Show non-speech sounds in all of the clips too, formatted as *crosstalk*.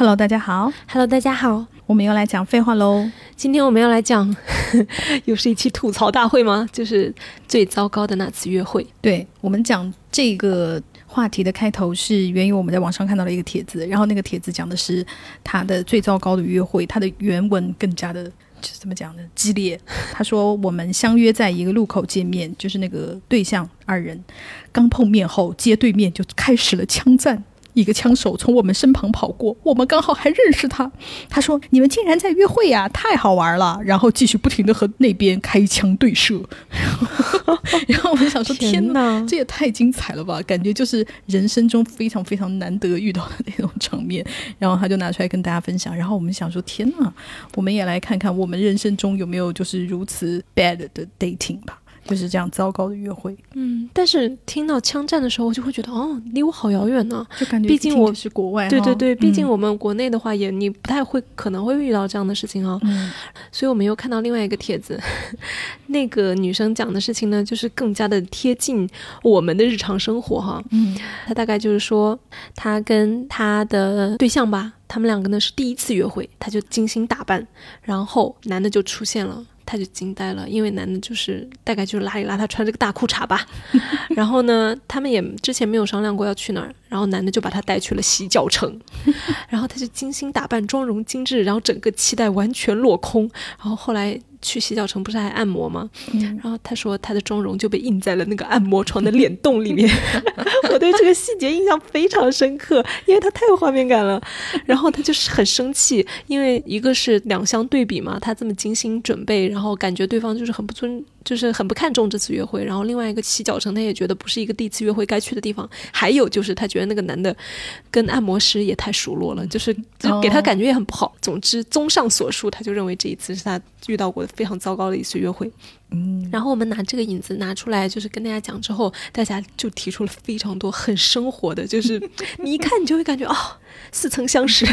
Hello，大家好。Hello，大家好，我们又来讲废话喽。今天我们要来讲，*laughs* 又是一期吐槽大会吗？就是最糟糕的那次约会。对我们讲这个话题的开头是源于我们在网上看到了一个帖子，然后那个帖子讲的是他的最糟糕的约会，他的原文更加的。就是怎么讲呢？激烈。*laughs* 他说：“我们相约在一个路口见面，就是那个对象二人刚碰面后，街对面就开始了枪战。一个枪手从我们身旁跑过，我们刚好还认识他。他说：‘你们竟然在约会呀、太好玩了！’然后继续不停的和那边开枪对射。*laughs* 然后我们想说：‘天哪，哪这也太精彩了吧！’感觉就是人生中非常非常难得遇到的那种场面。*laughs* 然后他就拿出来跟大家分享。然后我们想说：‘天哪，我们也来看看我们人生中有没有就是如此 bad 的 dating 吧。’就是这样糟糕的约会，嗯，但是听到枪战的时候，我就会觉得，哦，离我好遥远呢、就感觉毕竟我是国外哈，对对对，毕竟嗯我们国内的话也，你不太会可能会遇到这样的事情啊。嗯所以我们又看到另外一个帖子，*laughs* 那个女生讲的事情呢，就是更加的贴近我们的日常生活哈。嗯她大概就是说，她跟她的对象吧，他们两个呢是第一次约会，她就精心打扮，然后男的就出现了。他就惊呆了，因为男的就是大概就是邋里邋遢穿着个大裤衩吧，*laughs* 然后呢，他们也之前没有商量过要去哪儿，然后男的就把她带去了洗脚城，*laughs* 然后她就精心打扮，妆容精致，然后整个期待完全落空，然后后来去洗脚城不是还按摩吗？嗯然后她说她的妆容就被印在了那个按摩床的脸洞里面，我对这个细节印象非常深刻，因为她太有画面感了。*laughs* 然后她就是很生气，因为一个是两相对比嘛，她这么精心准备，然后感觉对方就是很不尊，就是很不看重这次约会。然后另外一个洗脚城，他也觉得不是一个第一次约会该去的地方。还有就是他觉得那个男的跟按摩师也太熟络了，就是就给他感觉也很不好。总之，综上所述，他就认为这一次是他遇到过的非常糟糕的一次约会。嗯，然后我们拿这个影子拿出来，就是跟大家讲之后，大家就提出了非常多很生活的，就是 *laughs* 你一看你就会感觉哦，似曾相识，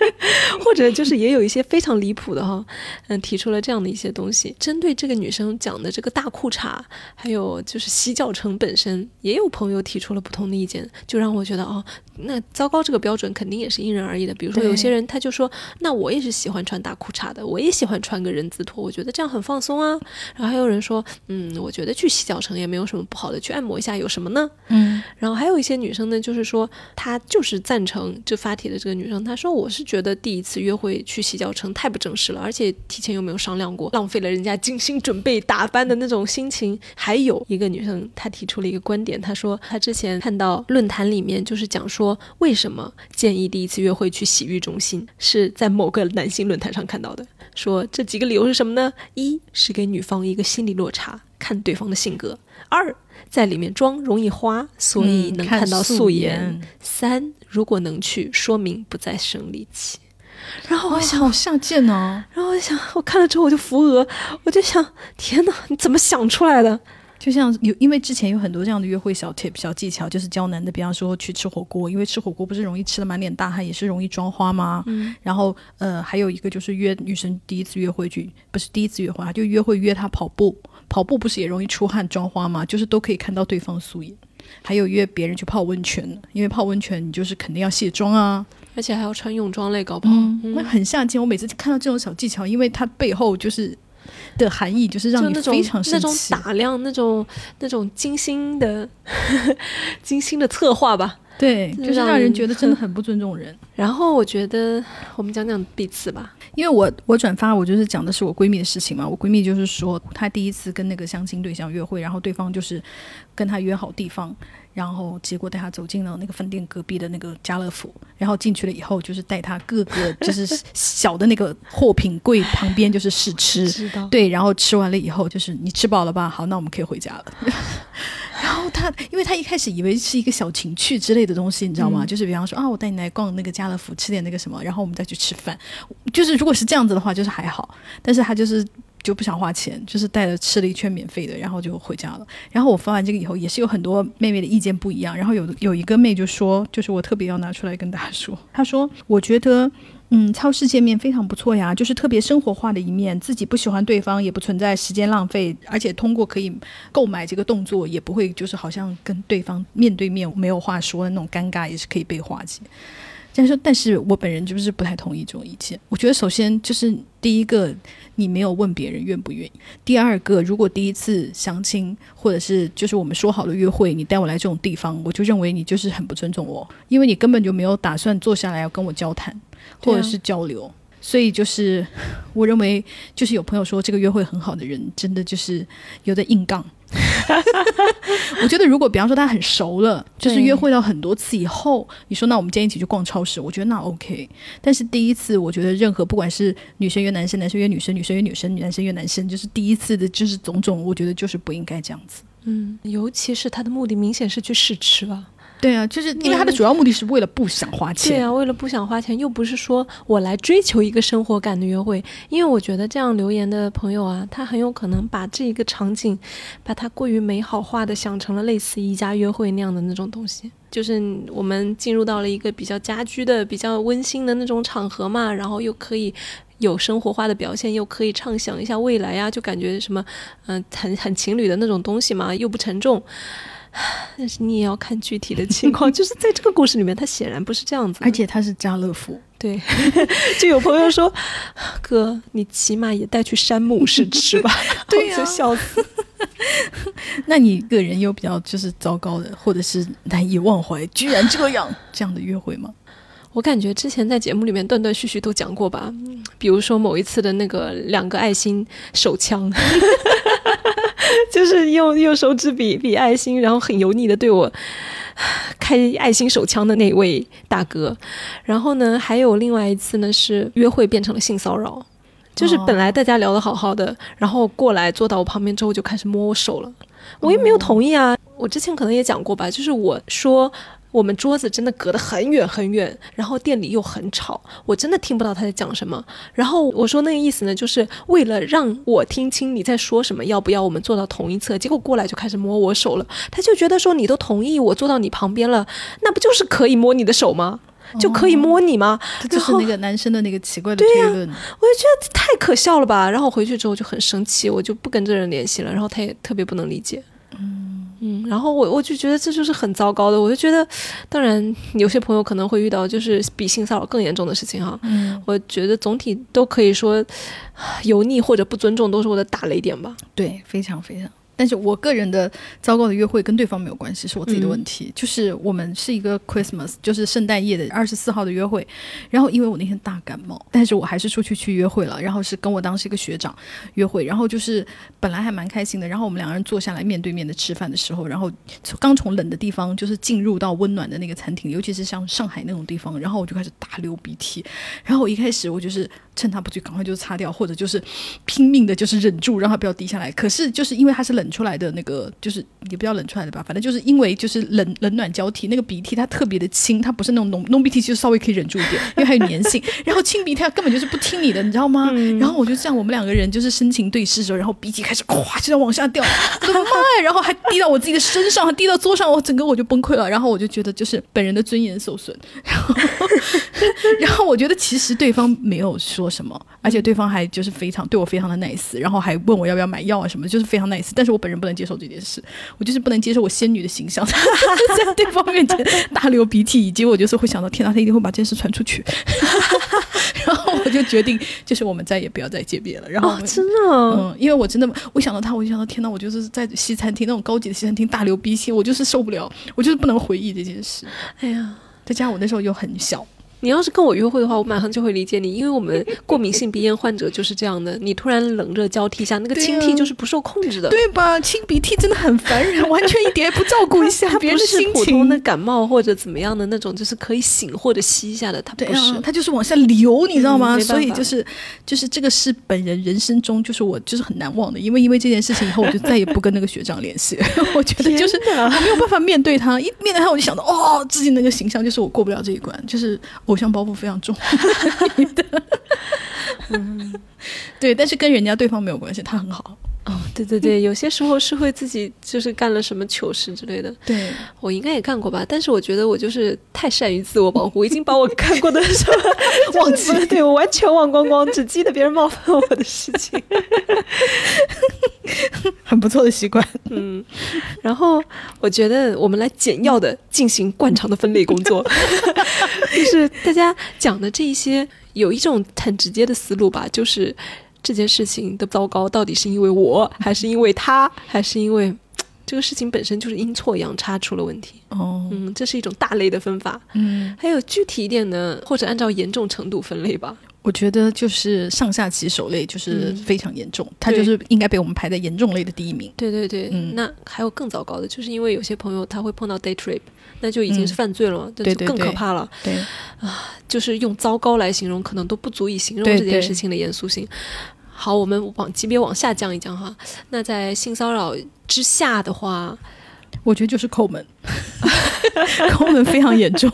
*laughs* 或者就是也有一些非常离谱的哈，嗯，提出了这样的一些东西。针对这个女生讲的这个大裤衩，还有就是洗脚城本身，也有朋友提出了不同的意见，就让我觉得哦，那糟糕这个标准肯定也是因人而异的。比如说有些人他就说，那我也是喜欢穿大裤衩的，我也喜欢穿个人字拖，我觉得这样很放松啊。然后还有人说，嗯，我觉得去洗脚城也没有什么不好的，去按摩一下有什么呢？嗯然后还有一些女生呢，就是说她就是赞成就发帖的这个女生，她说我是觉得第一次约会去洗脚城太不正式了，而且提前又没有商量过，浪费了人家精心准备打扮的那种心情。还有一个女生，她提出了一个观点，她说她之前看到论坛里面就是讲说为什么建议第一次约会去洗浴中心，是在某个男性论坛上看到的，说这几个理由是什么呢？一是给女方一个心理落差，看对方的性格；二在里面妆容易花，所以嗯能看到素素颜。三，如果能去，说明不在生理期。然后我我想，好下贱呢。然后我想，我看了之后我就扶额，我就想，天哪，你怎么想出来的？就像有，因为之前有很多这样的约会小 tip 小技巧，就是教男的，比方说去吃火锅，因为吃火锅不是容易吃的满脸大汗，也是容易妆花吗？嗯，然后呃，还有一个就是约女生第一次约会去，不是第一次约会啊，就约会约她跑步，跑步不是也容易出汗妆花吗？就是都可以看到对方素颜。还有约别人去泡温泉，因为泡温泉你就是肯定要卸妆啊，而且还要穿泳装类，搞不好。嗯，那很下贱。我每次看到这种小技巧，因为它背后就是的含义，就是让你非常生那种气。打量，那种那种精心的 *laughs* 精心的策划吧。对，就是让人觉得真的很不尊重人。*laughs* 然后我觉得我们讲讲彼此吧。因为我我转发，我就是讲的是我闺蜜的事情嘛。我闺蜜就是说，她第一次跟那个相亲对象约会，然后对方就是跟她约好地方，然后结果带他走进了那个饭店隔壁的那个家乐福，然后进去了以后，就是带他各个就是 *laughs* 小的那个货品柜旁边就是试吃，对，然后吃完了以后，就是你吃饱了吧？好，那我们可以回家了。*laughs* 然后他，因为他一开始以为是一个小情趣之类的东西，你知道吗？嗯就是比方说啊，我带你来逛那个家乐福，吃点那个什么，然后我们再去吃饭。就是如果是这样子的话，就是还好。但是他就是就不想花钱，就是带着吃了一圈免费的，然后就回家了。然后我发完这个以后，也是有很多妹妹的意见不一样。然后有有一个妹就说，就是我特别要拿出来跟大家说，她说我觉得。嗯，超市见面非常不错呀，就是特别生活化的一面，自己不喜欢对方，也不存在时间浪费，而且通过可以购买这个动作，也不会就是好像跟对方面对面没有话说的那种尴尬，也是可以被化解。但是，但是我本人就是不太同意这种意见。我觉得，首先就是第一个，你没有问别人愿不愿意；第二个，如果第一次相亲，或者是就是我们说好的约会，你带我来这种地方，我就认为你就是很不尊重我，因为你根本就没有打算坐下来要跟我交谈，或者是交流。所以就是，*laughs* 我认为就是有朋友说这个约会很好的人，真的就是有的硬杠。*laughs* 我觉得如果比方说他很熟了，就是约会到很多次以后，你说那我们今天一起去逛超市，我觉得那 OK。但是第一次，我觉得任何不管是女生约男生，男生约女生，女生约女生，男生约男生，就是第一次的，就是种种，我觉得就是不应该这样子。嗯，尤其是他的目的明显是去试吃吧。对啊，就是因为他的主要目的是为了不想花钱。对啊，为了不想花钱，又不是说我来追求一个生活感的约会。因为我觉得这样留言的朋友啊，他很有可能把这一个场景，把它过于美好化的想成了类似宜家约会那样的那种东西。就是我们进入到了一个比较家居的、比较温馨的那种场合嘛，然后又可以有生活化的表现，又可以畅想一下未来呀，就感觉什么，嗯，很很情侣的那种东西嘛，又不沉重。*sighs* 但是你也要看具体的情况，*laughs* 就是在这个故事里面，他显然不是这样子，而且他是家乐福。对，*laughs* 就有朋友说：“ *laughs* 哥，你起码也带去山姆试吃吧。”对呀，笑死。那你个人有比较就是糟糕的，或者是难以忘怀，居然这样这样的约会吗？我感觉之前在节目里面断断续续都讲过吧，比如说某一次的那个两个爱心手枪。*laughs* 就是用用手指比比爱心，然后很油腻的对我开爱心手枪的那位大哥。然后呢，还有另外一次呢，是约会变成了性骚扰，就是本来大家聊得好好的，然后过来坐到我旁边之后就开始摸我手了，我也没有同意啊。我之前可能也讲过吧，就是我说。我们桌子真的隔得很远很远，然后店里又很吵，我真的听不到他在讲什么。然后我说那个意思呢，就是为了让我听清你在说什么，要不要我们坐到同一侧？结果过来就开始摸我手了，他就觉得说你都同意我坐到你旁边了，那不就是可以摸你的手吗？就可以摸你吗？就是那个男生的那个奇怪的推论。我就觉得太可笑了吧。然后回去之后就很生气，我就不跟这人联系了。然后他也特别不能理解。嗯。嗯，然后我我就觉得这就是很糟糕的，我就觉得，当然有些朋友可能会遇到就是比性骚扰更严重的事情哈。嗯，我觉得总体都可以说，油腻或者不尊重都是我的大雷点吧。对，非常非常。但是我个人的糟糕的约会跟对方没有关系，是我自己的问题。就是我们是一个 Christmas，就是圣诞夜的二十四号的约会。然后因为我那天大感冒，但是我还是出去去约会了。然后是跟我当时一个学长约会，然后就是本来还蛮开心的。然后我们两个人坐下来面对面的吃饭的时候，然后刚从冷的地方就是进入到温暖的那个餐厅，尤其是像上海那种地方，然后我就开始大流鼻涕。然后我一开始我就是趁他不去，赶快就擦掉，或者就是拼命的就是忍住让他不要滴下来。可是就是因为他是冷。出来的那个就是也不叫冷出来的吧，反正就是因为就是冷冷暖交替，那个鼻涕它特别的轻，它不是那种浓浓鼻涕，就稍微可以忍住一点，因为还有粘性。然后清鼻涕它根本就是不听你的，你知道吗？然后我就这样，我们两个人就是深情对视的时候，然后鼻涕开始咵就这样往下掉，怎么办！然后还滴到我自己的身上，还滴到桌上，我整个我就崩溃了。然后我就觉得就是本人的尊严受损。然后然后我觉得其实对方没有说什么，而且对方还就是非常对我非常的 nice，然后还问我要不要买药啊什么，就是非常 nice。但是我本人不能接受这件事，我就是不能接受我仙女的形象 *laughs* 在对方面前大流鼻涕，以及我就是会想到天哪，他一定会把这件事传出去，*laughs* 然后我就决定，就是我们再也不要再见面了。然后真的，嗯，因为我真的，我想到他，我就想到天哪，我就是在西餐厅那种高级的西餐厅大流鼻涕，我就是受不了，我就是不能回忆这件事。哎呀，再加上我那时候又很小。你要是跟我约会的话，我马上就会理解你，因为我们过敏性鼻炎患者就是这样的。你突然冷热交替下，那个清涕就是不受控制的，对吧？清鼻涕真的很烦人，*laughs* 完全一点也不照顾一下别人的心情。普通的感冒或者怎么样的那种，就是可以醒或者吸一下的，它不是，它就是往下流，你知道吗？所以就是就是这个是本人人生中就是我就是很难忘的，因为因为这件事情以后，我就再也不跟那个学长联系。*laughs* *laughs* 我觉得就是我没有办法面对他，一面对他我就想到哦，自己那个形象就是我过不了这一关，就是偶像包袱非常重。*laughs* *laughs* 对，但是跟人家对方没有关系，他很好。哦，对对对，有些时候是会自己就是干了什么糗事之类的。对我应该也干过吧，但是我觉得我就是太善于自我保护，我已经把我干过的 *laughs* 什么忘记了，对我完全忘光光，只记得别人冒犯我的事情。*laughs* 很不错的习惯。嗯，然后我觉得我们来简要的进行惯常的分类工作，*laughs* 就是大家讲的这一些有一种很直接的思路吧，就是这件事情的糟糕到底是因为我，还是因为他，还是因为 *tsk* 这个事情本身就是阴错阳差出了问题。哦，嗯，这是一种大类的分法。嗯，还有具体一点的，或者按照严重程度分类吧。我觉得就是上下棋手类就是嗯非常严重，它就是应该被我们排在严重类的第一名。对对对，嗯那还有更糟糕的，就是因为有些朋友他会碰到 date rape，那就已经是嗯犯罪了嘛，这就更可怕了。对啊，就是用糟糕来形容，可能都不足以形容这件事情的严肃性。好，我们往级别往下降一降哈。那在性骚扰之下的话，我觉得就是抠门，*laughs* 抠门非常严重。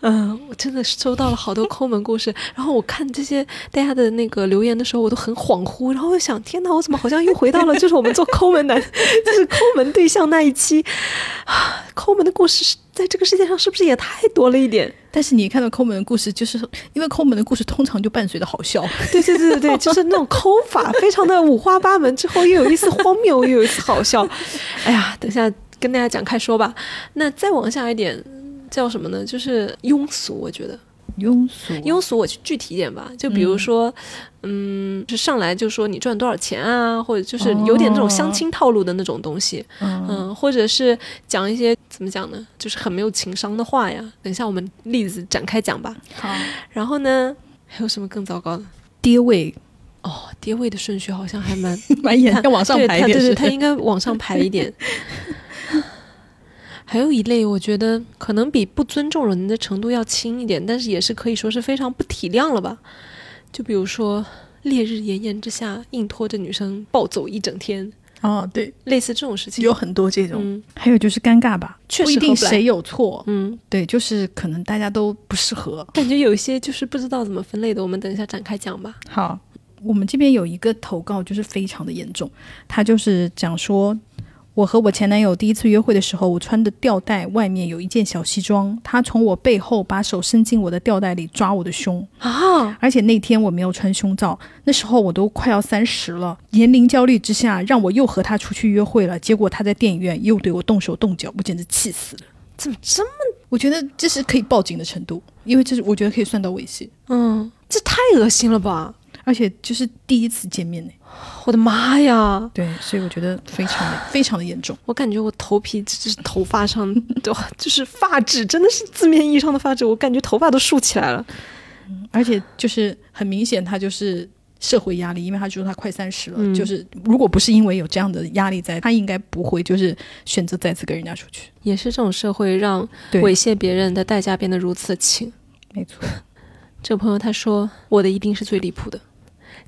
嗯，我真的是收到了好多抠门故事。然后我看这些大家的那个留言的时候，我都很恍惚。然后我想，天哪，我怎么好像又回到了就是我们做抠门男，*laughs* 就是抠门对象那一期啊？抠门的故事是在这个世界上是不是也太多了一点？但是你看到抠门的故事，就是因为抠门的故事通常就伴随着好笑。对对对对对，就是那种抠法非常的五花八门，之后又有一丝荒谬，又有一丝好笑。哎呀，等一下跟大家讲开说吧。那再往下一点叫什么呢？就是庸俗，我觉得庸俗，庸俗，我去具体一点吧。就比如说，嗯，就上来就说你赚多少钱啊，或者就是有点那种相亲套路的那种东西，嗯，嗯，或者是讲一些怎么讲呢，就是很没有情商的话呀。等一下我们例子展开讲吧。好，然后呢，还有什么更糟糕的？跌位哦，跌位的顺序好像还蛮 *laughs* 蛮严，要往上排一点对对，他应该往上排一点。*laughs* 还有一类，我觉得可能比不尊重人的程度要轻一点，但是也是可以说是非常不体谅了吧。就比如说，烈日炎炎之下，硬拖着女生暴走一整天，哦，对，类似这种事情。有很多这种。嗯还有就是尴尬吧，确不一定谁有错，嗯，对，就是可能大家都不适合。感觉有一些就是不知道怎么分类的，我们等一下展开讲吧。好，我们这边有一个投稿，就是非常的严重，他就是讲说。我和我前男友第一次约会的时候，我穿的吊带外面有一件小西装，他从我背后把手伸进我的吊带里抓我的胸，啊，而且那天我没有穿胸罩，那时候我都快要三十了，年龄焦虑之下，让我又和他出去约会了，结果他在电影院又对我动手动脚，我简直气死了。怎么这么……我觉得这是可以报警的程度，因为这是我觉得可以算到猥亵，嗯，这太恶心了吧！而且就是第一次见面呢。我的妈呀！对，所以我觉得非常的 *sighs* 非常的严重。我感觉我头皮就是头发上，*laughs* 对吧？就是发质，真的是字面意义上的发质，我感觉头发都竖起来了。而且就是很明显，他就是社会压力，因为他说他快三十了，嗯就是如果不是因为有这样的压力在，他应该不会就是选择再次跟人家出去。也是这种社会让猥亵别人的代价变得如此轻。没错，*laughs* 这个朋友他说，我的一定是最离谱的。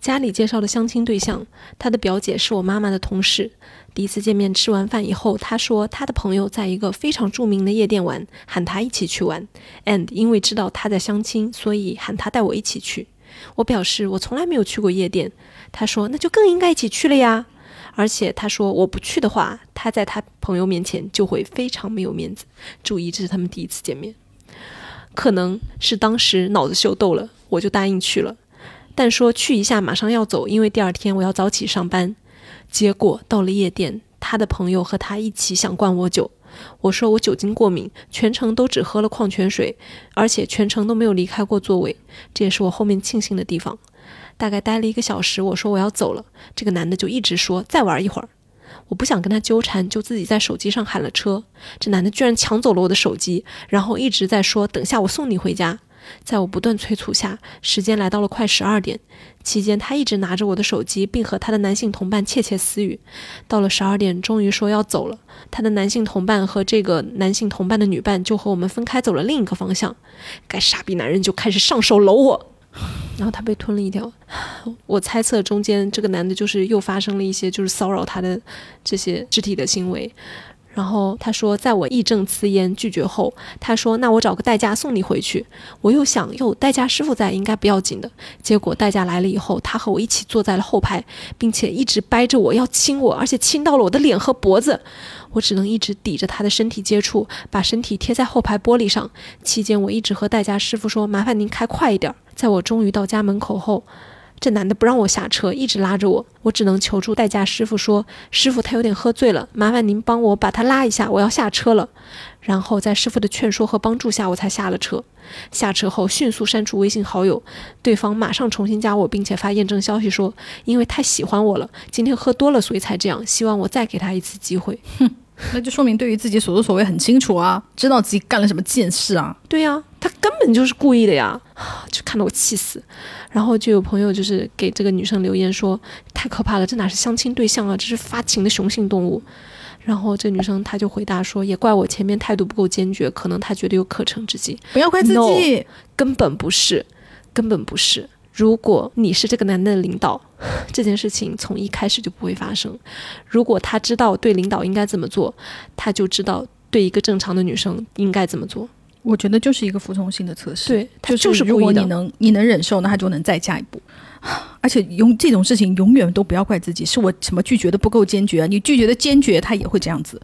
家里介绍的相亲对象，他的表姐是我妈妈的同事。第一次见面吃完饭以后，他说他的朋友在一个非常著名的夜店玩，喊他一起去玩。and 因为知道他在相亲，所以喊他带我一起去。我表示我从来没有去过夜店。他说那就更应该一起去了呀。而且他说我不去的话，他在他朋友面前就会非常没有面子。注意，这是他们第一次见面。可能是当时脑子秀逗了，我就答应去了。但说去一下马上要走，因为第二天我要早起上班。结果到了夜店，他的朋友和他一起想灌我酒，我说我酒精过敏，全程都只喝了矿泉水，而且全程都没有离开过座位，这也是我后面庆幸的地方。大概待了一个小时，我说我要走了，这个男的就一直说再玩一会儿。我不想跟他纠缠，就自己在手机上喊了车。这男的居然抢走了我的手机，然后一直在说等下我送你回家。在我不断催促下，时间来到了快十二点。期间，他一直拿着我的手机，并和他的男性同伴窃窃私语。到了十二点，终于说要走了。他的男性同伴和这个男性同伴的女伴就和我们分开走了另一个方向。该傻逼男人就开始上手搂我，然后他被吞了一条。我猜测中间这个男的就是又发生了一些就是骚扰他的这些肢体的行为。然后他说，在我义正辞严拒绝后，他说：“那我找个代驾送你回去。”我又想，有代驾师傅在，应该不要紧的。结果代驾来了以后，他和我一起坐在了后排，并且一直掰着我要亲我，而且亲到了我的脸和脖子。我只能一直抵着他的身体接触，把身体贴在后排玻璃上。期间，我一直和代驾师傅说：“麻烦您开快一点。”在我终于到家门口后，这男的不让我下车，一直拉着我，我只能求助代驾师傅说：“师傅，他有点喝醉了，麻烦您帮我把他拉一下，我要下车了。”然后在师傅的劝说和帮助下，我才下了车。下车后迅速删除微信好友，对方马上重新加我，并且发验证消息说：“因为太喜欢我了，今天喝多了，所以才这样，希望我再给他一次机会。”哼。那就说明对于自己所作所为很清楚啊，知道自己干了什么贱事啊。对呀，他根本就是故意的呀，*sighs* 就看得我气死。然后就有朋友就是给这个女生留言说，太可怕了，这哪是相亲对象啊，这是发情的雄性动物。然后这女生她就回答说，也怪我前面态度不够坚决，可能她觉得有可乘之机。不要怪自己，根本不是，根本不是。如果你是这个男的领导，*laughs* 这件事情从一开始就不会发生。如果他知道对领导应该怎么做，他就知道对一个正常的女生应该怎么做。我觉得就是一个服从性的测试。对，就是如果你能你能忍受，那他就能再下一步。*sighs* 而且永这种事情永远都不要怪自己，是我什么拒绝的不够坚决。你拒绝的坚决，他也会这样子。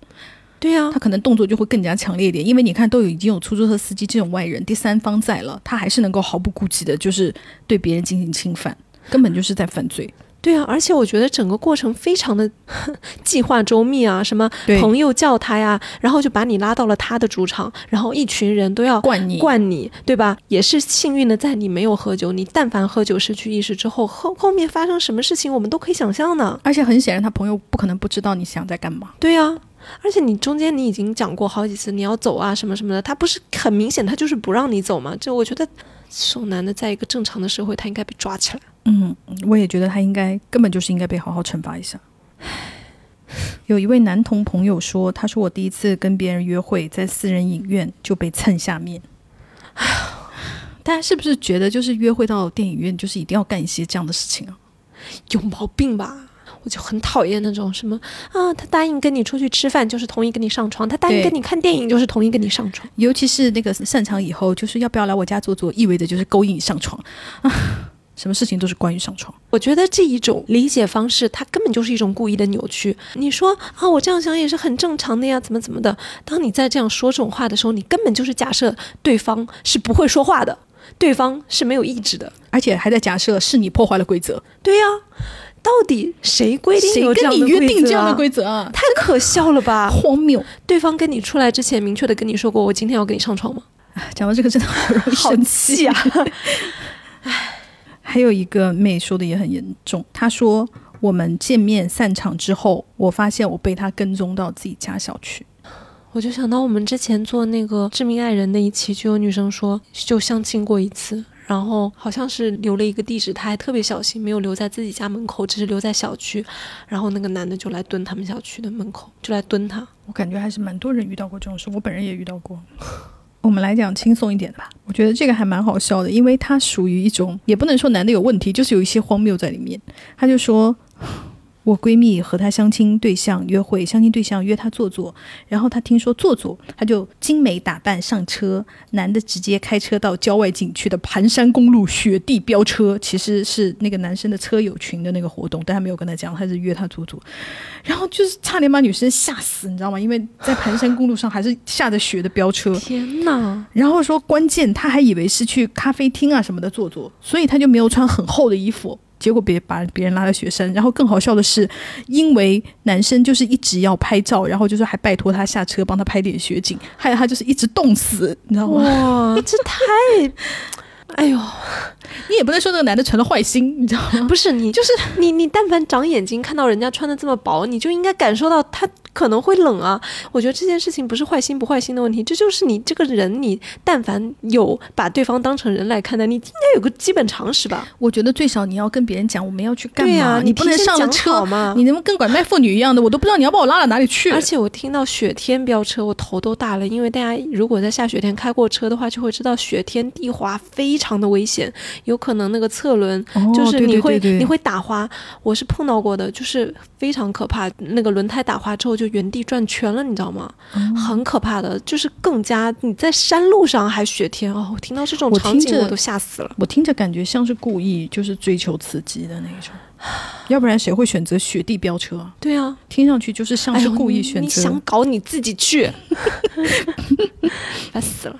对呀，他可能动作就会更加强烈一点，因为你看，都有已经有出租车司机这种外人、第三方在了，他还是能够毫不顾忌的，就是对别人进行侵犯，根本就是在犯罪。对啊，而且我觉得整个过程非常的计划周密啊，什么朋友叫他呀，然后就把你拉到了他的主场，然后一群人都要灌你，灌你，对吧？也是幸运的，在你没有喝酒，你但凡喝酒失去意识之后，后后面发生什么事情，我们都可以想象呢。而且很显然，他朋友不可能不知道你想在干嘛。对呀。而且你中间你已经讲过好几次你要走啊什么什么的，他不是很明显他就是不让你走嘛？这我觉得，这种男的在一个正常的社会他应该被抓起来。嗯，我也觉得他应该根本就是应该被好好惩罚一下。*sighs* 有一位男同朋友说，他说我第一次跟别人约会在私人影院就被蹭下面。大家是不是觉得就是约会到电影院就是一定要干一些这样的事情啊？有毛病吧？我就很讨厌那种什么啊，他答应跟你出去吃饭就是同意跟你上床，他答应跟你看电影就是同意跟你上床。尤其是那个散场以后，就是要不要来我家坐坐，意味着就是勾引你上床啊。*laughs* 什么事情都是关于上床。我觉得这一种理解方式，它根本就是一种故意的扭曲。你说啊，我这样想也是很正常的呀，怎么怎么的？当你在这样说这种话的时候，你根本就是假设对方是不会说话的，对方是没有意志的，而且还在假设是你破坏了规则。对呀。到底谁规定有这样的规则啊？太可笑了吧！*laughs* 荒谬！对方跟你出来之前明确的跟你说过，我今天要跟你上床吗？讲到这个真的好容易生气啊！*laughs* 唉，还有一个妹说的也很严重，她说我们见面散场之后，我发现我被他跟踪到自己家小区，我就想到我们之前做那个致命爱人那一期，就有女生说就相亲过一次。然后好像是留了一个地址，他还特别小心，没有留在自己家门口，只是留在小区。然后那个男的就来蹲他们小区的门口，就来蹲他。我感觉还是蛮多人遇到过这种事，我本人也遇到过。我们来讲轻松一点的吧，我觉得这个还蛮好笑的，因为他属于一种，也不能说男的有问题，就是有一些荒谬在里面。他就说。我闺蜜和她相亲对象约会，相亲对象约她坐坐，然后她听说坐坐，她就精美打扮上车，男的直接开车到郊外景区的盘山公路雪地飙车，其实是那个男生的车友群的那个活动，但他没有跟他讲，他是约她坐坐，然后就是差点把女生吓死，你知道吗？因为在盘山公路上还是下着雪的飙车，*sighs* 天哪！然后说关键他还以为是去咖啡厅啊什么的坐坐，所以他就没有穿很厚的衣服。结果别把别人拉到雪山，然后更好笑的是，因为男生就是一直要拍照，然后就是还拜托他下车帮他拍点雪景，害得他就是一直冻死，你知道吗？哇，这太，哎呦，*laughs* 你也不能说那个男的成了坏心，你知道吗？不是你，就是你，你但凡长眼睛看到人家穿的这么薄，你就应该感受到他。可能会冷啊，我觉得这件事情不是坏心不坏心的问题，这就是你这个人，你但凡有把对方当成人来看待，你应该有个基本常识吧？我觉得最少你要跟别人讲我们要去干嘛，你不能上了车吗？你能不能跟拐卖妇女一样的？我都不知道你要把我拉到哪里去。而且我听到雪天飙车，我头都大了，因为大家如果在下雪天开过车的话，就会知道雪天地滑非常的危险，有可能那个侧轮就是你会你会打滑，我是碰到过的，就是非常可怕，那个轮胎打滑之后就原地转圈。了，你知道吗？很可怕的，就是更加你在山路上还雪天哦，我听到这种场景我都吓死了。我听着感觉像是故意，就是追求刺激的那种，要不然谁会选择雪地飙车？对啊，听上去就是像是故意选择。你想搞你自己去 *laughs* *laughs* 烦死了。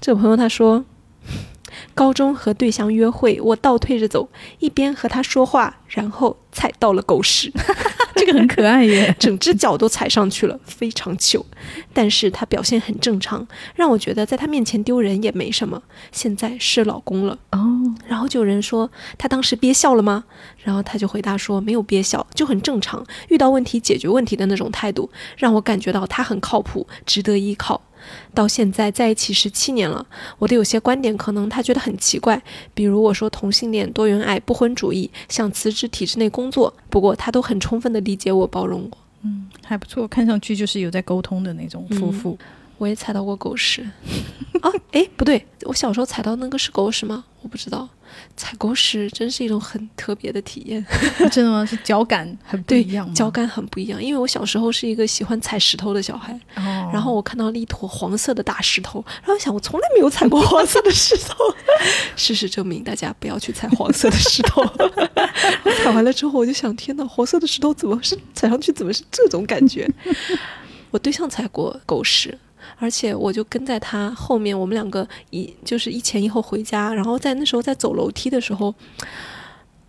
这个朋友他说。高中和对象约会，我倒退着走，一边和他说话，然后踩到了狗屎。*laughs* 这个很可爱耶，*laughs* 整只脚都踩上去了，非常糗。但是他表现很正常，让我觉得在他面前丢人也没什么。现在是老公了哦，然后就有人说他当时憋笑了吗？然后他就回答说没有憋笑，就很正常，遇到问题解决问题的那种态度，让我感觉到他很靠谱，值得依靠。到现在在一起十七年了，我的有些观点可能他觉得很奇怪，比如我说同性恋、多元爱、不婚主义，想辞职体制内工作，不过他都很充分的理解我、包容我。嗯，还不错，看上去就是有在沟通的那种夫妇。*laughs* 我也踩到过狗屎啊！哎，不对，我小时候踩到那个是狗屎吗？我不知道。踩狗屎真是一种很特别的体验，*laughs* 真的吗？是脚感很不一样吗？脚感很不一样，因为我小时候是一个喜欢踩石头的小孩，哦，然后我看到了一坨黄色的大石头，然后想我从来没有踩过黄色的石头，*laughs* 事实证明大家不要去踩黄色的石头。踩完了之后我就想，天哪，黄色的石头怎么是踩上去怎么是这种感觉？我对象踩过狗屎。而且我就跟在他后面，我们两个一就是一前一后回家，然后在那时候在走楼梯的时候，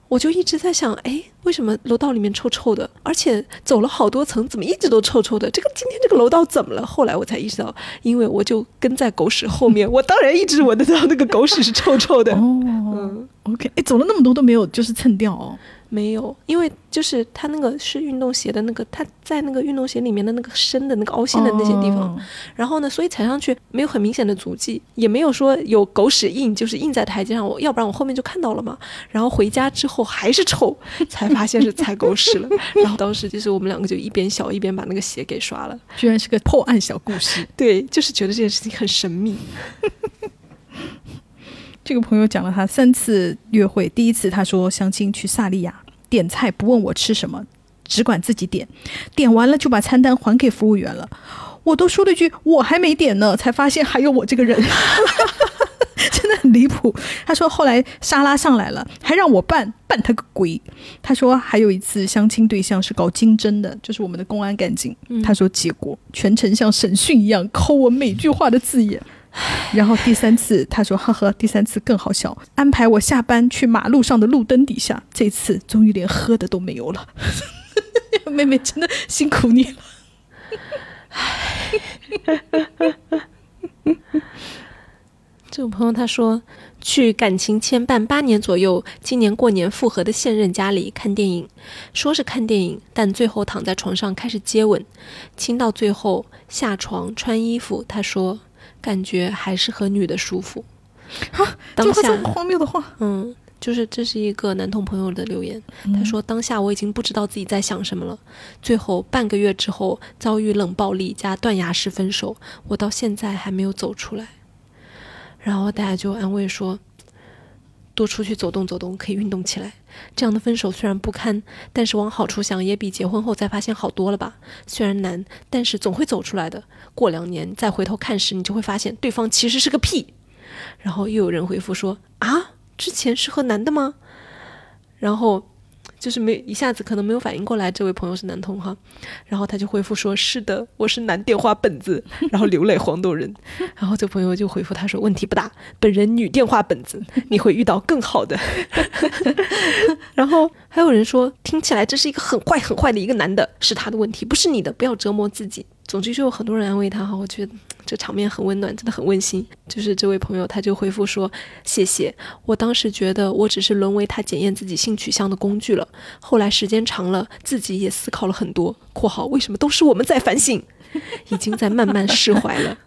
我就一直在想，哎，为什么楼道里面臭臭的？而且走了好多层，怎么一直都臭臭的？这个今天这个楼道怎么了？后来我才意识到，因为我就跟在狗屎后面，我当然一直闻得到那个狗屎是臭臭的。哦，嗯，OK，哎，走了那么多都没有就是蹭掉哦。没有，因为就是它那个是运动鞋的那个，它在那个运动鞋里面的那个深的那个凹陷的那些地方，然后呢，所以踩上去没有很明显的足迹，也没有说有狗屎印，就是印在台阶上，我要不然我后面就看到了嘛。然后回家之后还是臭，才发现是踩狗屎了。然后当时就是我们两个就一边笑一边把那个鞋给刷了，居然是个破案小故事。对，就是觉得这件事情很神秘。这个朋友讲了他三次约会，第一次他说相亲去萨利亚点菜不问我吃什么，只管自己点，点完了就把餐单还给服务员了。我都说了一句我还没点呢，才发现还有我这个人，真的很离谱。他说后来沙拉上来了，还让我拌拌他个鬼。他说还有一次相亲对象是搞经侦的，就是我们的公安干警。他说结果全程像审讯一样抠我每句话的字眼。*sighs* 然后第三次，他说：“呵呵，第三次更好笑，安排我下班去马路上的路灯底下。这次终于连喝的都没有了。*laughs* 妹妹真的辛苦你了。*sighs* 这个朋友他说，去感情牵绊八年左右，今年过年复合的现任家里看电影，说是看电影，但最后躺在床上开始接吻，亲到最后下床穿衣服。他说。感觉还是和女的舒服，啊！当下荒谬的话，嗯，就是这是一个男同朋友的留言，他说当下我已经不知道自己在想什么了。最后半个月之后遭遇冷暴力加断崖式分手，我到现在还没有走出来。然后大家就安慰说。多出去走动走动，可以运动起来。这样的分手虽然不堪，但是往好处想，也比结婚后再发现好多了吧？虽然难，但是总会走出来的。过两年再回头看时，你就会发现对方其实是个屁。然后又有人回复说：“啊，之前是和男的吗？”然后。就是没一下子可能没有反应过来，这位朋友是男同哈，然后他就回复说：“是的，我是男电话本子。”然后流泪黄豆人，*laughs* 然后这朋友就回复他说：“问题不大，本人女电话本子，你会遇到更好的。*laughs* ”然后还有人说：“听起来这是一个很坏很坏的一个男的，是他的问题，不是你的，不要折磨自己。”总之就有很多人安慰他哈，我觉得。这场面很温暖，真的很温馨。就是这位朋友，他就回复说：“谢谢。我当时觉得我只是沦为他检验自己性取向的工具了。后来时间长了，自己也思考了很多。（括号为什么都是我们在反省？） *laughs* 已经在慢慢释怀了。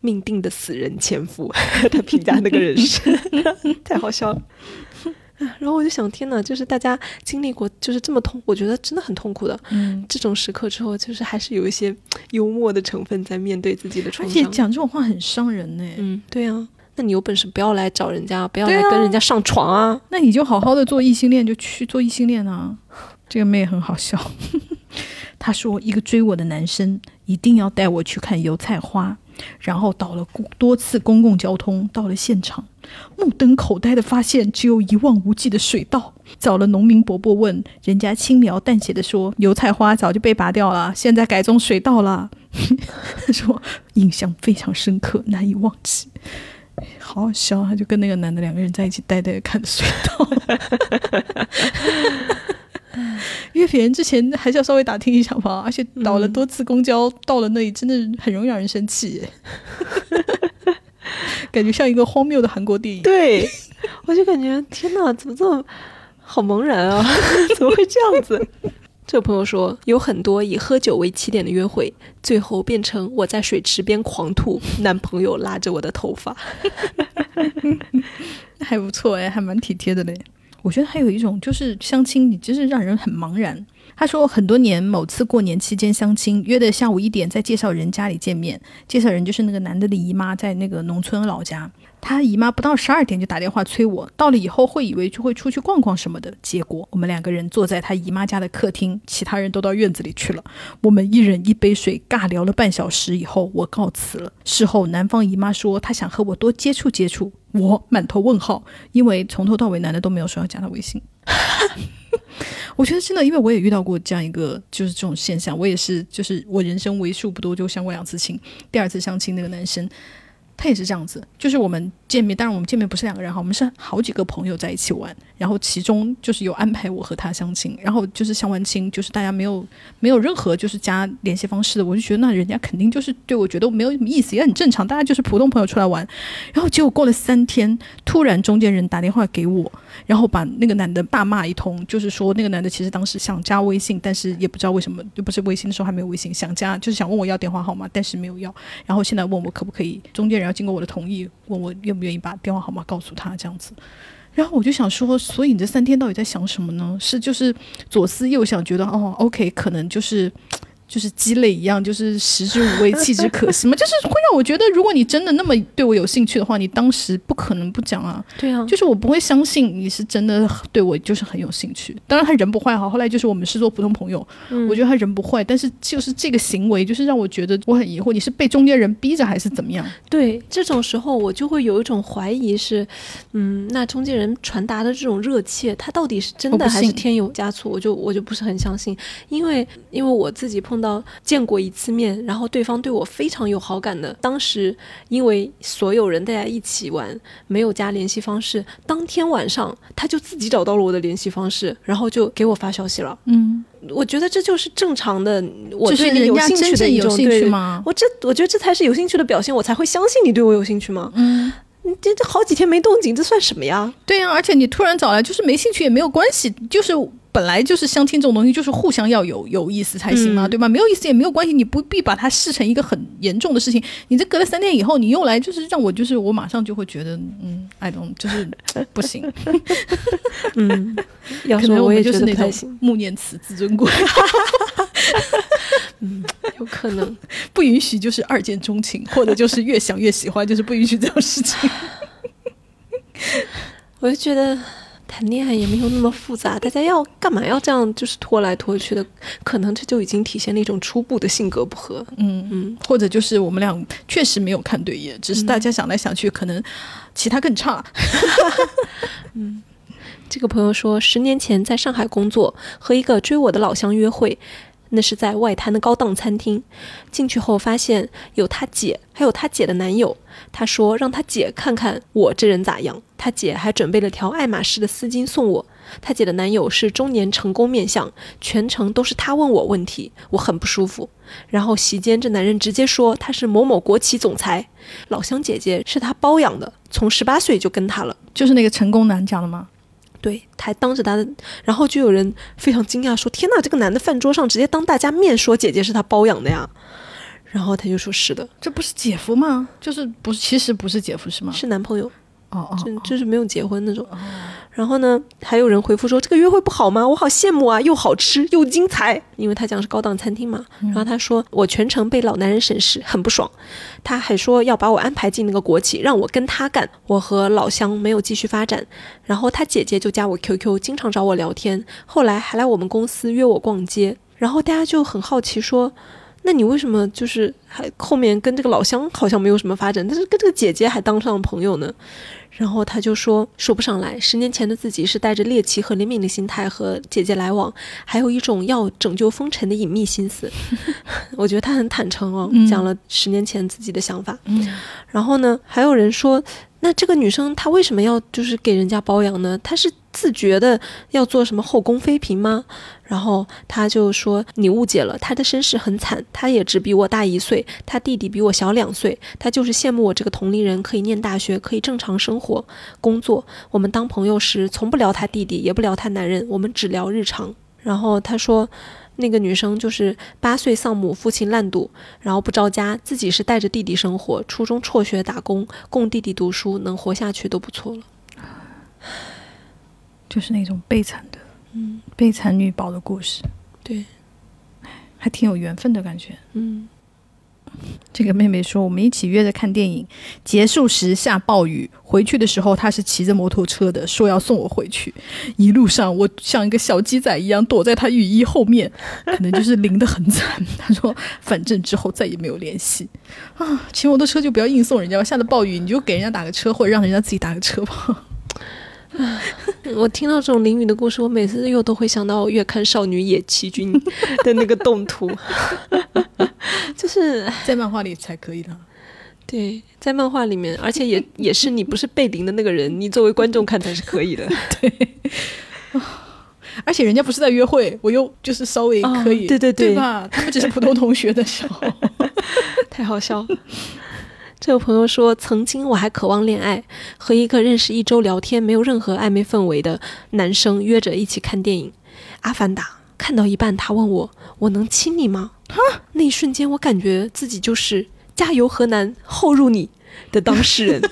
命定的死人前夫，*laughs* 他评价那个人是 *laughs* 太好笑了。”然后我就想，天哪！就是大家经历过，就是这么痛，我觉得真的很痛苦的。嗯，这种时刻之后，就是还是有一些幽默的成分在面对自己的创伤。而且讲这种话很伤人呢。嗯，对啊。那你有本事不要来找人家，不要来跟人家上床啊。那你就好好的做异性恋，就去做异性恋啊。这个妹很好笑。*laughs* 她说，一个追我的男生一定要带我去看油菜花。然后倒了多次公共交通，到了现场，目瞪口呆的发现只有一望无际的水稻。找了农民伯伯问，人家轻描淡写的说：“油菜花早就被拔掉了，现在改种水稻了。*laughs* ”说印象非常深刻，难以忘记。好好笑，他就跟那个男的两个人在一起呆呆的看水稻。*laughs* 约别人之前还是要稍微打听一下吧，而且倒了多次公交，到了那里真的很容易让人生气，*laughs* 感觉像一个荒谬的韩国电影。对，我就感觉天哪，怎么这么好茫然啊？*laughs* 怎么会这样子？这个朋友说，有很多以喝酒为起点的约会，最后变成我在水池边狂吐，男朋友拉着我的头发，还不错哎，还蛮体贴的嘞。我觉得还有一种就是相亲，你真是让人很茫然。他说，很多年某次过年期间相亲，约的下午一点在介绍人家里见面，介绍人就是那个男的的姨妈，在那个农村老家。他姨妈不到十二点就打电话催我，到了以后会以为就会出去逛逛什么的。结果我们两个人坐在他姨妈家的客厅，其他人都到院子里去了。我们一人一杯水，尬聊了半小时以后，我告辞了。事后男方姨妈说她想和我多接触接触，我满头问号，因为从头到尾男的都没有说要加他微信。*laughs* 我觉得真的，因为我也遇到过这样一个就是这种现象，我也是就是我人生为数不多就相过两次亲，第二次相亲那个男生。他也是这样子，就是我们见面，当然我们见面不是两个人哈，我们是好几个朋友在一起玩，然后其中就是有安排我和他相亲，然后就是相完亲，就是大家没有没有任何就是加联系方式的，我就觉得那人家肯定就是对我觉得没有什么意思，也很正常，大家就是普通朋友出来玩，然后结果过了三天，突然中间人打电话给我，然后把那个男的大骂一通，就是说那个男的其实当时想加微信，但是也不知道为什么，就不是微信的时候还没有微信，想加就是想问我要电话号码，但是没有要，然后现在问我可不可以中间人。要经过我的同意，问我愿不愿意把电话号码告诉他，这样子。然后我就想说，所以你这三天到底在想什么呢？是就是左思右想，觉得哦，OK，可能就是。就是鸡肋一样，就是食之无味，弃之可惜嘛。就是会让我觉得，如果你真的那么对我有兴趣的话，你当时不可能不讲啊。对啊，就是我不会相信你是真的对我就是很有兴趣。当然他人不坏哈，后来就是我们是做普通朋友，我觉得他人不坏，但是就是这个行为就是让我觉得我很疑惑，你是被中间人逼着还是怎么样？对，这种时候我就会有一种怀疑是，嗯，那中间人传达的这种热切，他到底是真的还是添油加醋？我就我就不是很相信，因为因为我自己碰。碰到见过一次面，然后对方对我非常有好感的，当时因为所有人大家一起玩，没有加联系方式，当天晚上他就自己找到了我的联系方式，然后就给我发消息了。嗯，我觉得这就是正常的，我对你有兴趣的一种对吗？我这我觉得这才是有兴趣的表现，我才会相信你对我有兴趣吗？嗯，这这好几天没动静，这算什么呀？对呀，而且你突然找来，就是没兴趣也没有关系，就是。本来就是相亲这种东西，就是互相要有有意思才行嘛，对吧？没有意思也没有关系，你不必把它视成一个很严重的事情。你这隔了三天以后，你又来，就是让我，就是我马上就会觉得，嗯，I don't，就是不行。*laughs* 嗯，*laughs* 可能我也就是那种行。穆念慈自尊过。*laughs* 嗯，有可能不允许，就是二见钟情，或者就是越想越喜欢，就是不允许这种事情。我就觉得。谈恋爱也没有那么复杂，大家要干嘛要这样就是拖来拖去的？可能这就已经体现了一种初步的性格不合。嗯嗯，或者就是我们俩确实没有看对眼，只是大家想来想去，可能其他更差。*laughs* 嗯，这个朋友说，十年前在上海工作，和一个追我的老乡约会。那是在外滩的高档餐厅，进去后发现有他姐，还有他姐的男友。他说让他姐看看我这人咋样。他姐还准备了条爱马仕的丝巾送我。他姐的男友是中年成功面相，全程都是他问我问题，我很不舒服。然后席间，这男人直接说他是某某国企总裁，老乡姐姐是他包养的，从十八岁就跟他了，就是那个成功男讲的吗？对，还当着他的，然后就有人非常惊讶说：“天哪，这个男的饭桌上直接当大家面说姐姐是他包养的呀？”然后他就说：“是的，这不是姐夫吗？就是不，其实不是姐夫是吗？是男朋友。”哦哦，就就是没有结婚那种。然后呢，还有人回复说这个约会不好吗？我好羡慕啊，又好吃又精彩。因为他讲是高档餐厅嘛。然后他说我全程被老男人审视，很不爽。他还说要把我安排进那个国企，让我跟他干。我和老乡没有继续发展。然后他姐姐就加我 QQ，经常找我聊天。后来还来我们公司约我逛街。然后大家就很好奇说。那你为什么就是还后面跟这个老乡好像没有什么发展，但是跟这个姐姐还当上了朋友呢？然后他就说说不上来，十年前的自己是带着猎奇和怜悯的心态和姐姐来往，还有一种要拯救风尘的隐秘心思。*laughs* 我觉得他很坦诚哦，嗯讲了十年前自己的想法。嗯然后呢，还有人说，那这个女生她为什么要就是给人家包养呢？她是自觉的要做什么后宫妃嫔吗？然后他就说你误解了，她的身世很惨，她也只比我大一岁，她弟弟比我小两岁，她就是羡慕我这个同龄人可以念大学，可以正常生活工作。我们当朋友时从不聊她弟弟，也不聊她男人，我们只聊日常。然后他说。那个女生就是八岁丧母，父亲烂赌，然后不着家，自己是带着弟弟生活，初中辍学打工，供弟弟读书，能活下去都不错了。就是那种悲惨的，嗯，悲惨女宝的故事，对，还挺有缘分的感觉。嗯，这个妹妹说，我们一起约着看电影，结束时下暴雨，回去的时候她是骑着摩托车的，说要送我回去。一路上我像一个小鸡仔一样躲在她雨衣后面，可能就是淋得很惨。*laughs* 她说，反正之后再也没有联系啊。骑摩托车就不要硬送人家吧，下了暴雨你就给人家打个车，或者让人家自己打个车吧。*laughs* 我听到这种淋雨的故事，我每次又都会想到《月刊少女野崎君》的那个动图，就是在漫画里才可以的。对，在漫画里面，而且也 *laughs* 也是你不是被淋的那个人，你作为观众看才是可以的。*laughs* 对而且人家不是在约会，我又就是稍微可以，哦对对对对吧？他们只是普通同学的时候。太好笑了。这位朋友说，曾经我还渴望恋爱，和一个认识一周聊天没有任何暧昧氛围的男生约着一起看电影《阿凡达》。看到一半，他问我：“我能亲你吗？”那一瞬间，我感觉自己就是“加油河南，后入你”的当事人。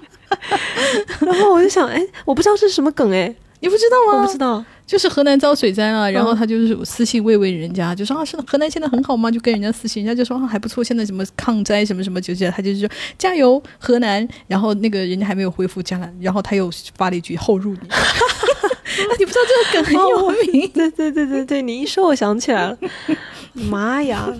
*laughs* 然后我就想，哎，我不知道这是什么梗，哎，你不知道吗？我不知道。就是河南遭水灾了，然后嗯他就是私信慰问人家，就说啊，是河南现在很好吗？就跟人家私信，人家就说啊还不错，现在什么抗灾什么什么，就这样，他就是说加油河南，然后那个人家还没有回复加了，然后他又发了一句后入你，*laughs* 你不知道这个梗很有名，*laughs* 对对对对对，你一说我想起来了，*laughs* 妈呀！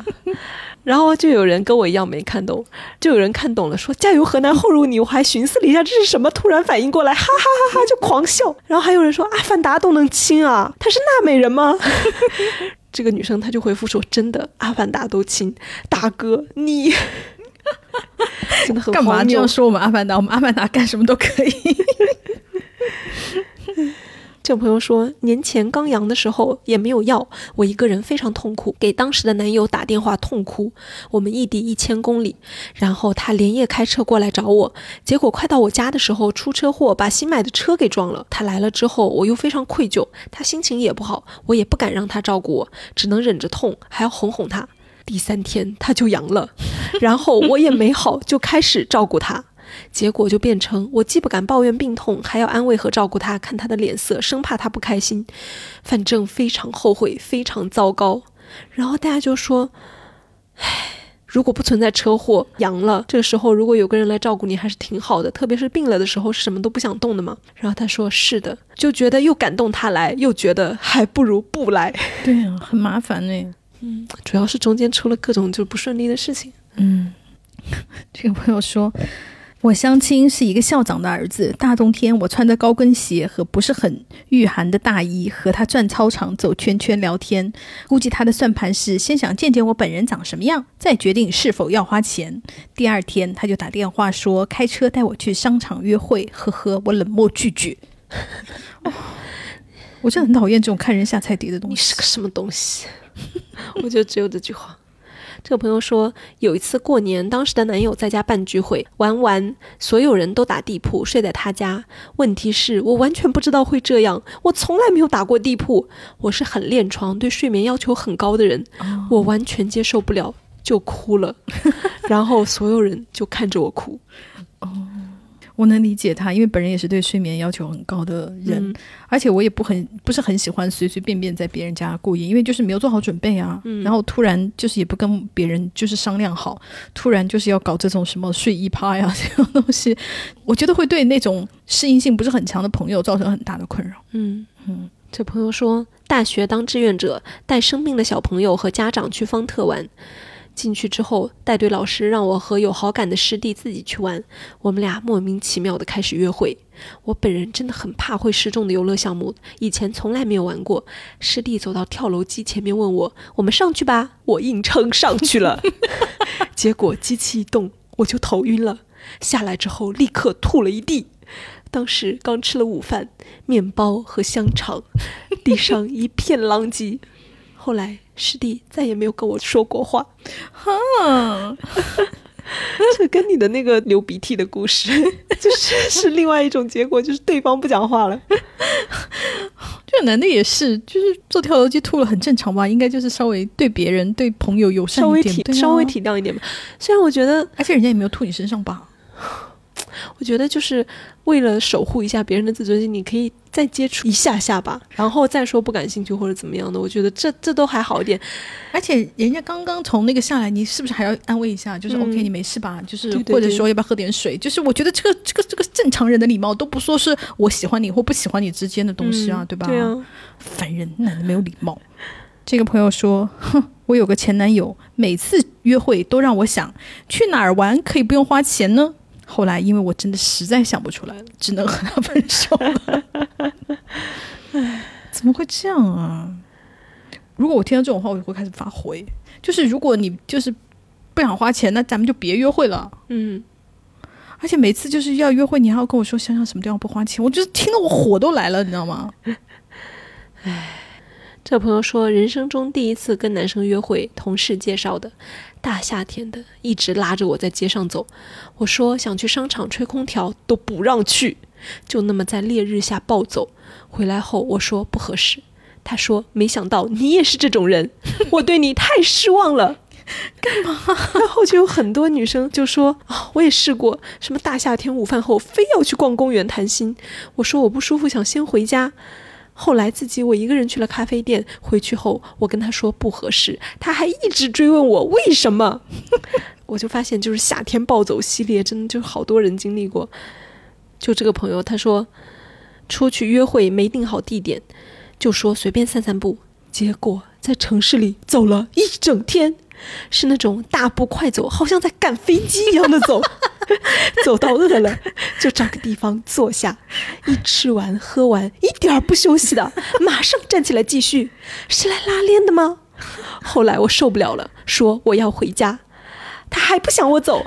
然后就有人跟我一样没看懂，就有人看懂了，说加油河南后入你。我还寻思了一下这是什么，突然反应过来，哈哈哈哈就狂笑。然后还有人说阿凡达都能亲啊，他是娜美人吗？*laughs* 这个女生她就回复说真的，阿凡达都亲，大哥你 *laughs* 真的很干嘛荒谬这样说我们阿凡达？我们阿凡达干什么都可以。这个朋友说，年前刚阳的时候也没有药，我一个人非常痛苦，给当时的男友打电话痛哭。我们异地一千公里，然后他连夜开车过来找我，结果快到我家的时候出车祸，把新买的车给撞了。他来了之后，我又非常愧疚，他心情也不好，我也不敢让他照顾我，只能忍着痛，还要哄哄他。第三天他就阳了，*laughs* 然后我也没好，就开始照顾他。结果就变成我既不敢抱怨病痛，还要安慰和照顾他，看他的脸色，生怕他不开心。反正非常后悔，非常糟糕。然后大家就说：“唉，如果不存在车祸，阳了，这个时候如果有个人来照顾你，还是挺好的。特别是病了的时候，是什么都不想动的嘛。”然后他说：“是的。”就觉得又感动他来，又觉得还不如不来。对啊，很麻烦呢、嗯，主要是中间出了各种就不顺利的事情。嗯，*laughs* 这个朋友说，我相亲是一个校长的儿子。大冬天，我穿着高跟鞋和不是很御寒的大衣，和他转操场、走圈圈聊天。估计他的算盘是先想见见我本人长什么样，再决定是否要花钱。第二天，他就打电话说开车带我去商场约会。呵呵，我冷漠拒绝。*laughs* 哦我真的很讨厌这种看人下菜碟的东西。你是个什么东西？*laughs* 我就只有这句话。这个朋友说，有一次过年，当时的男友在家办聚会，玩完，所有人都打地铺，睡在他家。问题是我完全不知道会这样，我从来没有打过地铺。我是很恋床，对睡眠要求很高的人，我完全接受不了，就哭了。*laughs* 然后所有人就看着我哭。我能理解他，因为本人也是对睡眠要求很高的人，嗯而且我也不很不是很喜欢随随便便在别人家过夜，因为就是没有做好准备啊。嗯然后突然就是也不跟别人就是商量好，突然就是要搞这种什么睡衣趴呀 *laughs* 这种东西，我觉得会对那种适应性不是很强的朋友造成很大的困扰。嗯嗯，这朋友说，大学当志愿者，带生病的小朋友和家长去方特玩。进去之后，带队老师让我和有好感的师弟自己去玩，我们俩莫名其妙的开始约会。我本人真的很怕会失重的游乐项目，以前从来没有玩过。师弟走到跳楼机前面问我：“我们上去吧？”我硬撑上去了，*laughs* 结果机器一动，我就头晕了。下来之后立刻吐了一地。当时刚吃了午饭，面包和香肠，地上一片狼藉。后来师弟再也没有跟我说过话。哈，*laughs* 这跟你的那个流鼻涕的故事，就是 *laughs* 是另外一种结果，就是对方不讲话了。*laughs* 这个男的也是，就是做跳楼机吐了，很正常吧？应该就是稍微对别人、对朋友友善稍微体一点，稍微体谅一点吧。虽然我觉得，而且人家也没有吐你身上吧？我觉得就是为了守护一下别人的自尊心，你可以再接触一下下吧，然后再说不感兴趣或者怎么样的。我觉得这这都还好一点。而且人家刚刚从那个下来，你是不是还要安慰一下？就是嗯 OK，你没事吧？就是或者说要不要喝点水？就是我觉得这个这个这个正常人的礼貌都不说是我喜欢你或不喜欢你之间的东西啊，嗯对吧？对啊，烦人，男的没有礼貌。这个朋友说：“哼，我有个前男友，每次约会都让我想去哪儿玩可以不用花钱呢。后来因为我真的实在想不出来了，只能和他分手了。*laughs* 唉，怎么会这样啊？如果我听到这种话，我就会开始发火。就是如果你就是不想花钱，那咱们就别约会了。嗯，而且每次就是要约会，你还要跟我说想想什么地方不花钱，我就是听得我火都来了，你知道吗？这朋友说，人生中第一次跟男生约会，同事介绍的，大夏天的，一直拉着我在街上走。我说想去商场吹空调，都不让去，就那么在烈日下暴走。回来后我说不合适，他说没想到你也是这种人，我对你太失望了。干嘛？然后就有很多女生就说啊、我也试过，什么大夏天午饭后非要去逛公园谈心。我说我不舒服，想先回家。后来自己我一个人去了咖啡店，回去后我跟他说不合适，他还一直追问我为什么。*laughs* 我就发现，就是夏天暴走系列，真的就是好多人经历过。就这个朋友，他说出去约会没定好地点，就说随便散散步，结果在城市里走了一整天，是那种大步快走，好像在赶飞机一样的走。*laughs* 走到饿了，就找个地方坐下，一吃完喝完，一点儿不休息的，马上站起来继续。是来拉练的吗？后来我受不了了，说我要回家，他还不想我走，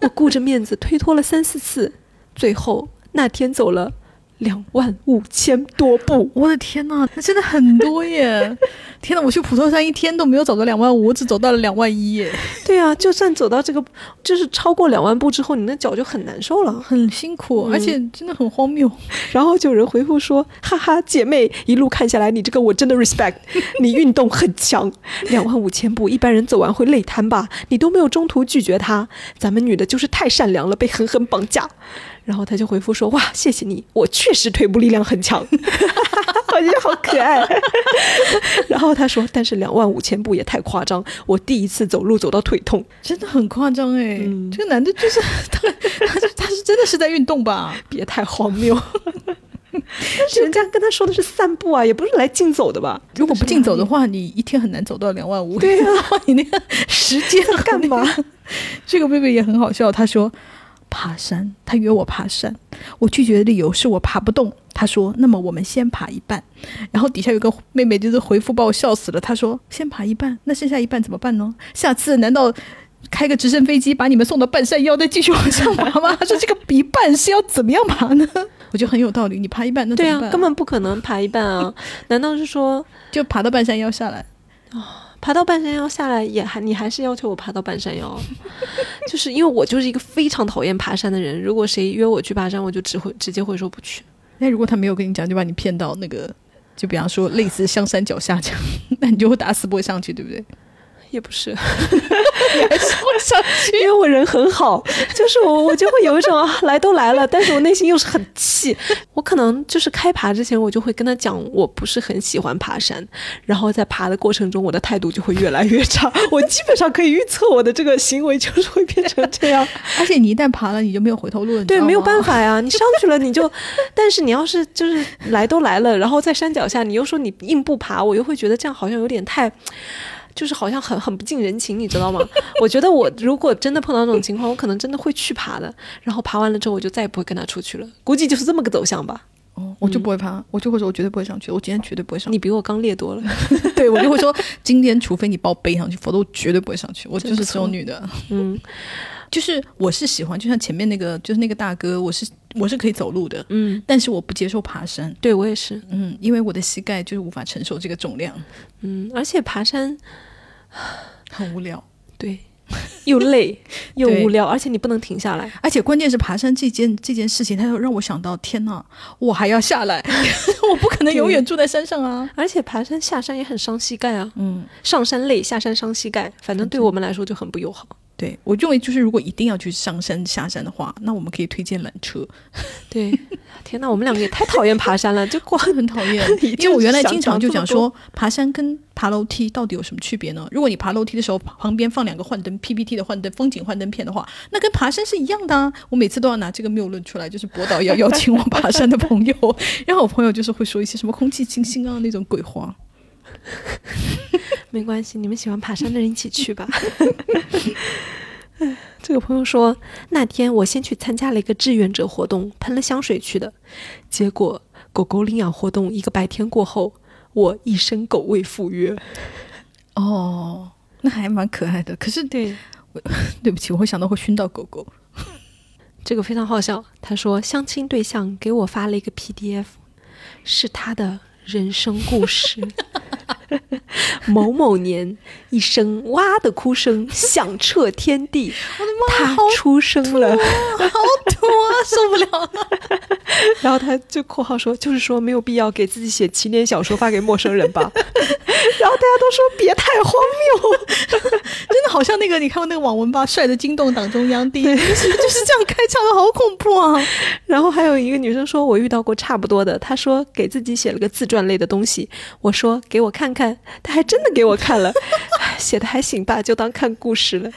我顾着面子推脱了三四次，最后那天走了两万五千多步。我的天呐，那真的很多耶！*laughs* 天呐，我去普陀山一天都没有走到两万五，我只走到了两万一耶，对啊，就算走到这个，就是超过两万步之后，你那脚就很难受了。很辛苦，嗯而且真的很荒谬。然后就有人回复说：“哈哈，姐妹，一路看下来，你这个我真的 respect，*laughs* 你运动很强，两万五千步，一般人走完会累瘫吧？你都没有中途拒绝他，咱们女的就是太善良了，被狠狠绑架。”然后他就回复说：“哇，谢谢你，我确实腿部力量很强。”我觉得好可爱。*laughs* 然后他说：“但是两万五千步也太夸张，我第一次走路走到腿痛。真的很夸张哎！嗯这个男的就是 *laughs* 他，他是他是真的是在运动吧？*laughs* 别太荒谬。但是人家跟他说的是散步啊，也不是来竞走的吧？如果不竞走的话，你一天很难走到两万五。对啊，你那个时间干嘛？这个妹妹也很好笑，她说爬山，他约我爬山，我拒绝的理由是我爬不动。他说：“那么我们先爬一半。”然后底下有个妹妹就是回复把我笑死了。她说：“先爬一半，那剩下一半怎么办呢？下次难道开个直升飞机把你们送到半山腰，再继续往上爬吗？” *laughs* 他说：“这个一半是要怎么样爬呢？”我觉得很有道理。你爬一半，那怎对啊根本不可能爬一半啊！*laughs* 难道是说就爬到半山腰下来？爬到半山腰下来也还你还是要求我爬到半山腰？*laughs* 就是因为我就是一个非常讨厌爬山的人，如果谁约我去爬山，我就只会直接会说不去。那如果他没有跟你讲，就把你骗到那个，就比方说类似香山脚下这样，*laughs* 那你就会打死不会上去，对不对？也不是，你还是会上去。*laughs* 因为我人很好，就是我我就会有一种啊来都来了，但是我内心又是很气。我可能就是开爬之前，我就会跟他讲，我不是很喜欢爬山，然后在爬的过程中，我的态度就会越来越差。*laughs* 我基本上可以预测我的这个行为就是会变成这样。*laughs* 而且你一旦爬了，你就没有回头路了。对，没有办。法呀，你上去了你就，但是你要是就是来都来了，然后在山脚下，你又说你硬不爬，我又会觉得这样好像有点太。就是好像很很不近人情，你知道吗？我觉得我如果真的碰到这种情况，我可能真的会去爬的。然后爬完了之后，我就再也不会跟他出去了。估计就是这么个走向吧。哦，我就不会爬，我就会说，我绝对不会上去，我今天绝对不会上去。你比我刚烈多了 *laughs* *laughs* 对我就会说，*laughs* 今天除非你把我背上去，否则我绝对不会上去。我就是这种女的，嗯，就是我是喜欢，就像前面那个，就是那个大哥，我是我是可以走路的，嗯，但是我不接受爬山，对我也是，嗯，因为我的膝盖就是无法承受这个重量，嗯，而且爬山 *sighs* 很无聊，对，又累 *laughs* 又无聊，而且你不能停下来。而且关键是爬山这件这件事情，它又让我想到，天呐，我还要下来，*laughs* 我不可能永远住在山上啊，而且爬山下山也很伤膝盖啊，嗯。上山累，下山伤膝盖，反正对我们来说就很不友好。对，我认为就是如果一定要去上山下山的话，那我们可以推荐缆车，*laughs* 对，天哪，我们两个也太讨厌爬山了，就光很讨厌。*laughs* 因为我原来经常就讲说，爬山跟爬楼梯到底有什么区别呢？如果你爬楼梯的时候旁边放两个幻灯 PPT 的幻灯风景幻灯片的话，那跟爬山是一样的啊。我每次都要拿这个谬论出来，就是博导要邀请我爬山的朋友，*laughs* 然后我朋友就是会说一些什么空气清新啊那种鬼话。没关系，你们喜欢爬山的人一起去吧。*laughs* 这个朋友说，那天我先去参加了一个志愿者活动，喷了香水去的，结果狗狗领养活动一个白天过后，我一身狗味赴约。*laughs* 哦，那还蛮可爱的。可是对，*laughs* 对不起，我会想到会熏到狗狗。这个非常好笑。他说，相亲对象给我发了一个 PDF，是他的人生故事。*laughs* 某某年，一声哇的哭声 *laughs* 响彻天地，我的妈他出生了，好土啊，*laughs* 受不了。了。然后他就括号说，就是说没有必要给自己写起点小说发给陌生人吧。然后大家都说别太荒谬，真的好像那个你看过那个网文吧，帅的惊动党中央第一，就是就是这样开场的，好恐怖啊！然后还有一个女生说，我遇到过差不多的，她说给自己写了个自传类的东西，我说给我看看，她还真的给我看了，*laughs* 写的还行吧，就当看故事了。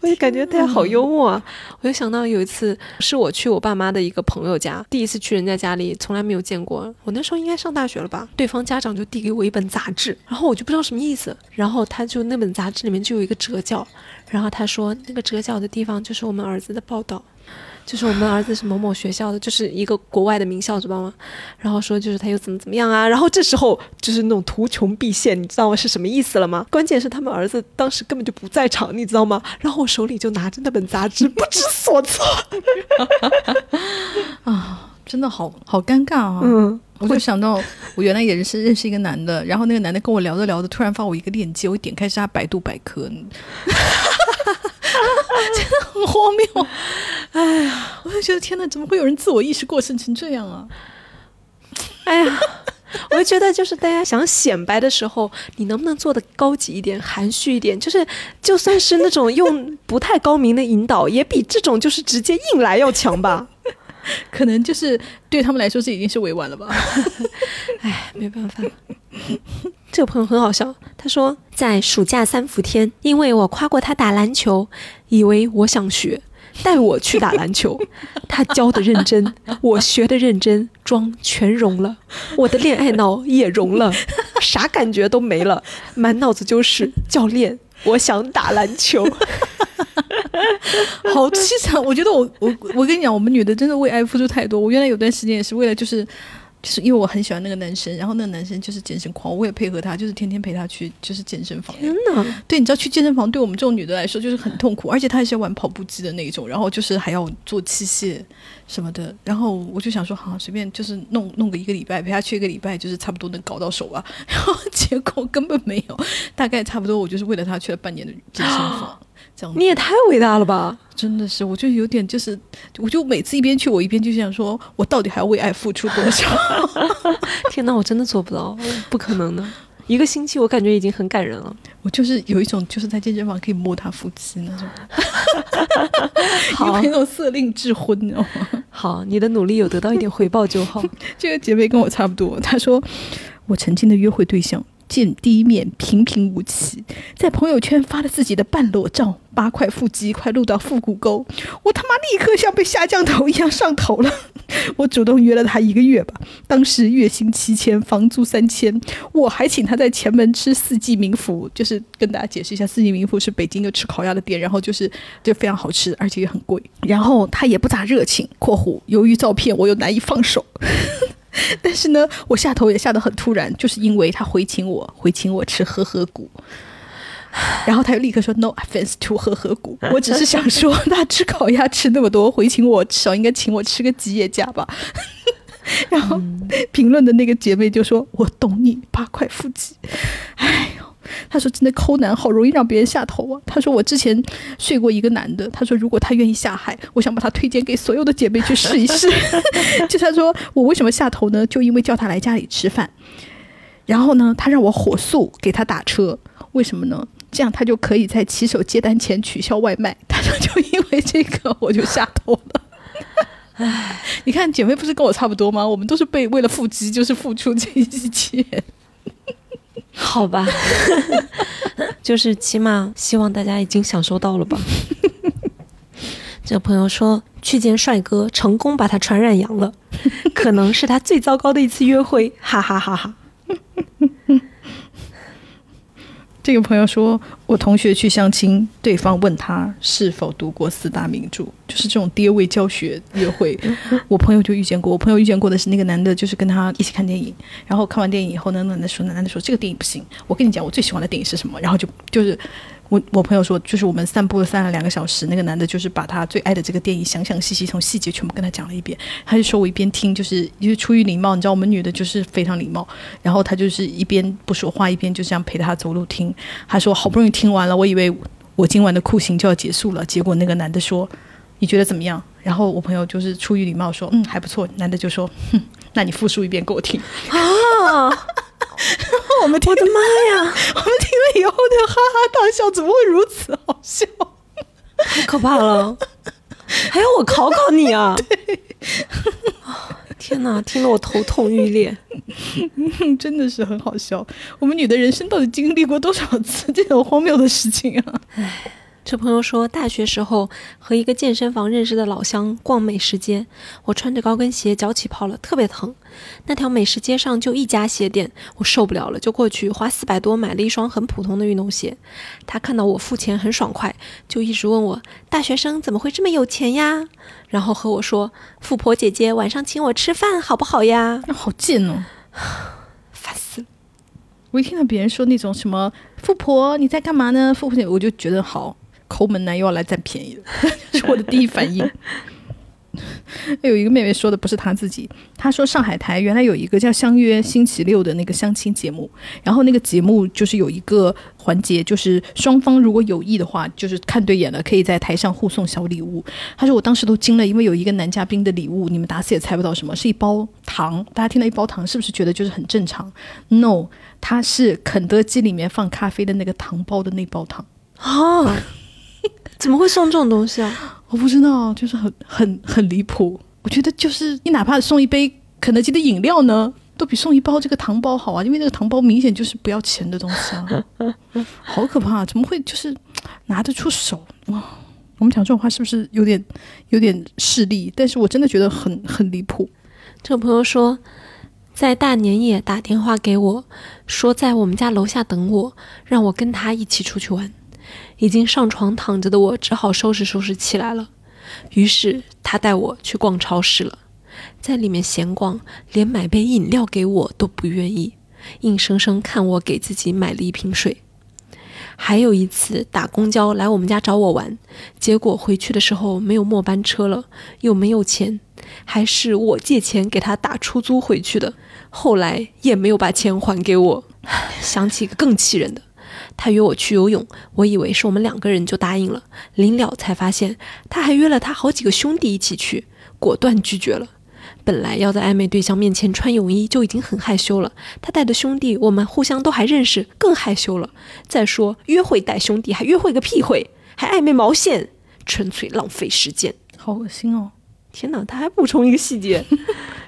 我就感觉大家好幽默啊！我就想到有一次是我去我爸妈的一个朋友家，第一次去人家家里，从来没有见过。我那时候应该上大学了吧？对方家长就递给我一本杂志，然后我就不知道什么意思，然后他就那本杂志里面就有一个折角，然后他说那个折角的地方就是我们儿子的报道。就是我们儿子是某某学校的，就是一个国外的名校，知道吗？然后说就是他又怎么怎么样啊？然后这时候就是那种图穷匕现，你知道吗？是什么意思了吗？关键是他们儿子当时根本就不在场，你知道吗？然后我手里就拿着那本杂志，不知所措 *laughs* 啊，真的好好尴尬啊！嗯，我就想到我原来也是认识一个男的，然后那个男的跟我聊着聊着，突然发我一个链接，我点开是他百度百科，*laughs* *laughs* 真的很荒谬。哎呀，我就觉得天哪，怎么会有人自我意识过剩成这样啊？哎呀。我就觉得，就是大家想显摆的时候，你能不能做的高级一点、含蓄一点？就是就算是那种用不太高明的引导，也比这种就是直接硬来要强吧？*laughs* 可能就是对他们来说，这已经是委婉了吧？*laughs* 哎，没办法。这个朋友很好笑，他说在暑假三伏天，因为我夸过他打篮球，以为我想学。带我去打篮球，*laughs* 他教的认真，我学的认真，妆全融了，我的恋爱脑也融了，啥感觉都没了，满脑子就是教练，我想打篮球，*laughs* 好凄惨。我觉得我我我跟你讲，我们女的真的为爱付出太多。我原来有段时间也是为了就是。就是因为我很喜欢那个男生，然后那个男生就是健身狂，我也配合他，就是天天陪他去就是健身房。天哪！对，你知道去健身房对我们这种女的来说就是很痛苦，而且他还是要玩跑步机的那种，然后就是还要做器械什么的。然后我就想说，好随便就是弄弄个一个礼拜，陪他去一个礼拜，就是差不多能搞到手吧。*laughs* 然后结果根本没有，大概差不多我就是为了他去了半年的健身房。这样你也太伟大了吧！真的是，我就有点就是，我就每次一边去，我一边就想说，我到底还要为爱付出多少？*laughs* 天哪，我真的做不到，不可能的。一个星期，我感觉已经很感人了。我就是有一种，就是在健身房可以摸他腹肌那种，*laughs* 好有那种色令智昏，你知道吗？好，你的努力有得到一点回报就好。*laughs* 这个姐妹跟我差不多，她说我曾经的约会对象见第一面平平无奇，在朋友圈发了自己的半裸照，八块腹肌快露到腹股沟，我他妈立刻像被下降头一样上头了。*laughs* 我主动约了他一个月吧，当时月薪七千，房租三千，我还请他在前门吃四季民福，就是跟大家解释一下，四季民福是北京就吃烤鸭的店，然后就是就非常好吃，而且也很贵。然后他也不咋热情（括弧由于照片我又难以放手）。*laughs* 但是呢，我下头也下得很突然，就是因为他回请我，回请我吃呵呵谷，*sighs* 然后他又立刻说 “No offense to 呵呵谷”，我只是想说，他吃烤鸭吃那么多，回请我至少应该请我吃个吉野家吧。*laughs* 然后评论的那个姐妹就说：“我懂你，八块腹肌。”哎呦。他说：“真的抠男好容易让别人下头啊。”他说：“我之前睡过一个男的。”他说：“如果他愿意下海，我想把他推荐给所有的姐妹去试一试。*laughs* ”就他说：“我为什么下头呢？就因为叫他来家里吃饭，然后呢，他让我火速给他打车。为什么呢？这样他就可以在骑手接单前取消外卖。他说就因为这个，我就下头了。唉，你看姐妹不是跟我差不多吗？我们都是被为了腹肌，就是付出这一切。”好吧，*laughs* 就是起码希望大家已经享受到了吧。*laughs* 这个朋友说去见帅哥，成功把他传染阳了，可能是他最糟糕的一次约会，哈哈哈哈。这个朋友说，我同学去相亲，对方问他是否读过四大名著，就是这种爹味教学约会。*laughs* 我朋友就遇见过，我朋友遇见过的是那个男的，就是跟他一起看电影，然后看完电影以后呢，那男的说，男的说这个电影不行，我跟你讲，我最喜欢的电影是什么，然后就就是。我我朋友说，就是我们散步散了两个小时，那个男的就是把他最爱的这个电影详详细细从细节全部跟他讲了一遍。他就说我一边听，就是因为出于礼貌，你知道我们女的就是非常礼貌，然后他就是一边不说话，一边就这样陪他走路听。他说好不容易听完了，我以为我今晚的酷刑就要结束了，结果那个男的说你觉得怎么样？然后我朋友就是出于礼貌说嗯还不错。男的就说哼，那你复述一遍给我听啊。*laughs* 我们我的妈呀！*laughs* 我们听了以后就哈哈大笑，怎么会如此好笑？*laughs* 太可怕了！还要我考考你啊？对，天哪，听得我头痛欲裂，真的是很好笑。我们女的人生到底经历过多少次这种荒谬的事情啊？唉。这朋友说，大学时候和一个健身房认识的老乡逛美食街，我穿着高跟鞋，脚起泡了，特别疼。那条美食街上就一家鞋店，我受不了了，就过去花四百多买了一双很普通的运动鞋。他看到我付钱很爽快，就一直问我：“大学生怎么会这么有钱呀？”然后和我说：“富婆姐姐晚上请我吃饭好不好呀？”那好贱哦，烦死了！我一听到别人说那种什么富婆你在干嘛呢？富婆姐，我就觉得好。抠门男又要来占便宜了，*laughs* 是我的第一反应。*laughs* 有一个妹妹说的不是她自己，她说上海台原来有一个叫《相约星期六》的那个相亲节目，然后那个节目就是有一个环节，就是双方如果有意的话，就是看对眼了，可以在台上互送小礼物。她说我当时都惊了，因为有一个男嘉宾的礼物，你们打死也猜不到什么，是一包糖。大家听到一包糖，是不是觉得就是很正常？No，它是肯德基里面放咖啡的那个糖包的那包糖啊。*laughs* 怎么会送这种东西啊？我不知道，就是很很很离谱。我觉得就是你哪怕送一杯肯德基的饮料呢，都比送一包这个糖包好啊，因为那个糖包明显就是不要钱的东西啊，*laughs* 好可怕！怎么会就是拿得出手哇？我们讲这种话是不是有点有点势利？但是我真的觉得很很离谱。这个朋友说，在大年夜打电话给我，说在我们家楼下等我，让我跟他一起出去玩。已经上床躺着的我只好收拾收拾起来了。于是他带我去逛超市了，在里面闲逛，连买杯饮料给我都不愿意，硬生生看我给自己买了一瓶水。还有一次打公交来我们家找我玩，结果回去的时候没有末班车了，又没有钱，还是我借钱给他打出租回去的，后来也没有把钱还给我。想起一个更气人的。他约我去游泳，我以为是我们两个人就答应了，临了才发现他还约了他好几个兄弟一起去，果断拒绝了。本来要在暧昧对象面前穿泳衣就已经很害羞了，他带的兄弟我们互相都还认识，更害羞了。再说约会带兄弟还约会个屁会，还暧昧毛线，纯粹浪费时间，好恶心哦！天哪，他还补充一个细节，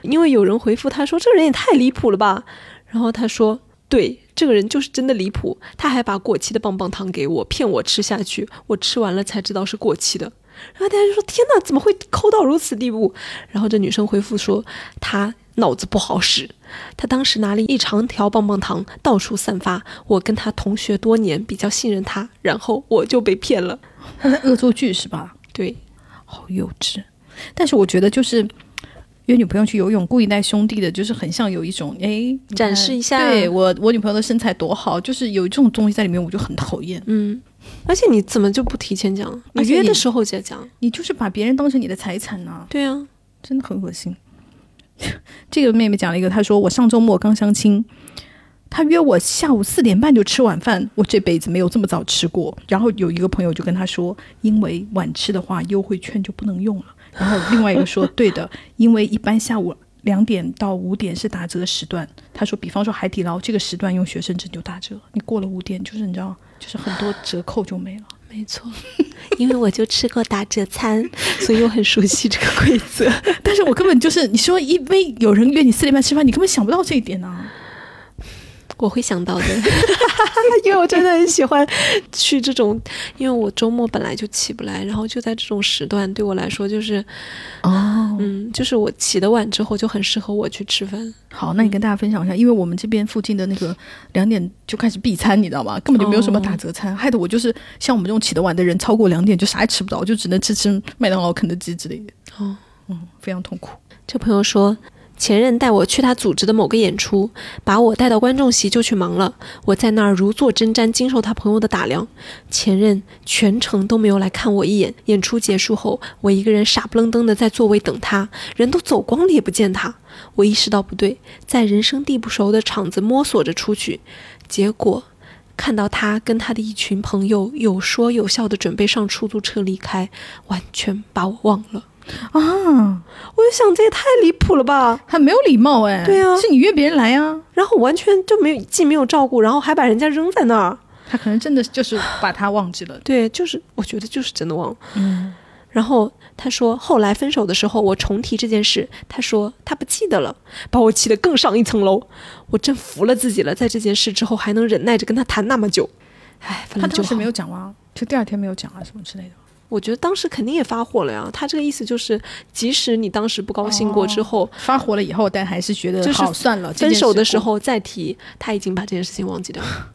因为有人回复他说这个人也太离谱了吧，然后他说。对，这个人就是真的离谱，他还把过期的棒棒糖给我，骗我吃下去，我吃完了才知道是过期的。然后大家就说：“天哪，怎么会抠到如此地步？”然后这女生回复说：“她脑子不好使，她当时拿了一长条棒棒糖到处散发。我跟她同学多年，比较信任她，然后我就被骗了。她在恶作剧是吧？对，好幼稚。但是我觉得就是约女朋友去游泳，故意带兄弟的，就是很像有一种哎展示一下对我我女朋友的身材多好，就是有这种东西在里面，我就很讨厌。嗯，而且你怎么就不提前讲？你约的时候再讲。你就是把别人当成你的财产呐、对啊，真的很恶心。*laughs* 这个妹妹讲了一个，她说我上周末刚相亲，她约我下午四点半就吃晚饭，我这辈子没有这么早吃过。然后有一个朋友就跟她说，因为晚吃的话优惠券就不能用了。然后另外一个说，对的，*laughs* 因为一般下午两点到五点是打折时段。他说，比方说海底捞这个时段用学生证就打折，你过了五点就是你知道，就是很多折扣就没了。没错，*laughs* 因为我就吃过打折餐，*laughs* 所以我很熟悉这个规则。但是我根本就是你说，因为有人约你四点半吃饭，你根本想不到这一点啊。我会想到的，*laughs* 因为我真的很喜欢去这种，因为我周末本来就起不来，然后就在这种时段，对我来说就是，哦，嗯，就是我起得晚之后就很适合我去吃饭。好，那你跟大家分享一下，因为我们这边附近的那个两点就开始闭餐，你知道吗？根本就没有什么打折餐，害得我就是像我们这种起得晚的人，超过两点就啥也吃不到，就只能吃吃麦当劳、肯德基之类的。哦，嗯，非常痛苦。这朋友说，前任带我去他组织的某个演出，把我带到观众席就去忙了。我在那儿如坐针毡，经受他朋友的打量。前任全程都没有来看我一眼。演出结束后，我一个人傻不愣登的在座位等他，人都走光了也不见他。我意识到不对，在人生地不熟的场子摸索着出去，结果。看到他跟他的一群朋友有说有笑的准备上出租车离开，完全把我忘了。啊，我就想，这也太离谱了吧！很没有礼貌哎。对啊是你约别人来啊，然后完全就没有，既没有照顾，然后还把人家扔在那儿。他可能真的就是把他忘记了。对，就是我觉得就是真的忘了。嗯，然后他说，后来分手的时候，我重提这件事，他说他不记得了，把我气得更上一层楼。我真服了自己了，在这件事之后还能忍耐着跟他谈那么久。唉，反正当时没有讲吗？就第二天没有讲啊，什么之类的。我觉得当时肯定也发火了呀。他这个意思就是，即使你当时不高兴过之后，发火了以后，但还是觉得就是好算了。分手的时候再提，他已经把这件事情忘记掉了。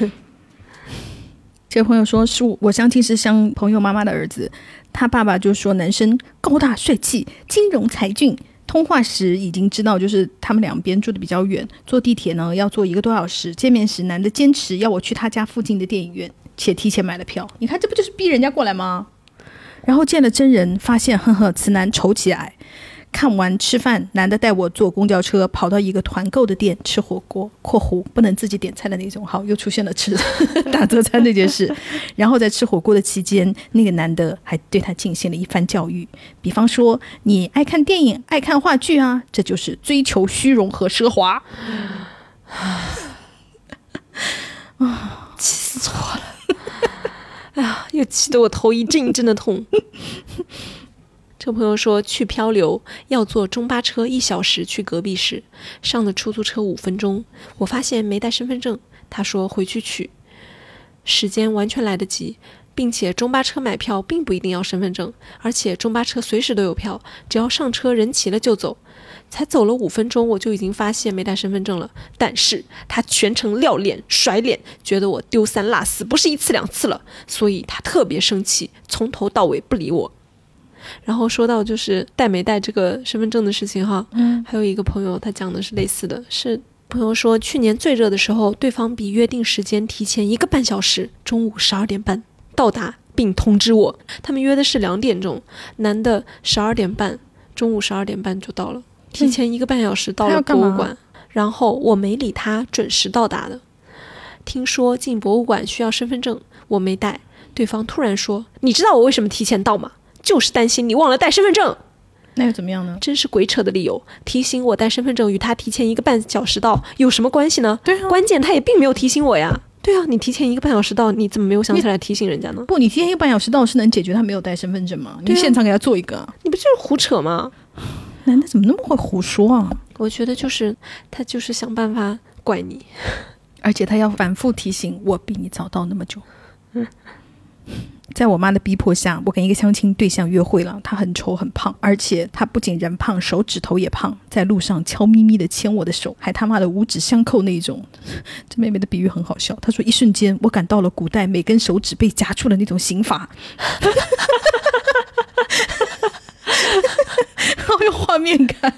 *laughs* 这个朋友说，是我我相亲是相朋友妈妈的儿子，他爸爸就说男生高大帅气、金融才俊。通话时已经知道，就是他们两边住的比较远，坐地铁呢要坐一个多小时。见面时，男的坚持要我去他家附近的电影院，且提前买了票。你看，这不就是逼人家过来吗？然后见了真人，发现呵呵，此男丑且矮。看完吃饭，男的带我坐公交车跑到一个团购的店吃火锅（括弧不能自己点菜的那种）。好，又出现了吃 *laughs* 打折餐这件事。然后在吃火锅的期间，那个男的还对他进行了一番教育，比方说：“你爱看电影，爱看话剧啊，这就是追求虚荣和奢华。啊 *sighs* 气死我了！*laughs* 哎呀，又气得我头一阵一阵的痛。*laughs* 这朋友说去漂流要坐中巴车一小时去隔壁市，上的出租车五分钟。我发现没带身份证，他说回去取，时间完全来得及，并且中巴车买票并不一定要身份证，而且中巴车随时都有票，只要上车人齐了就走。才走了五分钟，我就已经发现没带身份证了。但是他全程撂脸甩脸，觉得我丢三落四，不是一次两次了，所以他特别生气，从头到尾不理我。然后说到就是带没带这个身份证的事情哈，嗯，还有一个朋友他讲的是类似的，是朋友说去年最热的时候，对方比约定时间提前一个半小时，中午十二点半到达，并通知我，他们约的是两点钟，男的十二点半，中午十二点半就到了，提前一个半小时到了博物馆，然后我没理他，准时到达的。听说进博物馆需要身份证，我没带，对方突然说：“你知道我为什么提前到吗？就是担心你忘了带身份证。”那又怎么样呢？真是鬼扯的理由！提醒我带身份证与他提前一个半小时到有什么关系呢？对啊关键他也并没有提醒我呀。对啊，你提前一个半小时到，你怎么没有想起来提醒人家呢？不，你提前一个半小时到是能解决他没有带身份证吗？你现场给他做一个啊，你不就是胡扯吗？男的怎么那么会胡说啊？我觉得就是他就是想办法怪你。而且他要反复提醒我比你早到那么久。在我妈的逼迫下，我跟一个相亲对象约会了。他很丑很胖，而且他不仅人胖，手指头也胖。在路上悄咪咪的牵我的手，还他妈的五指相扣那一种。*laughs* 这妹妹的比喻很好笑。她说：“一瞬间，我感到了古代每根手指被夹住的那种刑罚。*laughs* ”好有画面感。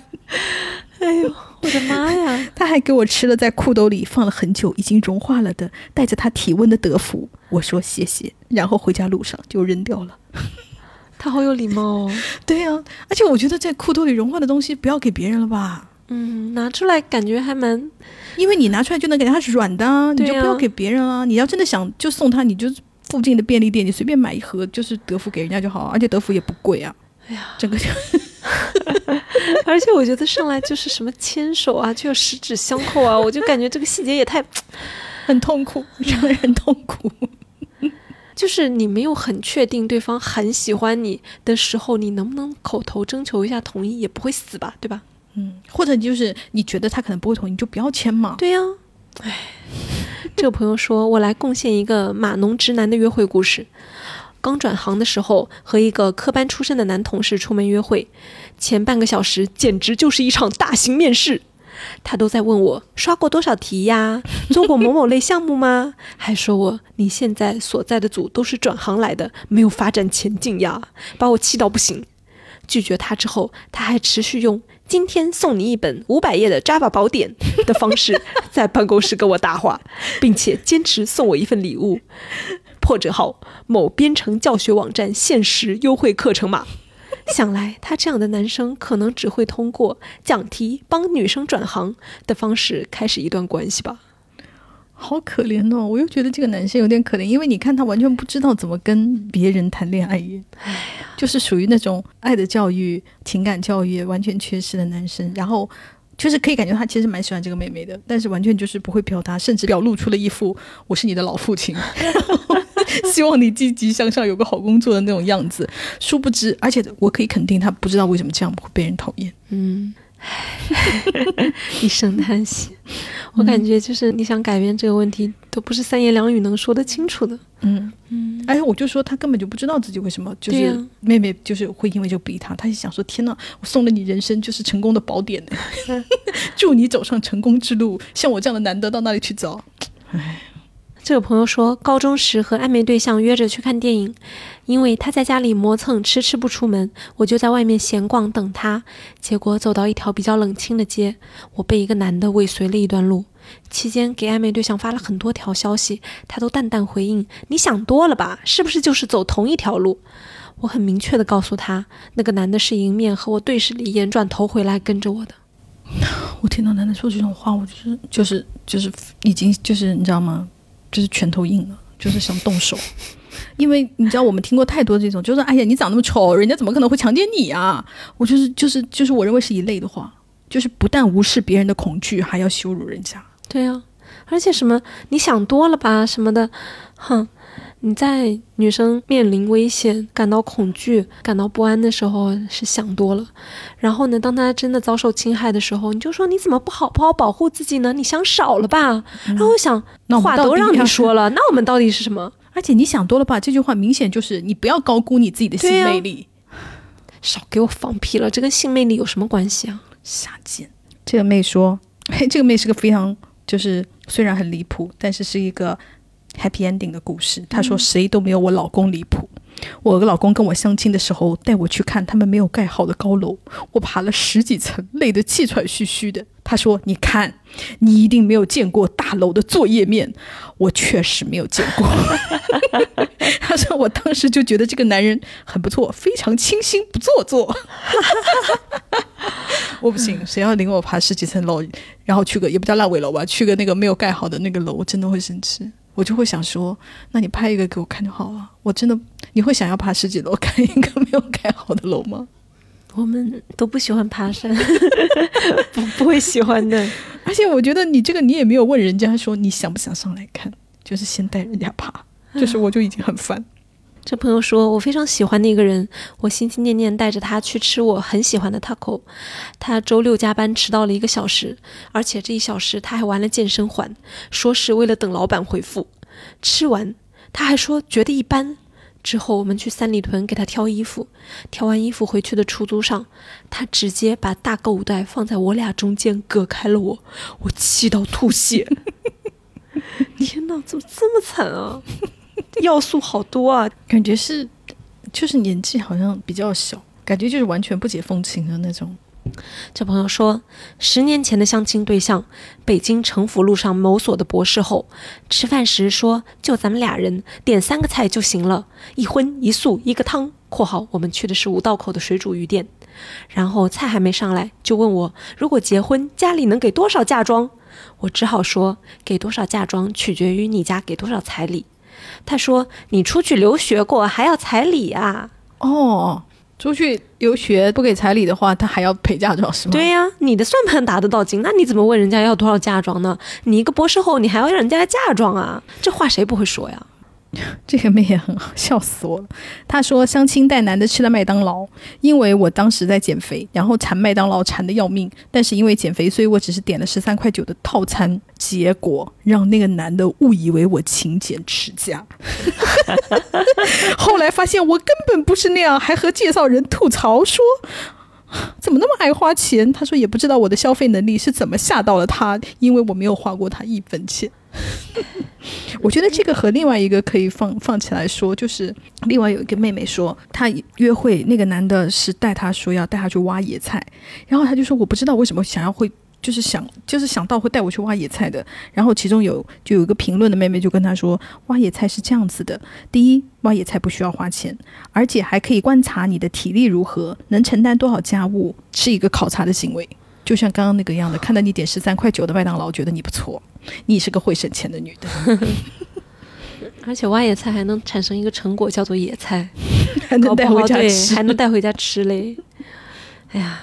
哎呦，我的妈呀！他还给我吃了在裤兜里放了很久、已经融化了的带着他体温的德芙。我说谢谢，然后回家路上就扔掉了。他好有礼貌哦。*laughs* 对呀、而且我觉得在裤兜里融化的东西不要给别人了吧，嗯，拿出来感觉还蛮……因为你拿出来就能给他是软的啊，你就不要给别人啊。你要真的想就送他，你就附近的便利店，你随便买一盒就是德芙给人家就好，而且德芙也不贵啊。哎呀，整个就 *laughs* 而且我觉得上来就是什么牵手啊，就有十指相扣啊，我就感觉这个细节也太 *laughs*…… 很痛苦，让人痛苦。*laughs* 就是你没有很确定对方很喜欢你的时候，你能不能口头征求一下同意，也不会死吧，对吧？嗯，或者就是你觉得他可能不会同意，你就不要签嘛。对呀、哎，这个朋友说，我来贡献一个码农直男的约会故事。刚转行的时候，和一个科班出身的男同事出门约会，前半个小时简直就是一场大型面试。他都在问我刷过多少题呀，做过某某类项目吗？*laughs* 还说我你现在所在的组都是转行来的，没有发展前景呀，把我气到不行。拒绝他之后，他还持续用“今天送你一本五百页的 Java 宝典”的方式 *laughs* 在办公室跟我搭话，并且坚持送我一份礼物，破折号某编程教学网站限时优惠课程码。想来他这样的男生可能只会通过讲题帮女生转行的方式开始一段关系吧。好可怜哦！我又觉得这个男生有点可怜，因为你看他完全不知道怎么跟别人谈恋爱耶，就是属于那种爱的教育、情感教育完全缺失的男生。然后就是可以感觉他其实蛮喜欢这个妹妹的，但是完全就是不会表达，甚至表露出了一副我是你的老父亲，然 *laughs* 后希望你积极向上，有个好工作的那种样子。殊不知，而且我可以肯定，他不知道为什么这样会被人讨厌。嗯，*laughs* 一声叹息。我感觉就是你想改变这个问题，都不是三言两语能说得清楚的。嗯，嗯，哎我就说他根本就不知道自己为什么就是妹妹就是会因为就逼他，他就想说天呐，我送了你人生就是成功的宝典呢，*laughs* 祝你走上成功之路。像我这样的难得到那里去找？这个朋友说，高中时和暧昧对象约着去看电影，因为他在家里磨蹭，迟迟不出门，我就在外面闲逛等他。结果走到一条比较冷清的街，我被一个男的尾随了一段路。期间给暧昧对象发了很多条消息，他都淡淡回应：“你想多了吧？是不是就是走同一条路？”我很明确的告诉他，那个男的是迎面和我对视了一眼，转头回来跟着我的。我听到男的说这种话，我就是就是就是已经就是你知道吗？就是拳头硬了，就是想动手。因为你知道，我们听过太多这种，就是哎呀，你长那么丑，人家怎么可能会强奸你啊？我就是就是就是我认为是一类的话，就是不但无视别人的恐惧，还要羞辱人家。对呀、而且什么你想多了吧什么的，哼，你在女生面临危险、感到恐惧、感到不安的时候是想多了，然后呢，当她真的遭受侵害的时候，你就说你怎么不好不好保护自己呢？你想少了吧？然后我想，那我话都让你说了，那我们到底是什么？而且你想多了吧？这句话明显就是你不要高估你自己的性魅力，少给我放屁了，这跟性魅力有什么关系啊？下贱。这个妹说，嘿，*laughs* 这个妹是个非常就是虽然很离谱，但是是一个 happy ending 的故事。她说谁都没有我老公离谱。我老公跟我相亲的时候，带我去看他们没有盖好的高楼，我爬了十几层，累得气喘吁吁的。他说：“你看，你一定没有见过大楼的作业面。”我确实没有见过。他说：“我当时就觉得这个男人很不错，非常清新，不做作。”我不行，谁要领我爬十几层楼，然后去个也不叫烂尾楼吧，去个那个没有盖好的那个楼，我真的会生气。我就会想说，那你拍一个给我看就好了。我真的，你会想要爬十几楼看一个没有盖好的楼吗？我们都不喜欢爬山，*laughs* 不不会喜欢的。而且我觉得你这个你也没有问人家说你想不想上来看，就是先带人家爬，就是我就已经很烦。这朋友说，我非常喜欢的一个人，我心心念念带着他去吃我很喜欢的 taco。他周六加班迟到了一个小时，而且这一小时他还玩了健身环，说是为了等老板回复。吃完，他还说觉得一般。之后我们去三里屯给他挑衣服，挑完衣服回去的出租上，他直接把大购物袋放在我俩中间隔开了我，我气到吐血。*laughs* 天哪，怎么这么惨啊？要素好多啊，感觉是，就是年纪好像比较小，感觉就是完全不解风情的那种。这朋友说，十年前的相亲对象，北京城府路上某所的博士后，吃饭时说就咱们俩人，点三个菜就行了，一荤一素一个汤。（括号我们去的是五道口的水煮鱼店）。然后菜还没上来，就问我如果结婚家里能给多少嫁妆？我只好说给多少嫁妆取决于你家给多少彩礼。他说：“你出去留学过，还要彩礼啊？”哦，出去留学不给彩礼的话，他还要陪嫁妆是吗？对呀，你的算盘打得到精，那你怎么问人家要多少嫁妆呢？你一个博士后，你还要让人家嫁妆啊？这话谁不会说呀？*laughs* 这个妹也很好，笑死我了。她说相亲带男的吃了麦当劳，因为我当时在减肥，然后馋麦当劳馋的要命。但是因为减肥，所以我只是点了十三块九的套餐，结果让那个男的误以为我勤俭持家。*laughs* 后来发现我根本不是那样，还和介绍人吐槽说 *laughs* 怎么那么爱花钱。他说也不知道我的消费能力是怎么吓到了他，因为我没有花过他一分钱。*laughs* 我觉得这个和另外一个可以放放起来说，就是另外有一个妹妹说，她约会那个男的是带她说要带她去挖野菜，然后她就说我不知道为什么想要会就是想就是想到会带我去挖野菜的，然后其中有就有一个评论的妹妹就跟他说，挖野菜是这样子的，第一挖野菜不需要花钱，而且还可以观察你的体力如何，能承担多少家务，是一个考察的行为。就像刚刚那个样的，看到你点十三块九的麦当劳，觉得你不错，你是个会省钱的女的。*laughs* 而且挖野菜还能产生一个成果，叫做野菜，*laughs* 还能带回家吃，还能带回家吃嘞。哎呀，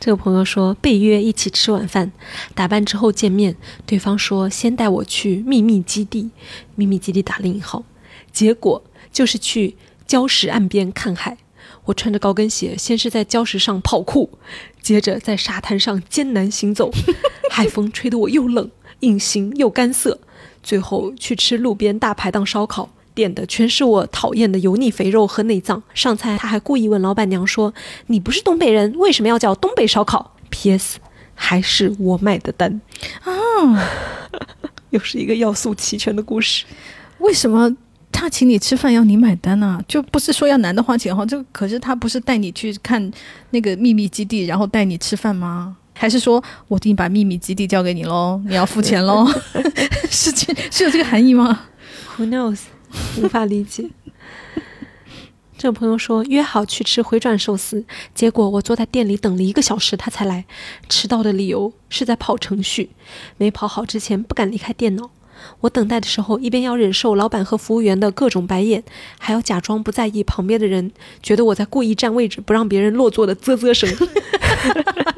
这个朋友说被约一起吃晚饭，打扮之后见面，对方说先带我去秘密基地，秘密基地打了引号，结果就是去礁石岸边看海。我穿着高跟鞋，先是在礁石上跑酷，接着在沙滩上艰难行走，*laughs* 海风吹得我又冷，隐形又干涩。最后去吃路边大排档烧烤，点的全是我讨厌的油腻肥肉和内脏。上菜他还故意问老板娘说：“你不是东北人，为什么要叫东北烧烤？”P.S. 还是我买的单啊，*laughs* 又是一个要素齐全的故事。为什么？他请你吃饭要你买单啊，就不是说要男的花钱哈？这可是他不是带你去看那个秘密基地，然后带你吃饭吗？还是说我已经把秘密基地交给你喽，你要付钱喽？*laughs* *laughs* 是这是有这个含义吗？Who knows？无法理解。这个朋友说约好去吃回转寿司，结果我坐在店里等了一个小时，他才来。迟到的理由是在跑程序，没跑好之前不敢离开电脑。我等待的时候，一边要忍受老板和服务员的各种白眼，还要假装不在意旁边的人觉得我在故意占位置，不让别人落座的啧啧声，*laughs*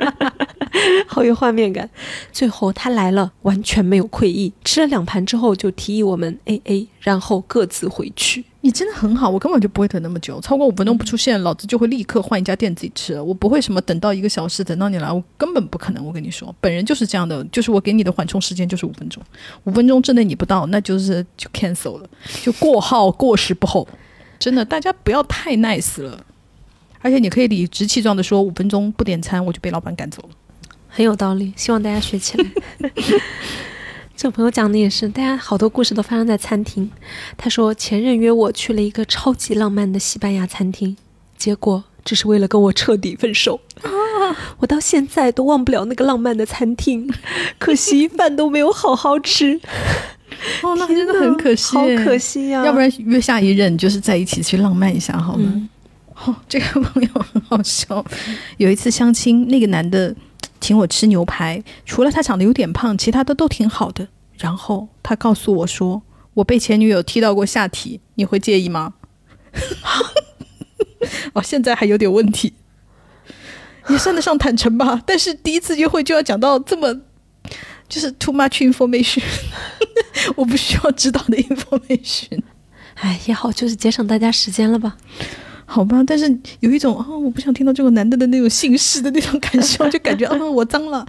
好有画面感。最后他来了，完全没有愧意，吃了两盘之后就提议我们 A A，然后各自回去。你真的很好，我根本就不会等那么久，超过五分钟不出现，老子就会立刻换一家店自己吃了。我不会什么等到一个小时，等到你来，我根本不可能。我跟你说，本人就是这样的，就是我给你的缓冲时间就是五分钟，五分钟之内你不到，那就是就 cancel 了，就过号过时不候。真的，大家不要太 nice 了，而且你可以理直气壮的说，五分钟不点餐我就被老板赶走了，很有道理。希望大家学起来。这朋友讲的也是，大家好多故事都发生在餐厅。他说前任约我去了一个超级浪漫的西班牙餐厅，结果只是为了跟我彻底分手。啊我到现在都忘不了那个浪漫的餐厅，可惜饭都没有好好吃。哦，那 *laughs* 真的很可惜，好可惜呀！要不然约下一任就是在一起去浪漫一下好吗？哦，这个朋友很好笑。有一次相亲，那个男的。请我吃牛排，除了他长得有点胖，其他的都挺好的。然后他告诉我说，我被前女友踢到过下体，你会介意吗？*laughs* 哦，现在还有点问题，也算得上坦诚吧。但是第一次约会就要讲到这么，就是 too much information，*laughs* 我不需要知道的 information。哎，也好，就是节省大家时间了吧。好吧，但是有一种啊、我不想听到这个男的的那种姓氏的那种感受，*laughs* 就感觉啊、我脏了。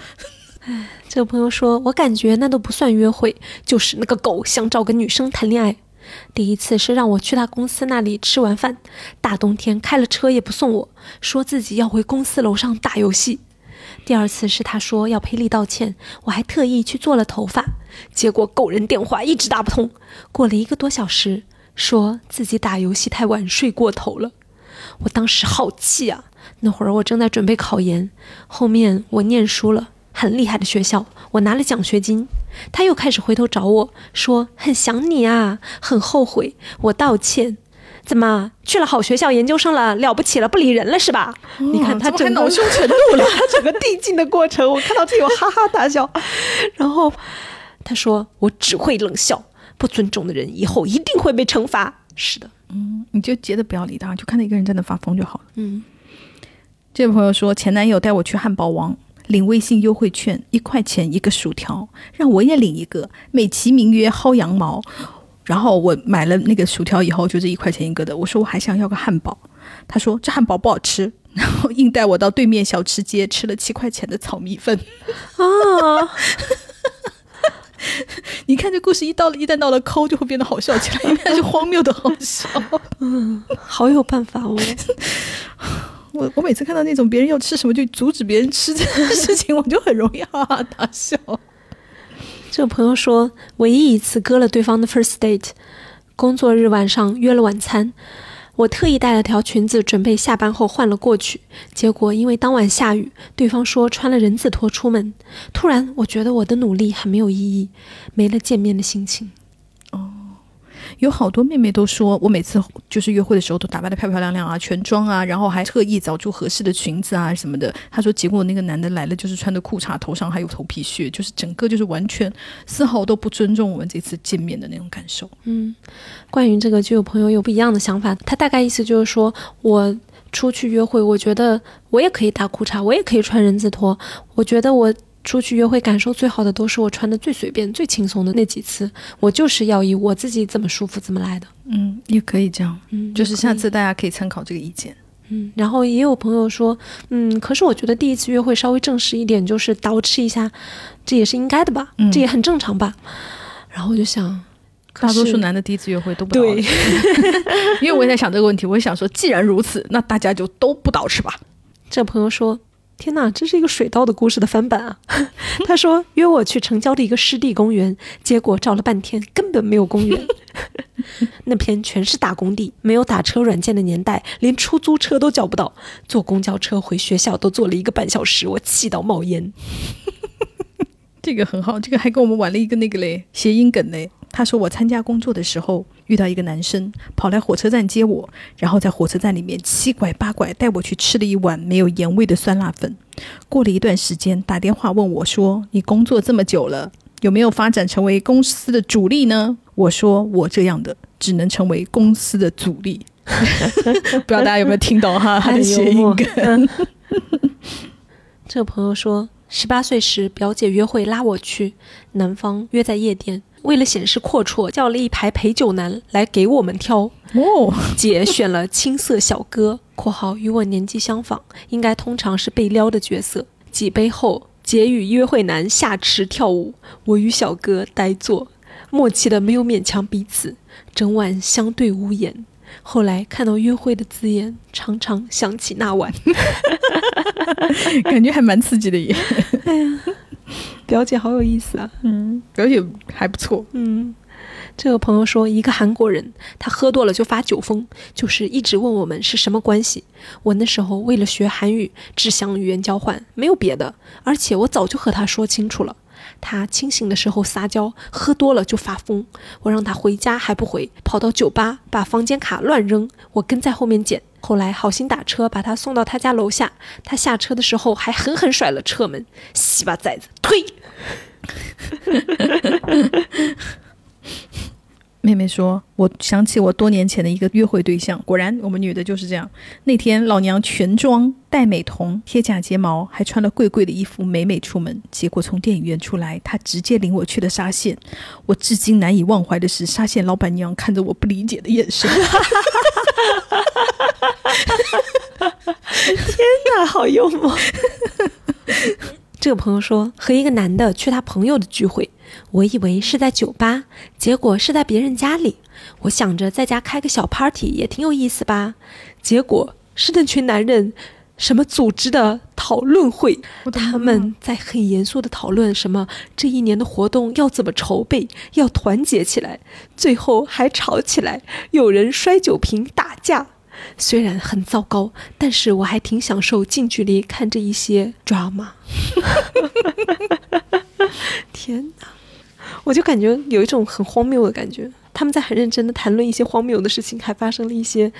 *laughs* 这个朋友说，我感觉那都不算约会，就是那个狗想找个女生谈恋爱。第一次是让我去他公司那里吃完饭，大冬天开了车也不送我，说自己要回公司楼上打游戏。第二次是他说要赔礼道歉，我还特意去做了头发，结果狗人电话一直打不通。过了一个多小时，说自己打游戏太晚睡过头了。我当时好气啊！那会儿我正在准备考研，后面我念书了，很厉害的学校，我拿了奖学金。他又开始回头找我说很想你啊，很后悔。我道歉，怎么去了好学校研究生了，了不起了，不理人了是吧？你看他整恼羞成怒了。他 *laughs* 整个递进的过程，我看到这有哈哈大笑。*laughs* 然后他说：“我只会冷笑，不尊重的人以后一定会被惩罚。”是的，你就觉得不要理他，就看到一个人在那发疯就好了。嗯，这位朋友说，前男友带我去汉堡王领微信优惠券，一块钱一个薯条，让我也领一个，美其名曰薅羊毛。然后我买了那个薯条以后，就是一块钱一个的。我说我还想要个汉堡，他说这汉堡不好吃，*laughs* 然后硬带我到对面小吃街吃了七块钱的炒米粉。啊，*laughs* *laughs* 你看这故事一到了一旦到了抠，就会变得好笑起来，因为它是荒谬的好笑。嗯好有办法哦。我 *laughs* 我每次看到那种别人要吃什么就阻止别人吃这件事情，我就很容易哈哈大笑。这个朋友说，唯一一次割了对方的 first date，工作日晚上约了晚餐，我特意带了条裙子，准备下班后换了过去。结果因为当晚下雨，对方说穿了人字拖出门。突然，我觉得我的努力很没有意义，没了见面的心情。有好多妹妹都说，我每次就是约会的时候都打扮的漂漂亮亮啊，全妆啊，然后还特意找出合适的裙子啊什么的。她说，结果那个男的来了，就是穿的裤衩，头上还有头皮屑，就是整个就是完全丝毫都不尊重我们这次见面的那种感受。嗯，关于这个，就有朋友有不一样的想法。他大概意思就是说，我出去约会，我觉得我也可以搭裤衩，我也可以穿人字拖。我觉得我出去约会感受最好的都是我穿的最随便、最轻松的那几次。我就是要以我自己怎么舒服怎么来的。嗯，也可以这样，嗯，就是下次大家可以参考这个意见。嗯，然后也有朋友说，嗯，可是我觉得第一次约会稍微正式一点，就是捯饬一下，这也是应该的吧，嗯这也很正常吧。然后我就想，大多数男的第一次约会都不对 *laughs* 因为我也在想这个问题，我也想说，既然如此，那大家就都不捯饬吧。*laughs* 这朋友说：“天哪，这是一个水稻的故事的翻版啊！” *laughs* 他说约我去城郊的一个湿地公园，结果找了半天根本没有公园，*laughs* 那片全是大工地，没有打车软件的年代，连出租车都叫不到，坐公交车回学校都坐了一个半小时，我气到冒烟。*laughs* 这个很好，这个还跟我们玩了一个那个嘞谐音梗嘞。他说我参加工作的时候遇到一个男生跑来火车站接我，然后在火车站里面七拐八拐带我去吃了一碗没有盐味的酸辣粉。过了一段时间，打电话问我说：“你工作这么久了，有没有发展成为公司的主力呢？”我说：“我这样的只能成为公司的阻力。” *laughs* 不知道大家有没有听懂哈他的谐音梗？*laughs* *laughs* 这个朋友说，十八岁时表姐约会拉我去，南方约在夜店，为了显示阔绰，叫了一排陪酒男来给我们挑。哦，姐选了青涩小哥（括号与我年纪相仿，应该通常是被撩的角色）。几杯后，姐与约会男下池跳舞，我与小哥呆坐，默契的没有勉强彼此，整晚相对无言。后来看到约会的字眼，常常想起那晚。*laughs* 感觉还蛮刺激的耶。*laughs* 表姐好有意思啊！嗯，表姐还不错。嗯，这个朋友说，一个韩国人，他喝多了就发酒疯，就是一直问我们是什么关系。我那时候为了学韩语，只想语言交换，没有别的。而且我早就和他说清楚了。他清醒的时候撒娇，喝多了就发疯。我让他回家还不回，跑到酒吧把房间卡乱扔，我跟在后面捡。后来好心打车把他送到他家楼下，他下车的时候还狠狠甩了车门，西巴崽子，推！*laughs* 妹妹说：“我想起我多年前的一个约会对象，果然我们女的就是这样。那天老娘全妆、戴美瞳、贴假睫毛，还穿了贵贵的衣服，美美出门。结果从电影院出来，他直接领我去了沙县。我至今难以忘怀的是，沙县老板娘看着我不理解的眼神。天哪，好幽默！*laughs* *laughs* 这个朋友说，和一个男的去他朋友的聚会，我以为是在酒吧，结果是在别人家里。我想着在家开个小 party 也挺有意思吧，结果是那群男人什么组织的讨论会，他们在很严肃的讨论什么这一年的活动要怎么筹备，要团结起来，最后还吵起来，有人摔酒瓶打架。虽然很糟糕，但是我还挺享受近距离看这一些 drama。*laughs* 天哪，我就感觉有一种很荒谬的感觉。他们在很认真的谈论一些荒谬的事情，还发生了一些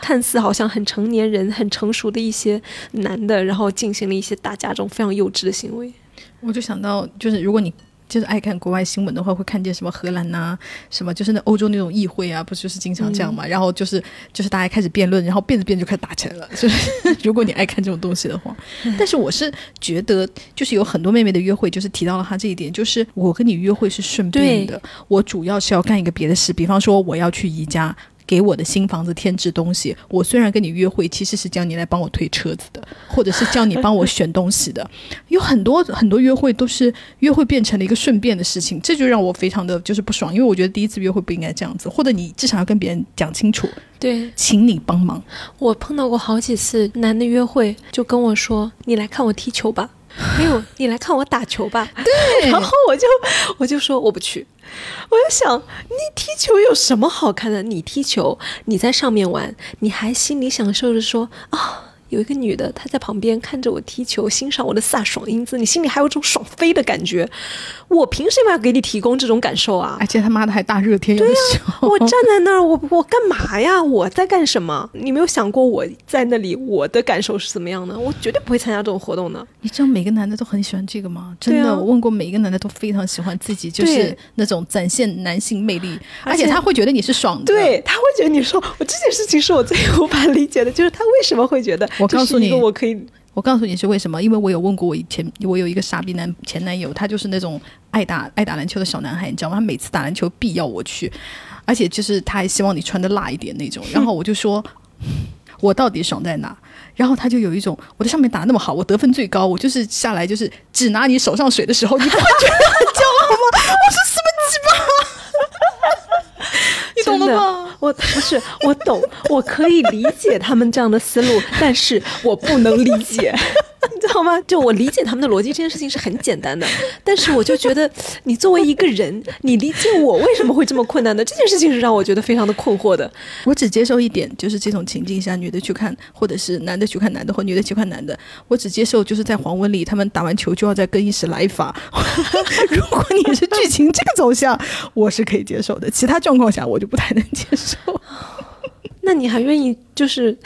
看似好像很成年人、很成熟的一些男的，然后进行了一些打架这种非常幼稚的行为。我就想到，就是如果你。就是爱看国外新闻的话，会看见什么荷兰呐，什么就是那欧洲那种议会啊，不就是经常这样嘛？然后就是就是大家开始辩论，然后辩着辩着就开始打起来了。*laughs* 就是如果你爱看这种东西的话，但是我是觉得，就是有很多妹妹的约会，就是提到了她这一点，就是我跟你约会是顺便的，我主要是要干一个别的事，比方说我要去宜家。给我的新房子添置东西，我虽然跟你约会，其实是叫你来帮我推车子的，或者是叫你帮我选东西的。*laughs* 有很多很多约会都是约会变成了一个顺便的事情，这就让我非常的就是不爽，因为我觉得第一次约会不应该这样子，或者你至少要跟别人讲清楚。对，请你帮忙。我碰到过好几次男的约会，就跟我说：“你来看我踢球吧。*laughs* ”没有，你来看我打球吧。对，*laughs* 然后我就我就说我不去。我就想，你踢球有什么好看的？你踢球，你在上面玩，你还心里享受着说啊。有一个女的，她在旁边看着我踢球，欣赏我的飒爽英姿，你心里还有种爽飞的感觉。我凭什么要给你提供这种感受啊？而且他妈的还大热天，对啊，我站在那儿，我我干嘛呀？我在干什么？你没有想过我在那里，我的感受是怎么样的？我绝对不会参加这种活动的。你知道每个男的都很喜欢这个吗？真的，我问过每一个男的都非常喜欢自己，就是那种展现男性魅力，而且他会觉得你是爽的，对他会觉得你说我这件事情是我最无法理解的，就是他为什么会觉得。我告诉你，我可以，我告诉你是为什么？因为我有问过我以前，我有一个傻逼男前男友，他就是那种爱打爱打篮球的小男孩，你知道吗？他每次打篮球必要我去，而且就是他还希望你穿的辣一点那种。然后我就说，*laughs* 我到底爽在哪？然后他就有一种，我在上面打那么好，我得分最高，我就是下来就是只拿你手上水的时候，你不会觉得很骄傲吗？*laughs* 我说懂了吗？我不是，我懂，我可以理解他们这样的思路，但是我不能理解。*laughs* 你知道吗？就我理解他们的逻辑，这件事情是很简单的。但是我就觉得，你作为一个人，你理解我为什么会这么困难的？这件事情是让我觉得非常的困惑的。我只接受一点，就是这种情境下，女的去看，或者是男的去看男的，或女的去看男的，我只接受就是在黄文里，他们打完球就要在更衣室来一发。*laughs* 如果你是剧情这个走向，我是可以接受的。其他状况下，我就不太能接受。*laughs* 那你还愿意就是？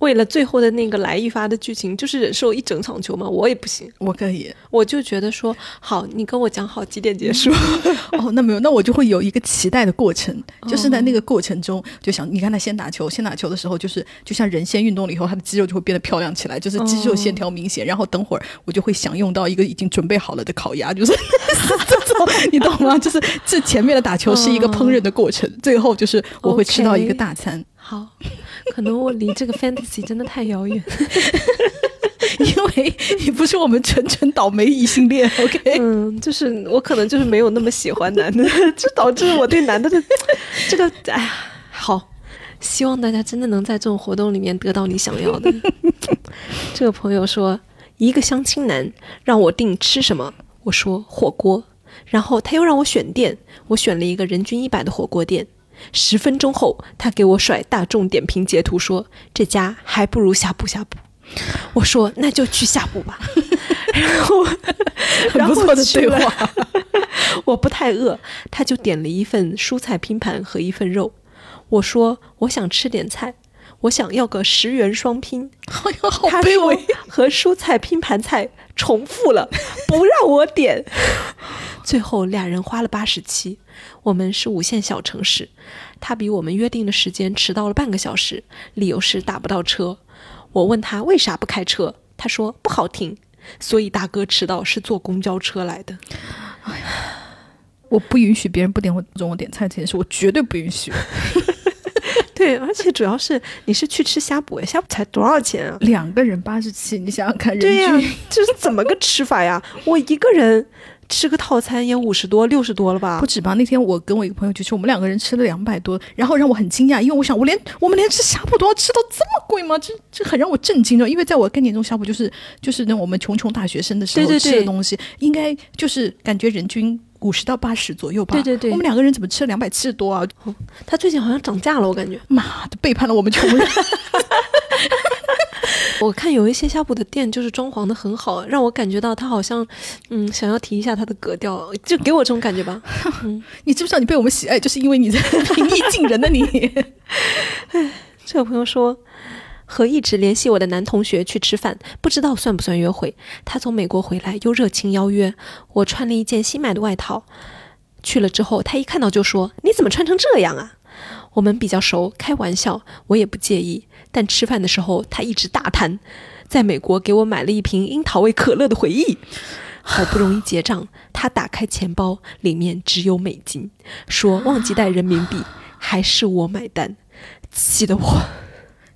为了最后的那个来一发的剧情，就是忍受一整场球吗？我也不行，我可以，我就觉得说好，你跟我讲好几点结束。*laughs* 哦，那没有，那我就会有一个期待的过程，就是在那个过程中就想，你看他先打球，先打球的时候，就是就像人先运动了以后，他的肌肉就会变得漂亮起来，就是肌肉线条明显。然后等会儿我就会享用到一个已经准备好了的烤鸭，就是 *laughs* *laughs* 你懂吗？就是这前面的打球是一个烹饪的过程，最后就是我会吃到一个大餐。好，可能我离这个 fantasy 真的太遥远，*laughs* 因为你不是我们纯纯倒霉异性恋，OK？嗯，就是我可能就是没有那么喜欢男的，就导致我对男的的这个，*laughs* 哎呀，好，希望大家真的能在这种活动里面得到你想要的。这个朋友说，一个相亲男让我定吃什么，我说火锅，然后他又让我选店，我选了一个人均一百的火锅店。十分钟后，他给我甩大众点评截图说：“这家还不如呷哺呷哺。”我说：“那就去呷哺吧。*laughs* ”然后，很不错的对话。*laughs* 我不太饿，他就点了一份蔬菜拼盘和一份肉。我说：“我想吃点菜，我想要个十元双拼。*laughs* ”好卑微，和蔬菜拼盘菜重复了，*laughs* 不让我点。*laughs* 最后俩人花了八十七。我们是五线小城市，他比我们约定的时间迟到了半个小时，理由是打不到车。我问他为啥不开车，他说不好停。所以大哥迟到是坐公交车来的。哎呀我不允许别人不点我中午点菜这件事，我绝对不允许。*laughs* *laughs* 对，而且主要是你是去吃呷哺，呷哺才多少钱啊？两个人八十七，你想想看，人对呀、均这是怎么个吃法呀？我一个人吃个套餐也五十多、六十多了吧不？止吧？那天我跟我一个朋友去吃，我们两个人吃了两百多，然后让我很惊讶，因为我想我连我们连吃呷哺都要吃到这么贵吗？这这很让我震惊的，因为在我概念中，呷哺就是就是那我们穷穷大学生的时候吃的东西，应该就是感觉人均五十到八十左右吧。对对对我们两个人怎么吃了两百七十多啊？他最近好像涨价了，我感觉。*laughs* 妈的，背叛了我们穷人。*laughs* 我看有一些呷哺的店就是装潢的很好，让我感觉到他好像，嗯，想要提一下他的格调，就给我这种感觉吧。*laughs* 你知不知道你被我们喜爱，就是因为你在平易近人的你。这个朋友说，和一直联系我的男同学去吃饭，不知道算不算约会。他从美国回来，又热情邀约。我穿了一件新买的外套，去了之后，他一看到就说：“你怎么穿成这样啊？”我们比较熟，开玩笑，我也不介意。但吃饭的时候，他一直大谈在美国给我买了一瓶樱桃味可乐的回忆。好不容易结账，他打开钱包，里面只有美金，说忘记带人民币，还是我买单，气得我。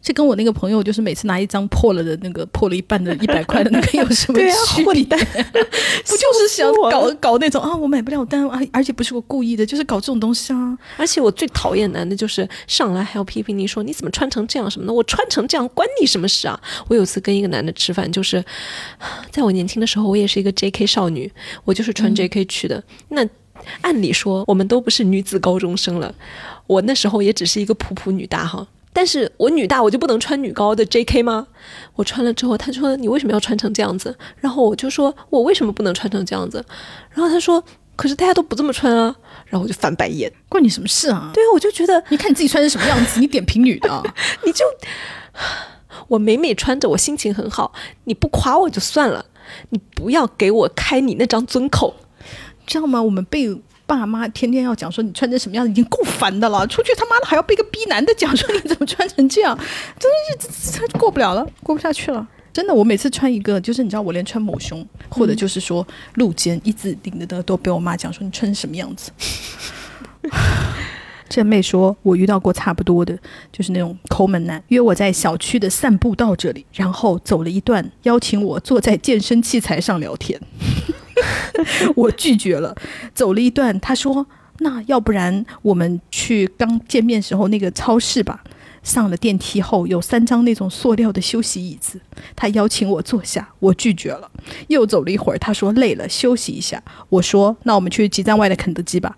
这跟我那个朋友，就是每次拿一张破了的那个破了一半的一百块的那个 *laughs* 有什么区别？*laughs* 不就是想搞搞那种啊，我买不了单啊，而且不是我故意的，就是搞这种东西啊。而且我最讨厌男的就是上来还要批评你说你怎么穿成这样什么的，我穿成这样关你什么事啊？我有次跟一个男的吃饭，就是在我年轻的时候，我也是一个 J.K. 少女，我就是穿 J.K. 去的。那按理说我们都不是女子高中生了，我那时候也只是一个普普女大哈。但是我女大，我就不能穿女高的 J.K. 吗？我穿了之后，他说你为什么要穿成这样子？然后我就说我为什么不能穿成这样子？然后他说可是大家都不这么穿啊。然后我就翻白眼。关你什么事啊？对啊，我就觉得你看你自己穿成什么样子，*laughs* 你点评女的啊，你就我美美穿着，我心情很好，你不夸我就算了，你不要给我开你那张尊口。知道吗？我们被爸妈天天要讲说你穿成什么样子，已经够烦的了。出去他妈的还要被个逼男的讲说你怎么穿成这样，*laughs* 真的是这过不了了，过不下去了。真的，我每次穿一个，就是你知道，我连穿抹胸或者就是说露肩一字领的的，都被我妈讲说你穿什么样子。这妹说，我遇到过差不多的，就是那种抠门男，约我在小区的散步道这里，然后走了一段，邀请我坐在健身器材上聊天。*laughs* 我拒绝了。走了一段，他说：“那要不然我们去刚见面时候那个超市吧。”上了电梯后，有三张那种塑料的休息椅子，他邀请我坐下，我拒绝了。又走了一会儿，他说累了，休息一下。我说：“那我们去集站外的肯德基吧。”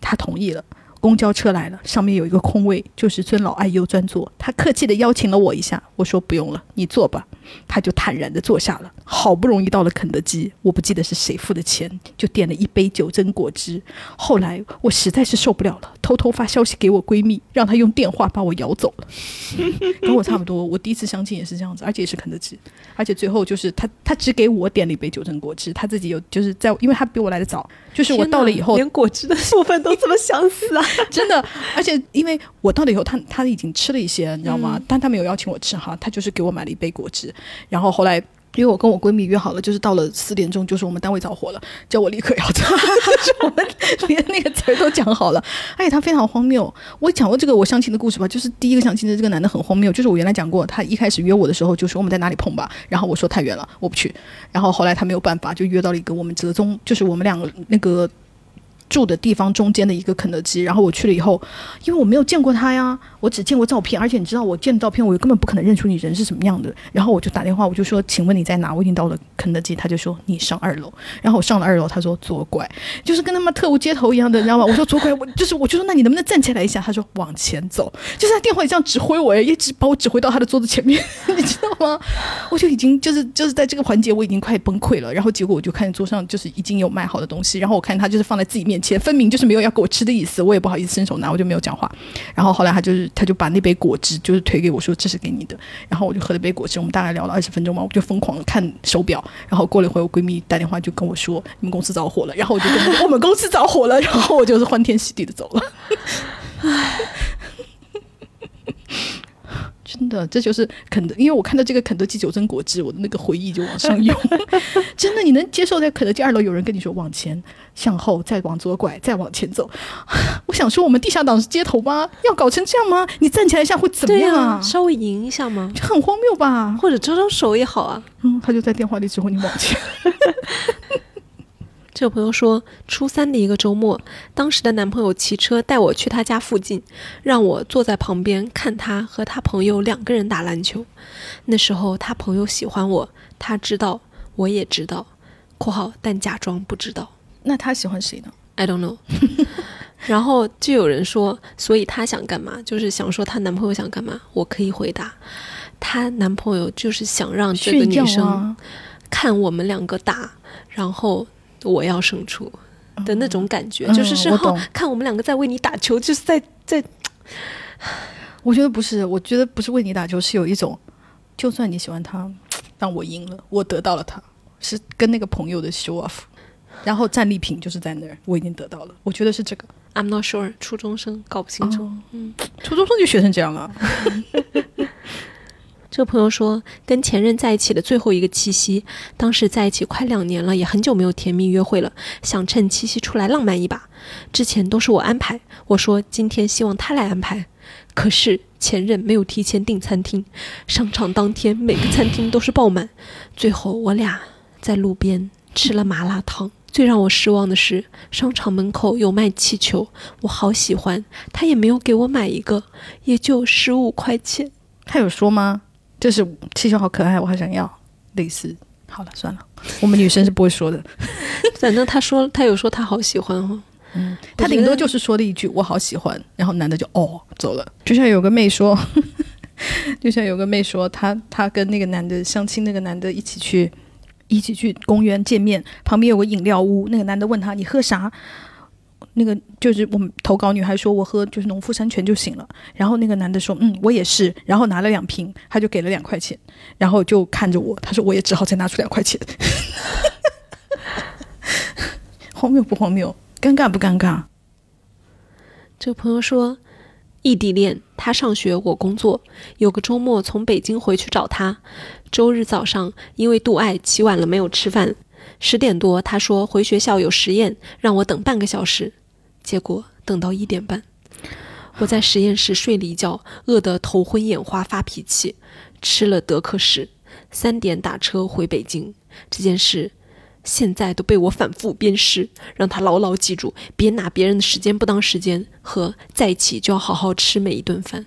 他同意了。公交车来了，上面有一个空位，就是尊老爱幼专座。他客气地邀请了我一下，我说不用了，你坐吧。他就坦然地坐下了。好不容易到了肯德基，我不记得是谁付的钱，就点了一杯九珍果汁。后来我实在是受不了了，偷偷发消息给我闺蜜，让她用电话把我摇走了。*laughs* 跟我差不多，我第一次相亲也是这样子，而且也是肯德基，而且最后就是他他只给我点了一杯九珍果汁，他自己有就是在，因为他比我来的早，就是我到了以后，连果汁的部分都这么相似啊！*laughs* 真的，而且因为我到了以后，他他已经吃了一些，你知道吗？但他没有邀请我吃哈，他就是给我买了一杯果汁，然后后来。因为我跟我闺蜜约好了，就是到了四点钟，就是我们单位着火了，叫我立刻要走，*laughs* 就是我们连那个词儿都讲好了。而且他非常荒谬，我讲过这个我相亲的故事吧，就是第一个相亲的这个男的很荒谬，就是我原来讲过，他一开始约我的时候就说我们在哪里碰吧，然后我说太远了，我不去，然后后来他没有办法，就约到了一个我们折中，就是我们两个那个住的地方中间的一个肯德基，然后我去了以后，因为我没有见过他呀，我只见过照片，而且你知道我见照片，我根本不可能认出你人是什么样的。然后我就打电话，我就说，请问你在哪？我已经到了肯德基，他就说你上二楼。*laughs* 然后我上了二楼，他说左拐，就是跟他妈特务接头一样的，你知道吗？我说左拐，我就是我就说那你能不能站起来一下？他说往前走，就是他电话里这样指挥我，一直把我指挥到他的桌子前面，*laughs* 你知道吗？我就已经就是就是在这个环节我已经快崩溃了。然后结果我就看见桌上就是已经有买好的东西，然后我看他就是放在自己面前。分明就是没有要给我吃的意思，我也不好意思伸手拿，我就没有讲话。然后后来他就是他就把那杯果汁就是推给我说这是给你的，然后我就喝了杯果汁，我们大概聊了二十分钟嘛，我就疯狂看手表，然后过了一会儿我闺蜜打电话就跟我说你们公司着火了，然后我就跟我们公司着火了，然后我就是欢天喜地的走了。*laughs* 真的，这就是肯德，因为我看到这个肯德基九珍果汁，我的那个回忆就往上涌。*laughs* 真的，你能接受在肯德基二楼有人跟你说往前、向后、再往左拐、再往前走？*sighs* 我想说，我们地下党是街头吗？要搞成这样吗？你站起来一下会怎么样啊？稍微赢一下吗？这很荒谬吧？或者招招手也好啊。嗯，他就在电话里指挥你往前。*laughs* 这个朋友说，初三的一个周末，当时的男朋友骑车带我去他家附近，让我坐在旁边看他和他朋友两个人打篮球。那时候他朋友喜欢我，他知道，我也知道（括号但假装不知道）。那他喜欢谁呢？I don't know。*laughs* 然后就有人说，所以他想干嘛？就是想说她男朋友想干嘛？我可以回答，她男朋友就是想让这个女生看我们两个打，然后。我要胜出的那种感觉，就是事后看我们两个在为你打球，就是在在。我觉得不是，我觉得不是为你打球，是有一种，就算你喜欢他，但我赢了，我得到了他，是跟那个朋友的 show off，然后战利品就是在那儿，我已经得到了。我觉得是这个。I'm not sure，初中生搞不清楚。嗯，初中生就学成这样了。*laughs* 这个朋友说，跟前任在一起的最后一个七夕，当时在一起快两年了，也很久没有甜蜜约会了，想趁七夕出来浪漫一把。之前都是我安排，我说今天希望他来安排，可是前任没有提前订餐厅，上场当天每个餐厅都是爆满，最后我俩在路边吃了麻辣烫。最让我失望的是，商场门口有卖气球，我好喜欢，他也没有给我买一个，也就十五块钱。他有说吗？就是气球好可爱，我好想要。类似，好了，算了，我们女生是不会说的。*laughs* 反正他说，他有说他好喜欢哦。嗯，他顶多就是说了一句我好喜欢，然后男的就哦走了。就像有个妹说，*laughs* 就像有个妹说，她她跟那个男的相亲，那个男的一起去一起去公园见面，旁边有个饮料屋，那个男的问他你喝啥？那个就是我们投稿女孩说，我喝就是农夫山泉就行了。然后那个男的说，嗯，我也是。然后拿了两瓶，他就给了两块钱，然后就看着我，他说我也只好再拿出两块钱。*laughs* 荒谬不荒谬？尴尬不尴尬？这个朋友说，异地恋，他上学，我工作。有个周末从北京回去找他，周日早上因为度爱起晚了，没有吃饭。十点多，他说回学校有实验，让我等半个小时。结果等到一点半，我在实验室睡了一觉，饿得头昏眼花，发脾气，吃了德克士。三点打车回北京，这件事现在都被我反复鞭尸，让他牢牢记住：别拿别人的时间不当时间，和在一起就要好好吃每一顿饭。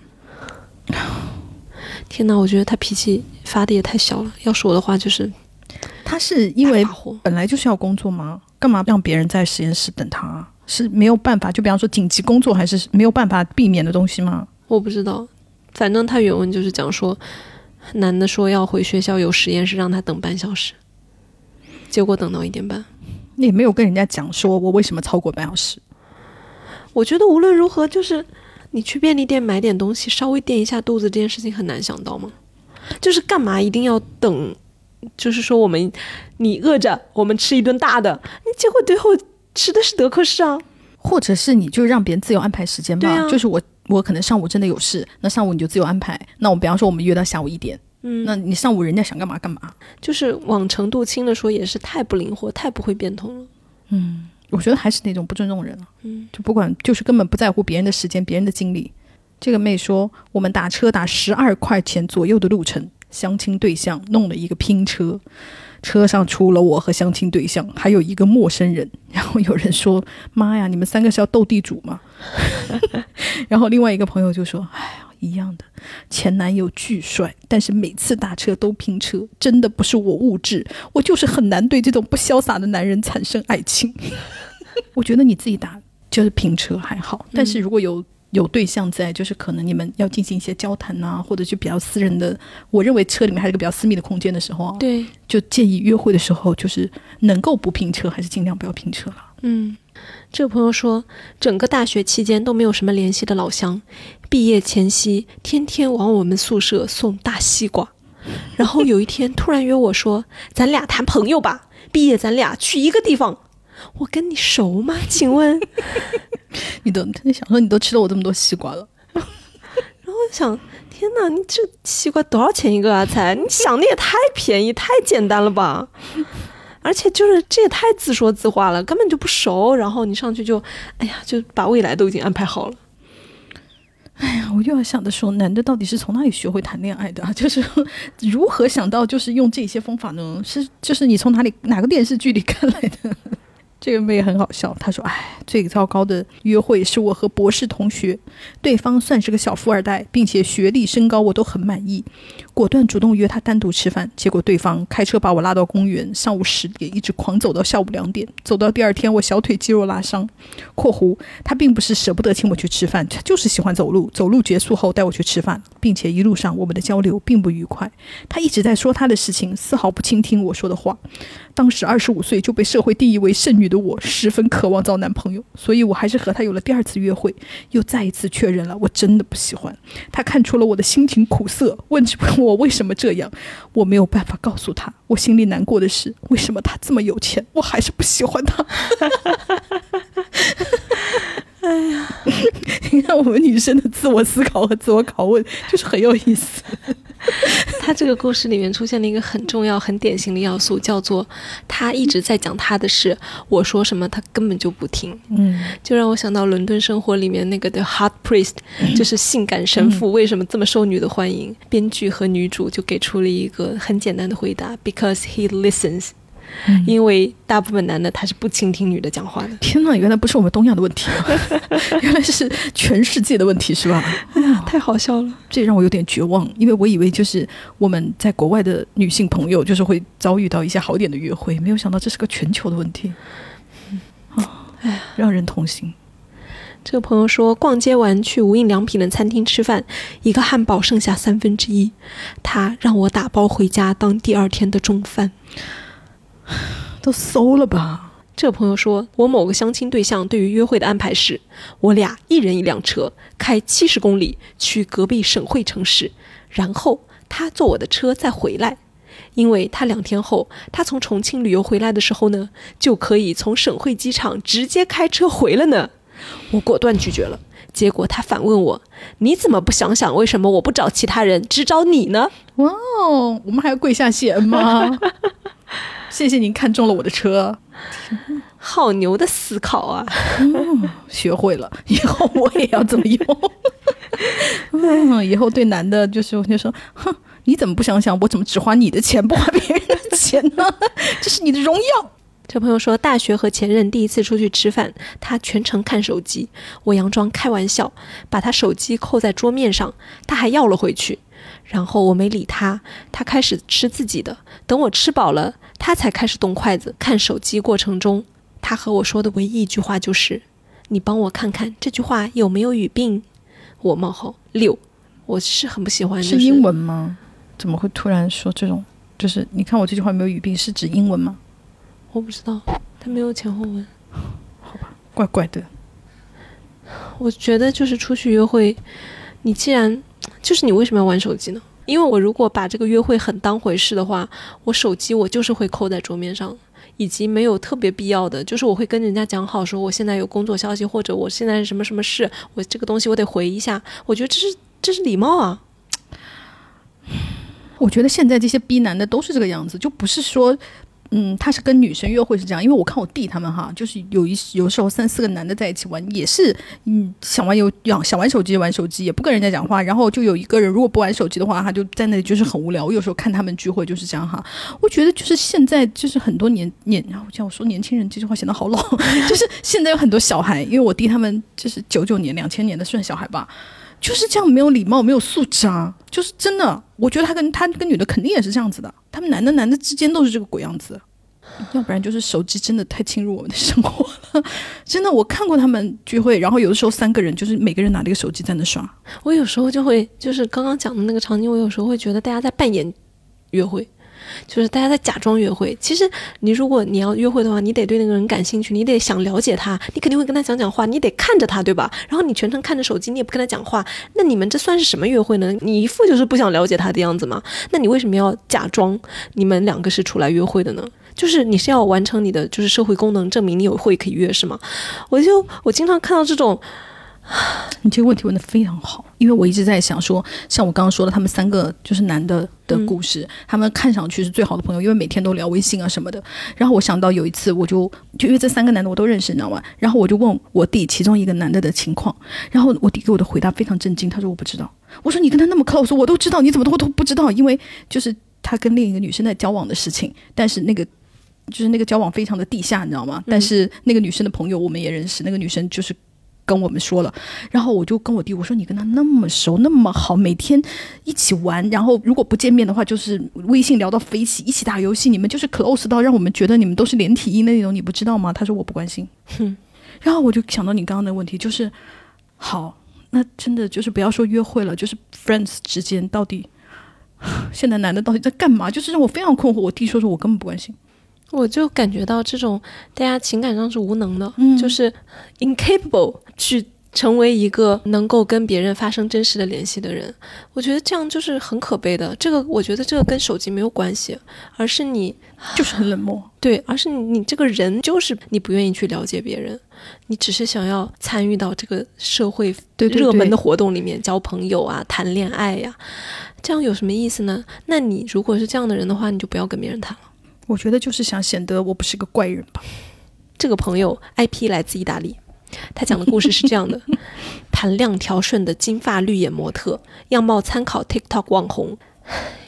*sighs* 天哪，我觉得他脾气发的也太小了。要是我的话，就是。他是因为本来就是要工作吗？干嘛让别人在实验室等他？是没有办法，就比方说紧急工作，还是没有办法避免的东西吗？我不知道，反正他原文就是讲说，男的说要回学校有实验室，让他等半小时，结果等到一点半，你也没有跟人家讲说我为什么超过半小时。我觉得无论如何，就是你去便利店买点东西，稍微垫一下肚子，这件事情很难想到吗？就是干嘛一定要等？就是说，我们你饿着，我们吃一顿大的，你结果最后吃的是德克士啊，或者是你就让别人自由安排时间吧。就是我我可能上午真的有事，那上午你就自由安排。那我比方说我们约到下午一点，嗯，那你上午人家想干嘛干嘛。就是往程度轻的说，也是太不灵活，太不会变通了。嗯，我觉得还是那种不尊重人了。嗯，就不管就是根本不在乎别人的时间、别人的精力。这个妹说，我们打车打十二块钱左右的路程。相亲对象弄了一个拼车，车上除了我和相亲对象，还有一个陌生人。*laughs* 然后有人说：“妈呀，你们三个是要斗地主吗？” *laughs* 然后另外一个朋友就说：“哎呀，一样的，前男友巨帅，但是每次打车都拼车，真的不是我物质，我就是很难对这种不潇洒的男人产生爱情。*laughs* 我觉得你自己打就是拼车还好，但是如果有。”有对象在，就是可能你们要进行一些交谈呐，或者就比较私人的。我认为车里面还是个比较私密的空间的时候啊，对，就建议约会的时候，就是能够不拼车，还是尽量不要拼车了。嗯，这个朋友说，整个大学期间都没有什么联系的老乡，毕业前夕天天往我们宿舍送大西瓜，然后有一天突然约我说：“咱俩谈朋友吧，毕业咱俩去一个地方。”我跟你熟吗？请问？*laughs* 你都想说你都吃了我这么多西瓜了，*laughs* 然后我想，天哪，你这西瓜多少钱一个啊？才你想的也太便宜、太简单了吧？而且就是这也太自说自话了，根本就不熟。然后你上去就，哎呀，就把未来都已经安排好了。哎呀，我又要想的说，男的到底是从哪里学会谈恋爱的？*laughs* 就是如何想到就是用这些方法呢？是就是你从哪里哪个电视剧里看来的？这个妹很好笑，她说：“哎，最糟糕的约会是我和博士同学，对方算是个小富二代，并且学历身高我都很满意，果断主动约他单独吃饭。结果对方开车把我拉到公园，上午十点一直狂走到下午两点，走到第二天我小腿肌肉拉伤。（括弧他并不是舍不得请我去吃饭，他就是喜欢走路。走路结束后带我去吃饭，并且一路上我们的交流并不愉快，他一直在说他的事情，丝毫不倾听我说的话。当时二十五岁就被社会定义为剩女的我，十分渴望找男朋友，所以我还是和他有了第二次约会，又再一次确认了我真的不喜欢他。看出了我的心情苦涩，问我为什么这样，我没有办法告诉他。我心里难过的是，为什么他这么有钱，我还是不喜欢他。*laughs* 哎呀，你看我们女生的自我思考和自我拷问，*laughs* 就是很有意思。*laughs* 他这个故事里面出现了一个很重要、很典型的要素，叫做他一直在讲他的事，我说什么他根本就不听。嗯，就让我想到《伦敦生活》里面那个的 Hot Priest，就是性感神父，为什么这么受女的欢迎？编剧和女主就给出了一个很简单的回答：Because he listens。因为大部分男的他是不倾听女的讲话的。天呐，原来不是我们东亚的问题，*laughs* 原来是全世界的问题，是吧？哎呀，太好笑了，这让我有点绝望，因为我以为就是我们在国外的女性朋友就是会遭遇到一些好点的约会，没有想到这是个全球的问题。啊，哎，让人痛心。这个朋友说，逛街完去无印良品的餐厅吃饭，一个汉堡剩下三分之一，他让我打包回家当第二天的中饭。*sighs* 都馊了吧？这朋友说，我某个相亲对象对于约会的安排是，我俩一人一辆车，开七十公里去隔壁省会城市，然后他坐我的车再回来，因为他两天后他从重庆旅游回来的时候呢，就可以从省会机场直接开车回了呢。我果断拒绝了，结果他反问我，你怎么不想想为什么我不找其他人，只找你呢？哇哦，我们还要跪下谢恩吗？*laughs* 谢谢您看中了我的车，好牛的思考啊！学会了，以后我也要这么用。嗯，以后对男的，就是我就说，哼，你怎么不想想，我怎么只花你的钱，不花别人的钱呢？这是你的荣耀。这朋友说，大学和前任第一次出去吃饭，他全程看手机，我佯装开玩笑，把他手机扣在桌面上，他还要了回去。然后我没理他，他开始吃自己的。等我吃饱了，他才开始动筷子看手机。过程中，他和我说的唯一一句话就是：“你帮我看看这句话有没有语病。”我冒号六，我是很不喜欢。是英文吗？怎么会突然说这种？就是你看我这句话没有语病，是指英文吗？我不知道，他没有前后文。好吧，怪怪的。我觉得就是出去约会，你既然。就是你为什么要玩手机呢？因为我如果把这个约会很当回事的话，我手机我就是会扣在桌面上，以及没有特别必要的，就是我会跟人家讲好说我现在有工作消息，或者我现在是什么什么事，我这个东西我得回一下。我觉得这是这是礼貌啊。我觉得现在这些逼男的都是这个样子，就不是说。嗯，他是跟女生约会是这样，因为我看我弟他们哈，就是有一有时候三四个男的在一起玩，也是嗯想玩有想玩手机玩手机，也不跟人家讲话，然后就有一个人如果不玩手机的话，他就在那里就是很无聊。我有时候看他们聚会就是这样哈，我觉得就是现在就是很多年年，然后叫我说年轻人这句话显得好老，就是现在有很多小孩，因为我弟他们就是九九年两千年的算小孩吧。就是这样，没有礼貌，没有素质啊！就是真的，我觉得他跟他跟女的肯定也是这样子的。他们男的男的之间都是这个鬼样子，要不然就是手机真的太侵入我们的生活了。*laughs* 真的，我看过他们聚会，然后有的时候三个人就是每个人拿了一个手机在那刷。我有时候就会，就是刚刚讲的那个场景，我有时候会觉得大家在扮演约会，就是大家在假装约会。其实你如果你要约会的话，你得对那个人感兴趣，你得想了解他，你肯定会跟他讲讲话，你得看着他，对吧？然后你全程看着手机，你也不跟他讲话，那你们这算是什么约会呢？你一副就是不想了解他的样子吗？那你为什么要假装你们两个是出来约会的呢？就是你是要完成你的就是社会功能，证明你有会可以约是吗？我就我经常看到这种。*sighs* 你这个问题问的非常好，因为我一直在想说，像我刚刚说的，他们三个就是男的的故事，他们看上去是最好的朋友，因为每天都聊微信啊什么的。然后我想到有一次，我就就因为这三个男的我都认识，你知道吗？然后我就问我弟其中一个男的的情况，然后我弟给我的回答非常震惊，他说我不知道。我说你跟他那么 close，我都知道，你怎么都都不知道？因为就是他跟另一个女生在交往的事情，但是那个就是那个交往非常的地下，你知道吗？但是那个女生的朋友我们也认识，那个女生就是。跟我们说了，然后我就跟我弟我说：“你跟他那么熟，那么好，每天一起玩，然后如果不见面的话，就是微信聊到飞起，一起打游戏，你们就是 close 到让我们觉得你们都是连体婴的那种，你不知道吗？”他说：“我不关心。”哼，然后我就想到你刚刚的问题，就是好，那真的就是不要说约会了，就是 friends 之间到底现在男的到底在干嘛？就是让我非常困惑。我弟说说我根本不关心。我就感觉到这种大家情感上是无能的，就是 incapable 去成为一个能够跟别人发生真实的联系的人。我觉得这样就是很可悲的。这个我觉得这个跟手机没有关系，而是你就是很冷漠。*laughs* 对，而是你你这个人就是你不愿意去了解别人，你只是想要参与到这个社会热门的活动里面交朋友啊、谈恋爱呀，这样有什么意思呢？那你如果是这样的人的话，你就不要跟别人谈了。我觉得就是想显得我不是个怪人吧。这个朋友 IP 来自意大利，他讲的故事是这样的：*laughs* 盘亮调顺的金发绿眼模特，样貌参考 TikTok 网红，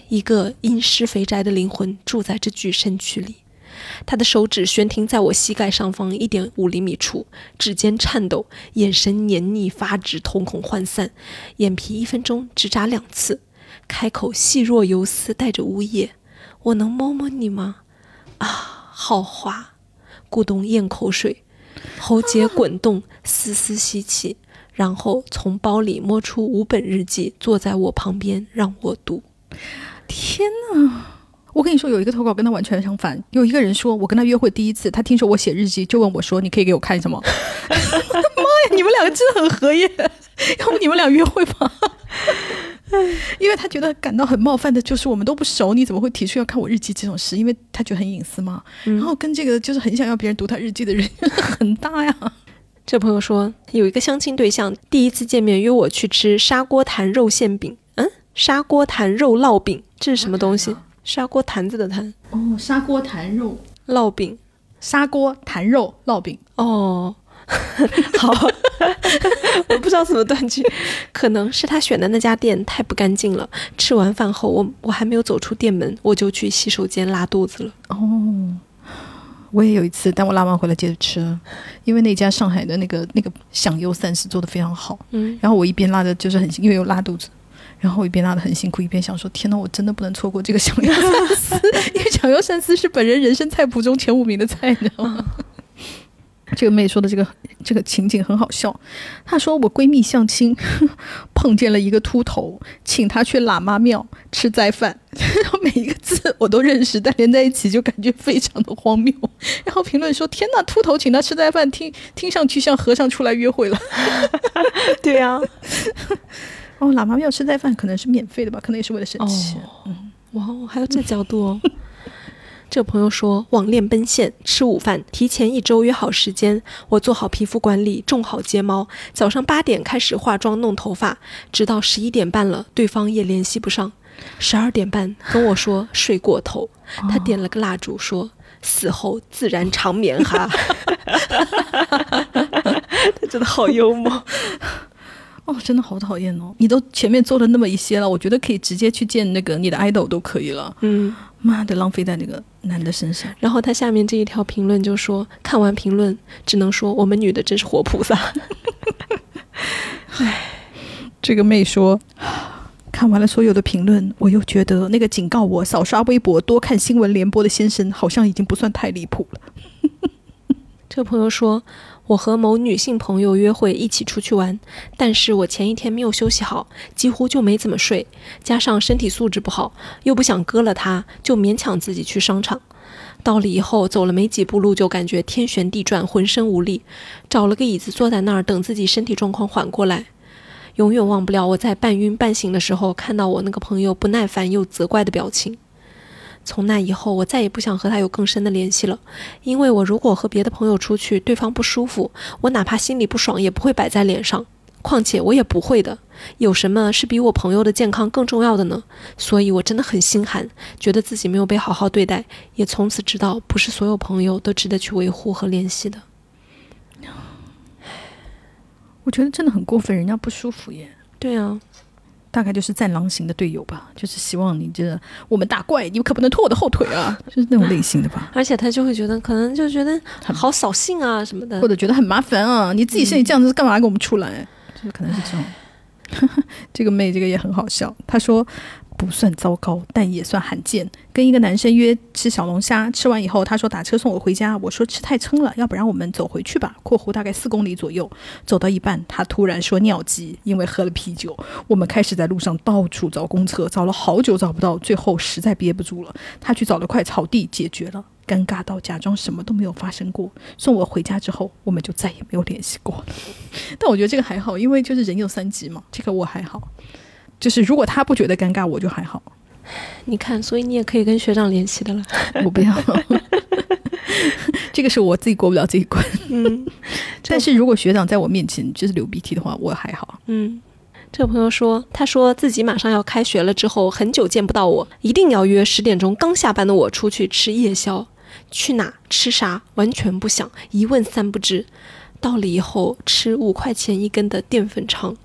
一个阴湿肥宅的灵魂住在这具身躯里。他的手指悬停在我膝盖上方一点五厘米处，指尖颤抖，眼神黏腻发直，瞳孔涣散，眼皮一分钟只眨两次，开口细若游丝，带着呜咽：“我能摸摸你吗？”啊，好滑！咕咚咽口水，喉结滚动，丝丝吸气，然后从包里摸出五本日记，坐在我旁边让我读。天哪！我跟你说，有一个投稿跟他完全相反。有一个人说，我跟他约会第一次，他听说我写日记，就问我说：“你可以给我看什么？”我 *laughs* 的妈呀！你们两个真的很合耶！要不你们俩约会吧？*laughs* 因为他觉得感到很冒犯的，就是我们都不熟，你怎么会提出要看我日记这种事？因为他觉得很隐私嘛。然后跟这个就是很想要别人读他日记的人 *laughs* 很大呀。这朋友说有一个相亲对象，第一次见面约我去吃砂锅坛肉馅饼。嗯，砂锅坛肉烙饼，这是什么东西？砂锅坛子的坛。哦，砂锅坛肉烙饼，砂锅坛肉烙饼。哦。*laughs* 好，我不知道怎么断句，可能是他选的那家店太不干净了。吃完饭后，我我还没有走出店门，我就去洗手间拉肚子了。哦，我也有一次，但我拉完回来接着吃，因为那家上海的那个那个响油三丝做的非常好。嗯，然后我一边拉的就是很，因为有拉肚子，然后我一边拉的很辛苦，一边想说：天呐，我真的不能错过这个响油三丝，*laughs* 因为响油三丝是本人人生菜谱中前五名的菜，你知道吗？这个妹说的这个这个情景很好笑。她说我闺蜜相亲碰见了一个秃头，请她去喇嘛庙吃斋饭。*laughs* 然后每一个字我都认识，但连在一起就感觉非常的荒谬。然后评论说：“天呐，秃头请她吃斋饭，听听上去像和尚出来约会了。*laughs* ”对呀。哦，喇嘛庙吃斋饭可能是免费的吧？可能也是为了省钱。嗯，哇，还有这角度哦。这朋友说网恋奔现吃午饭，提前一周约好时间。我做好皮肤管理，种好睫毛，早上八点开始化妆弄头发，直到十一点半了，对方也联系不上。十二点半跟我说睡过头，他点了个蜡烛说死后自然长眠哈。*laughs* 他真的好幽默。哦，真的好讨厌哦！你都前面做了那么一些了，我觉得可以直接去见那个你的 idol 都可以了。嗯，妈的，浪费在那个男的身上。然后他下面这一条评论就说：“看完评论，只能说我们女的真是活菩萨。*laughs* ”唉，这个妹说，看完了所有的评论，我又觉得那个警告我少刷微博、多看新闻联播的先生，好像已经不算太离谱了。*laughs* 这个朋友说。我和某女性朋友约会，一起出去玩，但是我前一天没有休息好，几乎就没怎么睡，加上身体素质不好，又不想割了它，就勉强自己去商场。到了以后，走了没几步路，就感觉天旋地转，浑身无力，找了个椅子坐在那儿，等自己身体状况缓过来。永远忘不了我在半晕半醒的时候，看到我那个朋友不耐烦又责怪的表情。从那以后，我再也不想和他有更深的联系了，因为我如果和别的朋友出去，对方不舒服，我哪怕心里不爽，也不会摆在脸上。况且我也不会的，有什么是比我朋友的健康更重要的呢？所以我真的很心寒，觉得自己没有被好好对待，也从此知道，不是所有朋友都值得去维护和联系的。我觉得真的很过分，人家不舒服耶。对啊。大概就是战狼型的队友吧，就是希望你这我们打怪，你可不能拖我的后腿啊，*laughs* 就是那种类型的吧。而且他就会觉得，可能就觉得好扫兴啊什么的，或者觉得很麻烦啊，你自己身体这样子，干嘛给我们出来？就是可能是这种。*laughs* 这个妹，这个也很好笑，她说。不算糟糕，但也算罕见。跟一个男生约吃小龙虾，吃完以后，他说打车送我回家。我说吃太撑了，要不然我们走回去吧。（括弧大概四公里左右，走到一半，他突然说尿急，因为喝了啤酒。我们开始在路上到处找公厕，找了好久找不到，最后实在憋不住了，他去找了块草地解决了，尴尬到假装什么都没有发生过。送我回家之后，我们就再也没有联系过。但我觉得这个还好，因为就是人有三急嘛，这个我还好。就是如果他不觉得尴尬，我就还好。*laughs* 你看，所以你也可以跟学长联系的了。*laughs* 我不要，*laughs* 这个是我自己过不了这一关。嗯，但是如果学长在我面前就是流鼻涕的话，我还好。嗯，这个朋友说，他说自己马上要开学了，之后很久见不到我，一定要约十点钟刚下班的我出去吃夜宵。去哪吃啥，完全不想，一问三不知。到了以后吃五块钱一根的淀粉肠，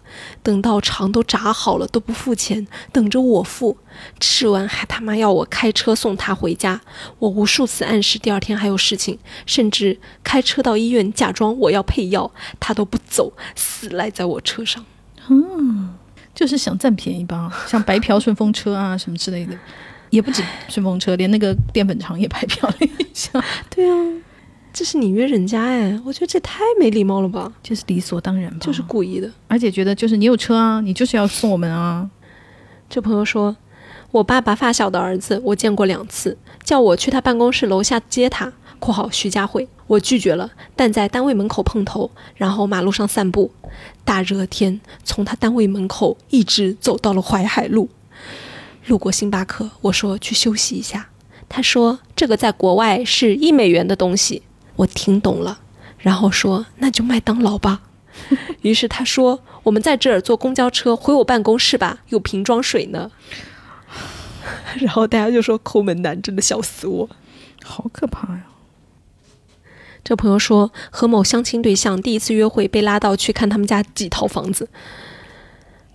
等到肠都炸好了都不付钱，等着我付。吃完还他妈要我开车送他回家。我无数次暗示第二天还有事情，甚至开车到医院假装我要配药，他都不走，死赖在我车上。嗯，*laughs* 就是想占便宜吧，像白嫖顺风车啊什么之类的，也不止顺风车，连那个淀粉肠也白嫖了一下。*laughs* 对啊。这是你约人家哎，我觉得这太没礼貌了吧，这是理所当然吧，就是故意的，而且觉得就是你有车啊，你就是要送我们啊。这朋友说，我爸爸发小的儿子，我见过两次，叫我去他办公室楼下接他（括号徐家汇），我拒绝了，但在单位门口碰头，然后马路上散步，大热天从他单位门口一直走到了淮海路，路过星巴克，我说去休息一下，他说这个在国外是一美元的东西。我听懂了，然后说那就麦当劳吧。*laughs* 于是他说我们在这儿坐公交车回我办公室吧，有瓶装水呢。*laughs* 然后大家就说抠门男真的笑死我，好可怕呀。这朋友说和某相亲对象第一次约会被拉到去看他们家几套房子。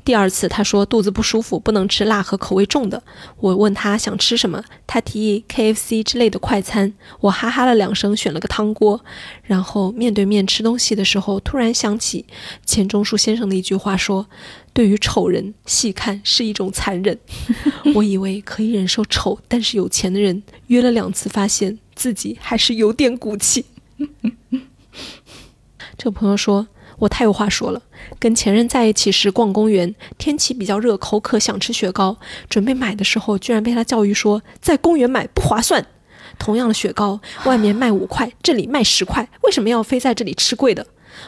第二次，他说肚子不舒服，不能吃辣和口味重的。我问他想吃什么，他提议 KFC 之类的快餐。我哈哈了两声，选了个汤锅。然后面对面吃东西的时候，突然想起钱钟书先生的一句话，说：“对于丑人，细看是一种残忍。”我以为可以忍受丑，但是有钱的人约了两次，发现自己还是有点骨气。*laughs* 这个朋友说。我太有话说了，跟前任在一起时逛公园，天气比较热，口渴想吃雪糕，准备买的时候，居然被他教育说在公园买不划算。同样的雪糕，外面卖五块，这里卖十块，为什么要非在这里吃贵的？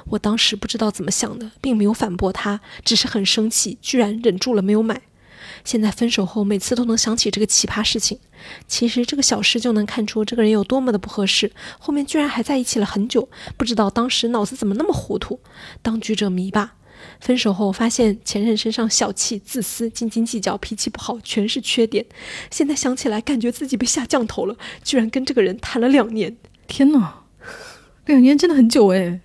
我当时不知道怎么想的，并没有反驳他，只是很生气，居然忍住了没有买。现在分手后，每次都能想起这个奇葩事情。其实这个小事就能看出这个人有多么的不合适。后面居然还在一起了很久，不知道当时脑子怎么那么糊涂。当局者迷吧。分手后发现前任身上小气、自私、斤斤计较、脾气不好，全是缺点。现在想起来，感觉自己被下降头了，居然跟这个人谈了两年。天哪，两年真的很久哎，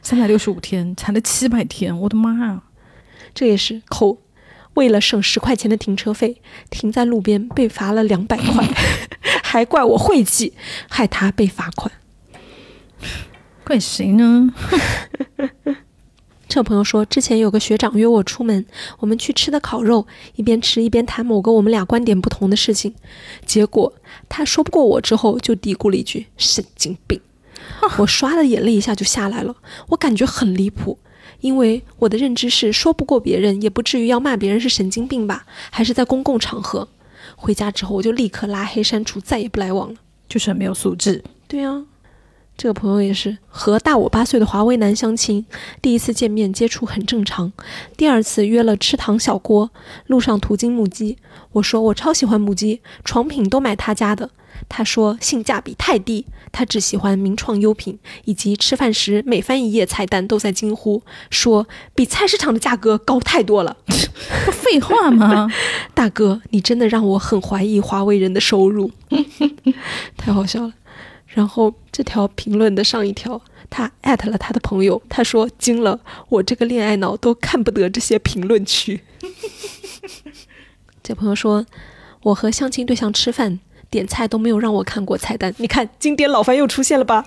三百六十五天，谈了七百天，我的妈呀！这也是扣。为了省十块钱的停车费，停在路边被罚了两百块，*laughs* 还怪我晦气，害他被罚款。怪谁呢？*laughs* 这朋友说，之前有个学长约我出门，我们去吃的烤肉，一边吃一边谈某个我们俩观点不同的事情。结果他说不过我之后，就嘀咕了一句：“神经病。*laughs* ”我刷的眼泪一下就下来了，我感觉很离谱，因为我的认知是说不过别人，也不至于要骂别人是神经病吧？还是在公共场合。回家之后我就立刻拉黑删除，再也不来往了。就是很没有素质。对呀、这个朋友也是和大我八岁的华为男相亲，第一次见面接触很正常，第二次约了吃糖小锅，路上途经木屐，我说我超喜欢木屐，床品都买他家的。他说性价比太低，他只喜欢名创优品，以及吃饭时每翻一页菜单都在惊呼，说比菜市场的价格高太多了。*laughs* 不废话吗？*laughs* 大哥，你真的让我很怀疑华为人的收入，*laughs* 太好笑了。然后这条评论的上一条，他艾特了他的朋友，他说惊了，我这个恋爱脑都看不得这些评论区。*laughs* 这朋友说，我和相亲对象吃饭。点菜都没有让我看过菜单，你看经典老番又出现了吧？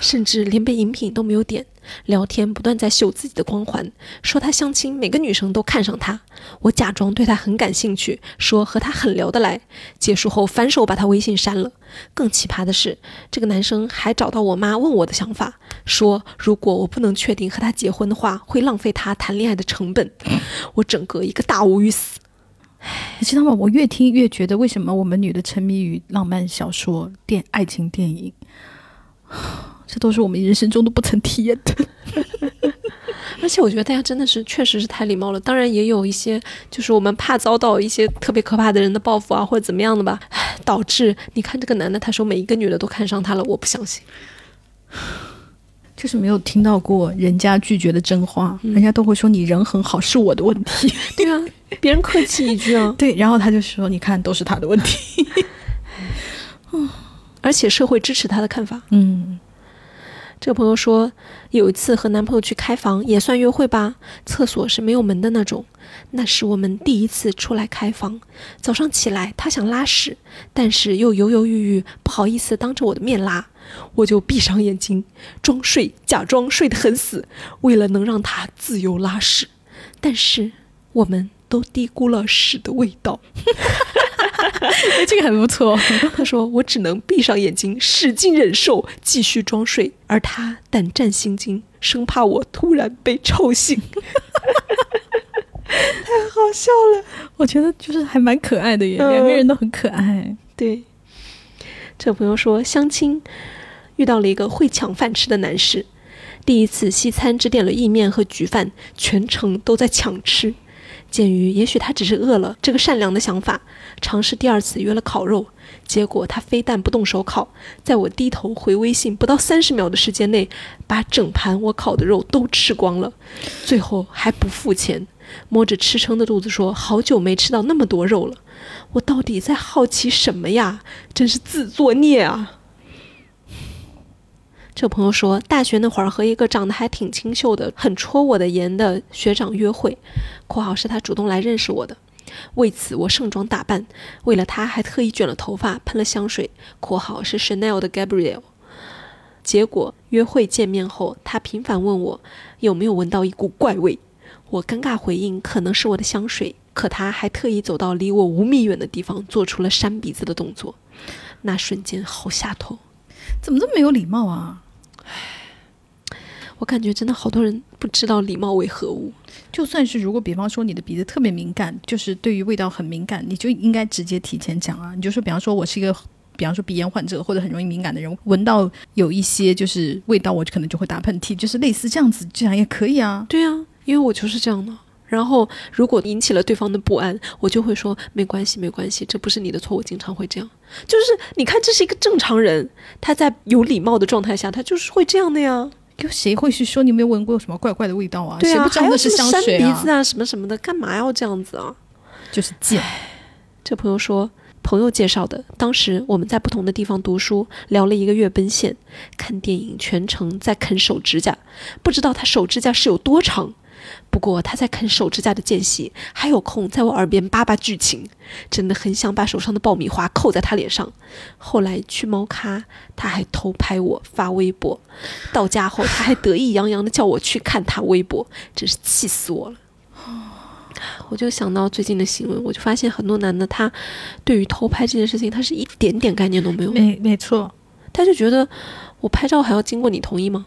甚至连杯饮品都没有点，聊天不断在秀自己的光环，说他相亲每个女生都看上他。我假装对他很感兴趣，说和他很聊得来。结束后反手把他微信删了。更奇葩的是，这个男生还找到我妈问我的想法，说如果我不能确定和他结婚的话，会浪费他谈恋爱的成本。*laughs* 我整个一个大无语死。你知道吗？我越听越觉得，为什么我们女的沉迷于浪漫小说、电爱情电影，*sighs* 这都是我们人生中都不曾体验的。*laughs* 而且我觉得大家真的是确实是太礼貌了，当然也有一些就是我们怕遭到一些特别可怕的人的报复啊，或者怎么样的吧，*sighs* 导致你看这个男的他说每一个女的都看上他了，我不相信。就是没有听到过人家拒绝的真话，人家都会说你人很好，是我的问题。*laughs* 对啊，别人客气一句啊，*laughs* 对，然后他就说，你看都是他的问题。嗯而且社会支持他的看法。嗯，这个朋友说，有一次和男朋友去开房，也算约会吧。厕所是没有门的那种，那是我们第一次出来开房。早上起来，他想拉屎，但是又犹犹豫豫，不好意思当着我的面拉，我就闭上眼睛装睡，假装睡得很死，为了能让他自由拉屎。但是我们都低估了屎的味道。哎，这个很不错。他说：“我只能闭上眼睛，使劲忍受，继续装睡。而他胆战心惊，生怕我突然被臭醒。*laughs* 太好笑了。我觉得就是还蛮可爱的耶，嗯两个人都很可爱。对，这朋友说，相亲遇到了一个会抢饭吃的男士。第一次西餐只点了意面和焗饭，全程都在抢吃。鉴于也许他只是饿了，这个善良的想法，尝试第二次约了烤肉，结果他非但不动手烤，在我低头回微信不到三十秒的时间内，把整盘我烤的肉都吃光了，最后还不付钱，摸着吃撑的肚子说：“好久没吃到那么多肉了。”我到底在好奇什么呀？真是自作孽啊！这朋友说，大学那会儿和一个长得还挺清秀的、很戳我的颜的学长约会（括号是他主动来认识我的）。为此，我盛装打扮，为了他还特意卷了头发，喷了香水（括号是 Chanel 的 Gabriel）。结果约会见面后，他频繁问我有没有闻到一股怪味，我尴尬回应可能是我的香水，可他还特意走到离我五米远的地方，做出了扇鼻子的动作，那瞬间好下头。怎么这么没有礼貌啊？我感觉真的好多人不知道礼貌为何物。就算是如果比方说你的鼻子特别敏感，就是对于味道很敏感，你就应该直接提前讲啊。你就说，比方说我是一个，比方说鼻炎患者或者很容易敏感的人，闻到有一些就是味道，我可能就会打喷嚏，就是类似这样子，这样也可以啊。对啊，因为我就是这样的。然后如果引起了对方的不安，我就会说没关系，没关系，这不是你的错，我经常会这样。就是你看，这是一个正常人，他在有礼貌的状态下，他就是会这样的呀。有谁会去说你有没有闻过什么怪怪的味道啊？对啊，谁不知道那是香水还要什么扇鼻子啊，什么什么的，干嘛要这样子啊？就是贱。这朋友说，朋友介绍的。当时我们在不同的地方读书，聊了一个月奔现，看电影全程在啃手指甲，不知道他手指甲是有多长。不过他在啃手指甲的间隙，还有空在我耳边叭叭剧情，真的很想把手上的爆米花扣在他脸上。后来去猫咖，他还偷拍我发微博，到家后他还得意洋洋的叫我去看他微博，真是气死我了。我就想到最近的新闻，我就发现很多男的他对于偷拍这件事情，他是一点点概念都没有，没没错，他就觉得我拍照还要经过你同意吗？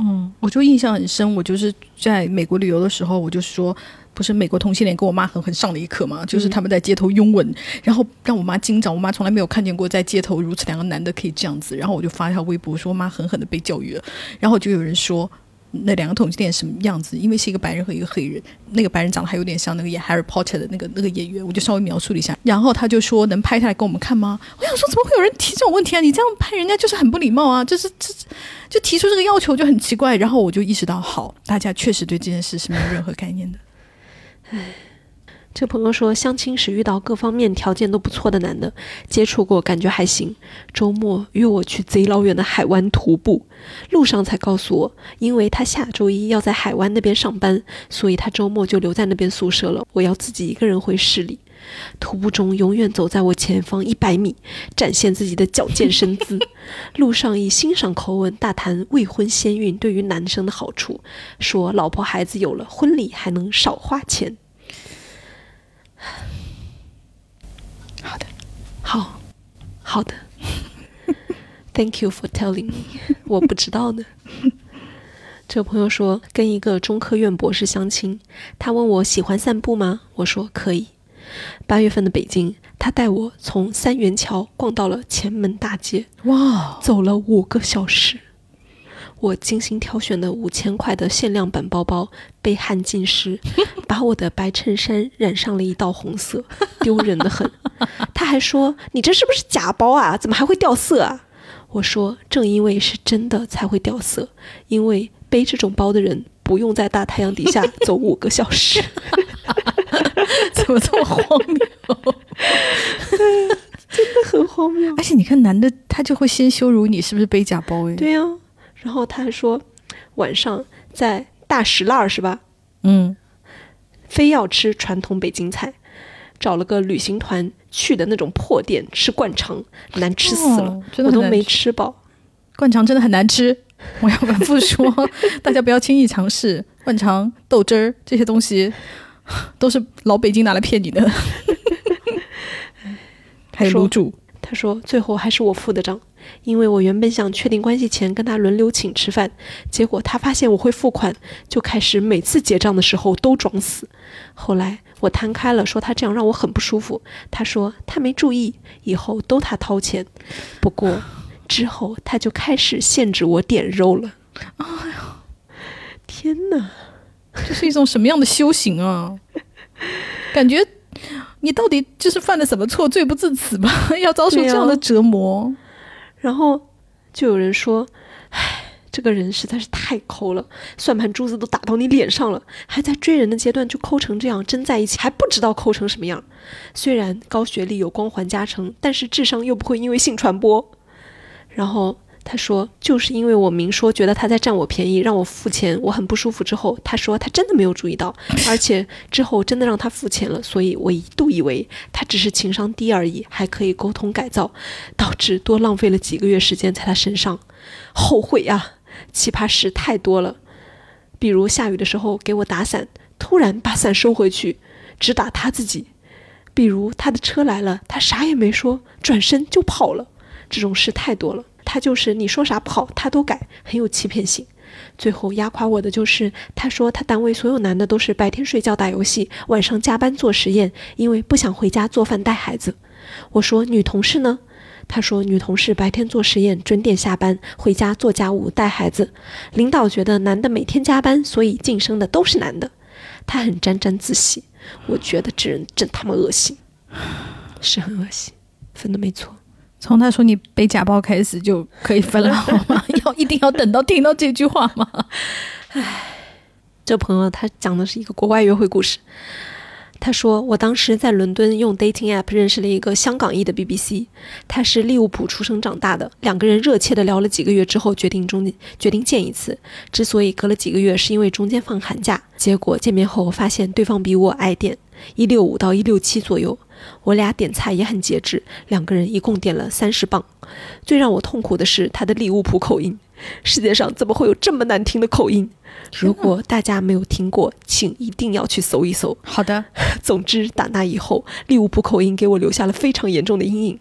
嗯，我就印象很深，我就是在美国旅游的时候，我就说，不是美国同性恋跟我妈狠狠上了一课嘛，就是他们在街头拥吻，然后让我妈惊着，我妈从来没有看见过在街头如此两个男的可以这样子，然后我就发一条微博说我，妈狠狠的被教育了，然后就有人说。那两个同性恋什么样子？因为是一个白人和一个黑人，那个白人长得还有点像那个演《Harry Potter》的那个那个演员，我就稍微描述了一下。然后他就说：“能拍下来给我们看吗？”我想说：“怎么会有人提这种问题啊？你这样拍人家就是很不礼貌啊！就是这 *laughs* 就提出这个要求就很奇怪。”然后我就意识到，好，大家确实对这件事是没有任何概念的。唉。这朋友说，相亲时遇到各方面条件都不错的男的，接触过，感觉还行。周末约我去贼老远的海湾徒步，路上才告诉我，因为他下周一要在海湾那边上班，所以他周末就留在那边宿舍了。我要自己一个人回市里。徒步中永远走在我前方一百米，展现自己的矫健身姿。路上以欣赏口吻大谈未婚先孕对于男生的好处，说老婆孩子有了，婚礼还能少花钱。好的，好，好的。*laughs* Thank you for telling me。*laughs* 我不知道呢。这个朋友说跟一个中科院博士相亲，他问我喜欢散步吗？我说可以。八月份的北京，他带我从三元桥逛到了前门大街，哇，走了五个小时。我精心挑选的五千块的限量版包包被汗浸湿，*laughs* 把我的白衬衫染上了一道红色，*laughs* 丢人的很。他还说：“你这是不是假包啊？怎么还会掉色啊？”我说：“正因为是真的才会掉色，因为背这种包的人不用在大太阳底下 *laughs* 走五个小时。”怎么这么荒谬？真的很荒谬。而且你看，男的他就会先羞辱你是不是背假包？哎，对呀。然后他还说，晚上在大石烂儿是吧？嗯，非要吃传统北京菜，找了个旅行团去的那种破店吃灌肠，难吃死了，我都没吃饱。灌肠真的很难吃，我要反复说，*laughs* 大家不要轻易尝试灌肠、豆汁儿这些东西，都是老北京拿来骗你的。*laughs* 还有卤煮。他说：“最后还是我付的账，因为我原本想确定关系前跟他轮流请吃饭，结果他发现我会付款，就开始每次结账的时候都装死。后来我摊开了，说他这样让我很不舒服。他说他没注意，以后都他掏钱。不过之后他就开始限制我点肉了。哎呀，天哪，这是一种什么样的修行啊？感觉。”你到底就是犯了什么错，罪不至此吧？*laughs* 要遭受这样的折磨。然后就有人说：“唉，这个人实在是太抠了，算盘珠子都打到你脸上了，还在追人的阶段就抠成这样，真在一起还不知道抠成什么样。虽然高学历有光环加成，但是智商又不会因为性传播。”然后。他说：“就是因为我明说觉得他在占我便宜，让我付钱，我很不舒服。之后他说他真的没有注意到，而且之后真的让他付钱了，所以我一度以为他只是情商低而已，还可以沟通改造，导致多浪费了几个月时间在他身上，后悔啊！奇葩事太多了，比如下雨的时候给我打伞，突然把伞收回去，只打他自己；比如他的车来了，他啥也没说，转身就跑了，这种事太多了。”他就是你说啥不好，他都改，很有欺骗性。最后压垮我的就是，他说他单位所有男的都是白天睡觉打游戏，晚上加班做实验，因为不想回家做饭带孩子。我说女同事呢？他说女同事白天做实验，准点下班，回家做家务带孩子。领导觉得男的每天加班，所以晋升的都是男的。他很沾沾自喜，我觉得这人真他妈恶心，是很恶心，分的没错。从他说你被假包开始就可以分了好吗？*laughs* 要一定要等到听到这句话吗？唉，这朋友他讲的是一个国外约会故事。他说我当时在伦敦用 dating app 认识了一个香港裔的 BBC，他是利物浦出生长大的。两个人热切的聊了几个月之后，决定中决定见一次。之所以隔了几个月，是因为中间放寒假。结果见面后发现对方比我矮点，一六五到一六七左右。我俩点菜也很节制，两个人一共点了三十磅。最让我痛苦的是他的利物浦口音，世界上怎么会有这么难听的口音？如果大家没有听过，请一定要去搜一搜。好的。*laughs* 总之，打那以后，利物浦口音给我留下了非常严重的阴影。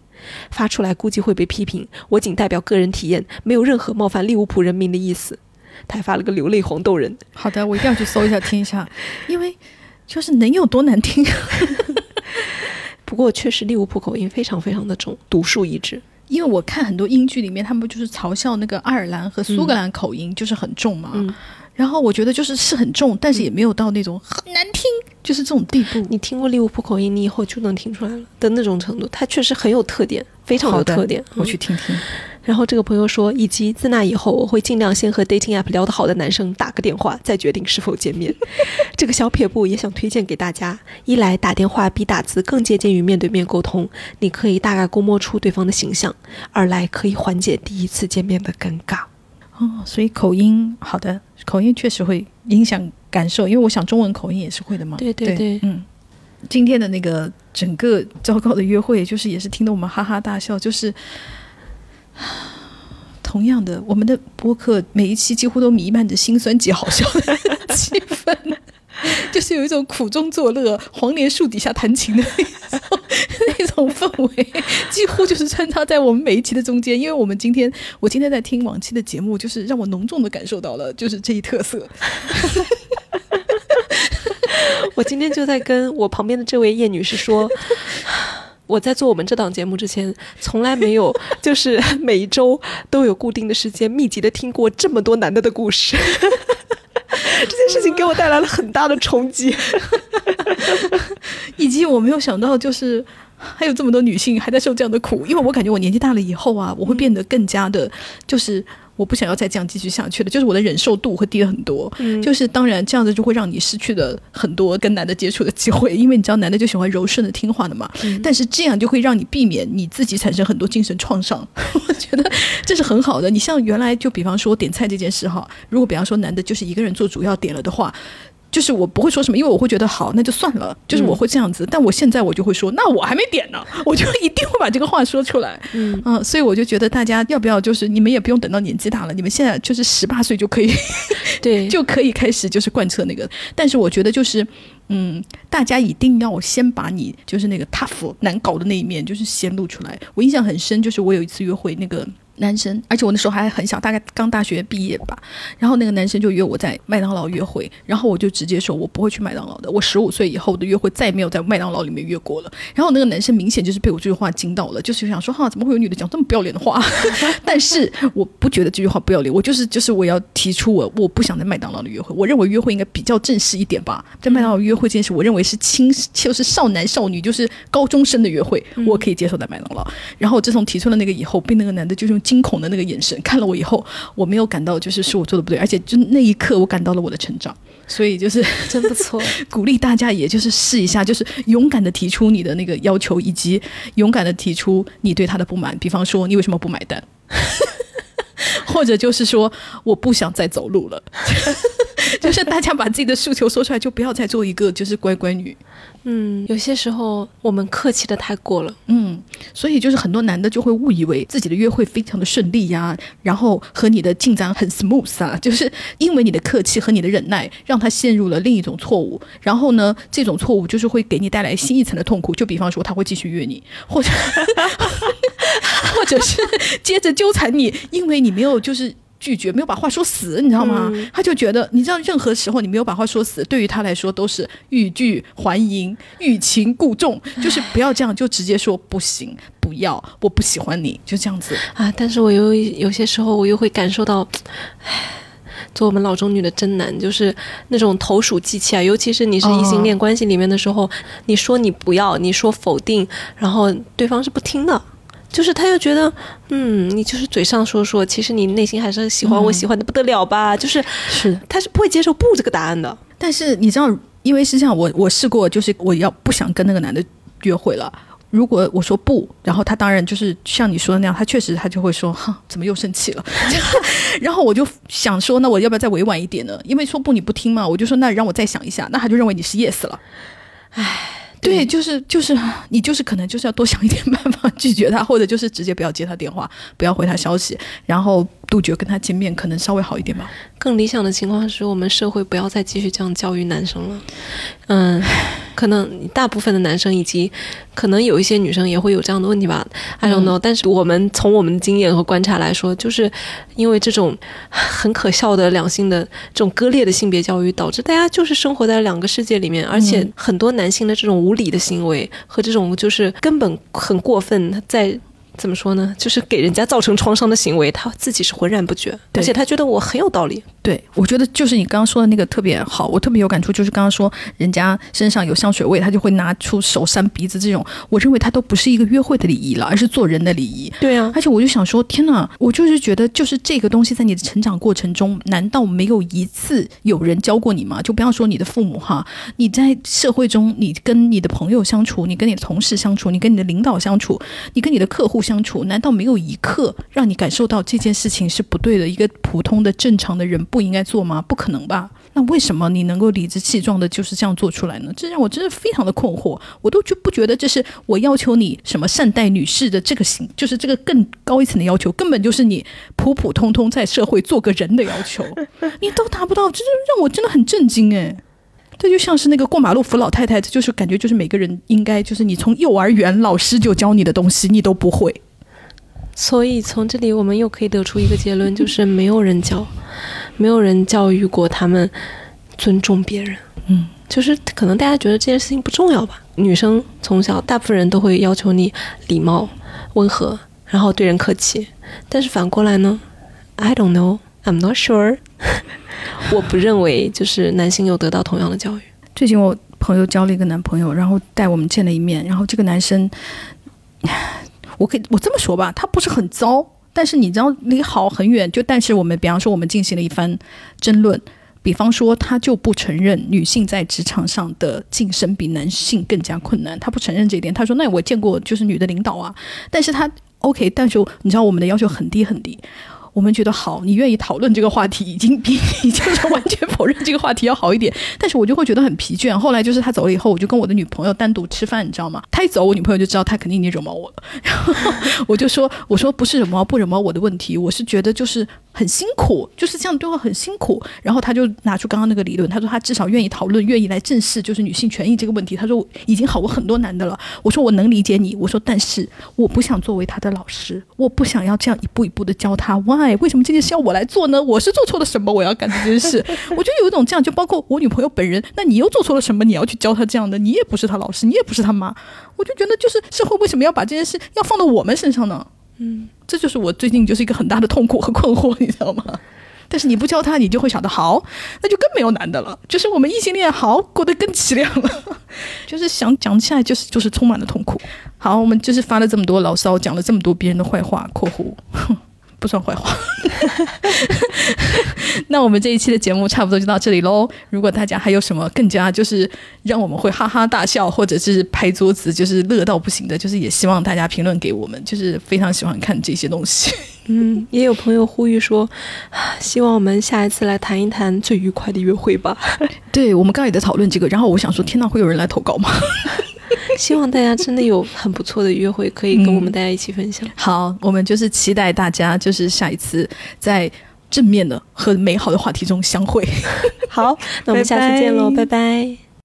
发出来估计会被批评。我仅代表个人体验，没有任何冒犯利物浦人民的意思。他还发了个流泪黄豆人。好的，我一定要去搜一下听一下，*laughs* 因为就是能有多难听？*laughs* 不过确实利物浦口音非常非常的重，独树一帜。因为我看很多英剧里面，他们不就是嘲笑那个爱尔兰和苏格兰口音就是很重嘛？嗯，然后我觉得就是是很重，但是也没有到那种很难听，就是这种地步。你听过利物浦口音，你以后就能听出来了的那种程度。它确实很有特点，非常有特点。我去听听。然后这个朋友说，以及自那以后，我会尽量先和 dating app 聊得好的男生打个电话，再决定是否见面。*laughs* 这个小撇步也想推荐给大家：一来打电话比打字更接近于面对面沟通，你可以大概估摸出对方的形象；二来可以缓解第一次见面的尴尬。哦，所以口音好的，口音确实会影响感受，因为我想中文口音也是会的嘛。对对对，嗯。今天的那个整个糟糕的约会，就是也是听得我们哈哈大笑，就是。同样的，我们的播客每一期几乎都弥漫着心酸 *laughs* 及好笑的气氛，就是有一种苦中作乐、黄连树底下弹琴的那 *laughs* 种那种氛围，几乎就是穿插在我们每一期的中间。因为我们今天，我今天在听往期的节目，就是让我浓重的感受到了，就是这一特色。*laughs* 我今天就在跟我旁边的这位叶女士说。*sighs* 我在做我们这档节目之前，从来没有就是每一周都有固定的时间密集的听过这么多男的的故事，*laughs* 这件事情给我带来了很大的冲击，*laughs* 以及我没有想到就是还有这么多女性还在受这样的苦，因为我感觉我年纪大了以后啊，我会变得更加的，就是。我不想要再这样继续下去了，就是我的忍受度会低了很多。嗯，就是当然这样子就会让你失去了很多跟男的接触的机会，因为你知道男的就喜欢柔顺的听话的嘛。嗯，但是这样就会让你避免你自己产生很多精神创伤。*laughs* 我觉得这是很好的。你像原来就比方说点菜这件事哈，如果比方说男的就是一个人做主要点了的话。就是我不会说什么，因为我会觉得好，那就算了。就是我会这样子，但我现在我就会说，那我还没点呢，*laughs* 我就一定会把这个话说出来。嗯嗯，所以我就觉得大家要不要，就是你们也不用等到年纪大了，你们现在就是十八岁就可以，对，*laughs* 就可以开始就是贯彻那个。但是我觉得就是，嗯，大家一定要先把你就是那个 tough 难搞的那一面就是先露出来。我印象很深，就是我有一次约会那个。男生，而且我那时候还很小，大概刚大学毕业吧。然后那个男生就约我在麦当劳约会，然后我就直接说，我不会去麦当劳的。我十五岁以后的约会再也没有在麦当劳里面约过了。然后那个男生明显就是被我这句话惊到了，就是想说，哈，怎么会有女的讲这么不要脸的话？*laughs* 但是我不觉得这句话不要脸，我就是就是我要提出我我不想在麦当劳的约会。我认为约会应该比较正式一点吧。在麦当劳约会这件事，我认为是青就是少男少女，就是高中生的约会，我可以接受在麦当劳。然后自从提出了那个以后，被那个男的就用惊恐的那个眼神看了我以后，我没有感到就是是我做的不对，而且就那一刻我感到了我的成长，所以就是真不错，*laughs* 鼓励大家也就是试一下，就是勇敢的提出你的那个要求，以及勇敢的提出你对他的不满，比方说你为什么不买单，*laughs* 或者就是说我不想再走路了，*laughs* 就是大家把自己的诉求说出来，就不要再做一个就是乖乖女。嗯，有些时候我们客气的太过了，嗯，所以就是很多男的就会误以为自己的约会非常的顺利呀，然后和你的进展很 smooth 啊，就是因为你的客气和你的忍耐，让他陷入了另一种错误，然后呢，这种错误就是会给你带来新一层的痛苦，就比方说他会继续约你，或者 *laughs* 或者是接着纠缠你，因为你没有就是。拒绝没有把话说死，你知道吗？他就觉得，你知道，任何时候你没有把话说死，对于他来说都是欲拒还迎、欲擒故纵，*laughs* 就是不要这样，就直接说不行，不要，我不喜欢你，就这样子啊。但是我又有些时候，我又会感受到，唉，做我们老中女的真难，就是那种投鼠忌器啊。尤其是你是异性恋关系里面的时候，你说你不要，你说否定，然后对方是不听的。就是他又觉得，嗯，你就是嘴上说说，其实你内心还是喜欢我，喜欢的不得了吧？就是是，他是不会接受不这个答案的。但是你知道，因为是这样，我我试过，就是我要不想跟那个男的约会了。如果我说不，然后他当然就是像你说的那样，他确实他就会说，哼，怎么又生气了？*laughs* *laughs* 然后我就想说，那我要不要再委婉一点呢？因为说不你不听嘛，我就说那让我再想一下。那他就认为你是 yes 了，唉。对，就是就是你就是可能就是要多想一点办法拒绝他，或者就是直接不要接他电话，不要回他消息，然后杜绝跟他见面，可能稍微好一点吧。更理想的情况是我们社会不要再继续这样教育男生了。嗯，*laughs* 可能大部分的男生以及可能有一些女生也会有这样的问题吧，I don't know、但是我们从我们的经验和观察来说，就是因为这种很可笑的两性的这种割裂的性别教育，导致大家就是生活在两个世界里面，而且很多男性的这种无理的行为和这种就是根本很过分，在。怎么说呢？就是给人家造成创伤的行为，他自己是浑然不觉，而且他觉得我很有道理。对，我觉得就是你刚刚说的那个特别好，我特别有感触，就是刚刚说人家身上有香水味，他就会拿出手扇鼻子这种，我认为他都不是一个约会的礼仪了，而是做人的礼仪。对啊，而且我就想说，天哪！我就是觉得，就是这个东西在你的成长过程中，难道没有一次有人教过你吗？就不要说你的父母哈，你在社会中，你跟你的朋友相处，你跟你的同事相处，你跟你的领导相处，你跟你的客户相处，难道没有一刻让你感受到这件事情是不对的？一个普通的正常的人不应该做吗？不可能吧？那为什么你能够理直气壮的就是这样做出来呢？这让我真的非常的困惑。我都就不觉得这是我要求你什么善待女士的这个行，就是这个更高一层的要求，根本就是你普普通通在社会做个人的要求，你都达不到，这就让我真的很震惊哎。这就像是那个过马路扶老太太，这就是感觉就是每个人应该就是你从幼儿园老师就教你的东西，你都不会。所以从这里我们又可以得出一个结论，就是没有人教，没有人教育过他们尊重别人。嗯，就是可能大家觉得这件事情不重要吧。女生从小大部分人都会要求你礼貌、温和，然后对人客气。但是反过来呢，I don't know, I'm not sure。*laughs* 我不认为就是男性有得到同样的教育。最近我朋友交了一个男朋友，然后带我们见了一面，然后这个男生，*sighs* 我可以我这么说吧，他不是很糟，但是你知道离好很远。就但是我们比方说我们进行了一番争论，比方说他就不承认女性在职场上的晋升比男性更加困难，他不承认这一点。他说：“那我见过就是女的领导啊，但是他 OK，但是你知道我们的要求很低很低。”我们觉得好，你愿意讨论这个话题，已经比你就是完全否认这个话题要好一点。但是我就会觉得很疲倦。后来就是他走了以后，我就跟我的女朋友单独吃饭，你知道吗？他一走，我女朋友就知道他肯定已经惹毛我了。然后我就说：“我说不是惹毛不惹毛我的问题，我是觉得就是很辛苦，就是这样对话很辛苦。”然后他就拿出刚刚那个理论，他说他至少愿意讨论，愿意来正视就是女性权益这个问题。他说已经好过很多男的了。我说我能理解你，我说但是我不想作为他的老师，我不想要这样一步一步的教他。Why？为什么这件事要我来做呢？我是做错了什么？我要干这件事？我就有一种这样，就包括我女朋友本人，那你又做错了什么？你要去教他这样的？你也不是他老师，你也不是他妈。我就觉得，就是社会为什么要把这件事要放到我们身上呢？嗯，这就是我最近就是一个很大的痛苦和困惑，你知道吗？*laughs* 但是你不教他，你就会想到好，那就更没有男的了。就是我们异性恋好过得更凄凉了，*laughs* 就是想讲起来就是就是充满了痛苦。好，我们就是发了这么多牢骚，讲了这么多别人的坏话（括弧不算坏话）。*laughs* 那我们这一期的节目差不多就到这里喽。如果大家还有什么更加就是让我们会哈哈大笑，或者是拍桌子就是乐到不行的，就是也希望大家评论给我们，就是非常喜欢看这些东西。嗯，也有朋友呼吁说，啊希望我们下一次来谈一谈最愉快的约会吧。*laughs* 对我们刚刚也在讨论这个，然后我想说，天呐，会有人来投稿吗？希望大家真的有很不错的约会，可以跟我们大家一起分享。好，我们就是期待大家就是下一次在正面的和美好的话题中相会。好，那我们下次见喽，拜拜拜拜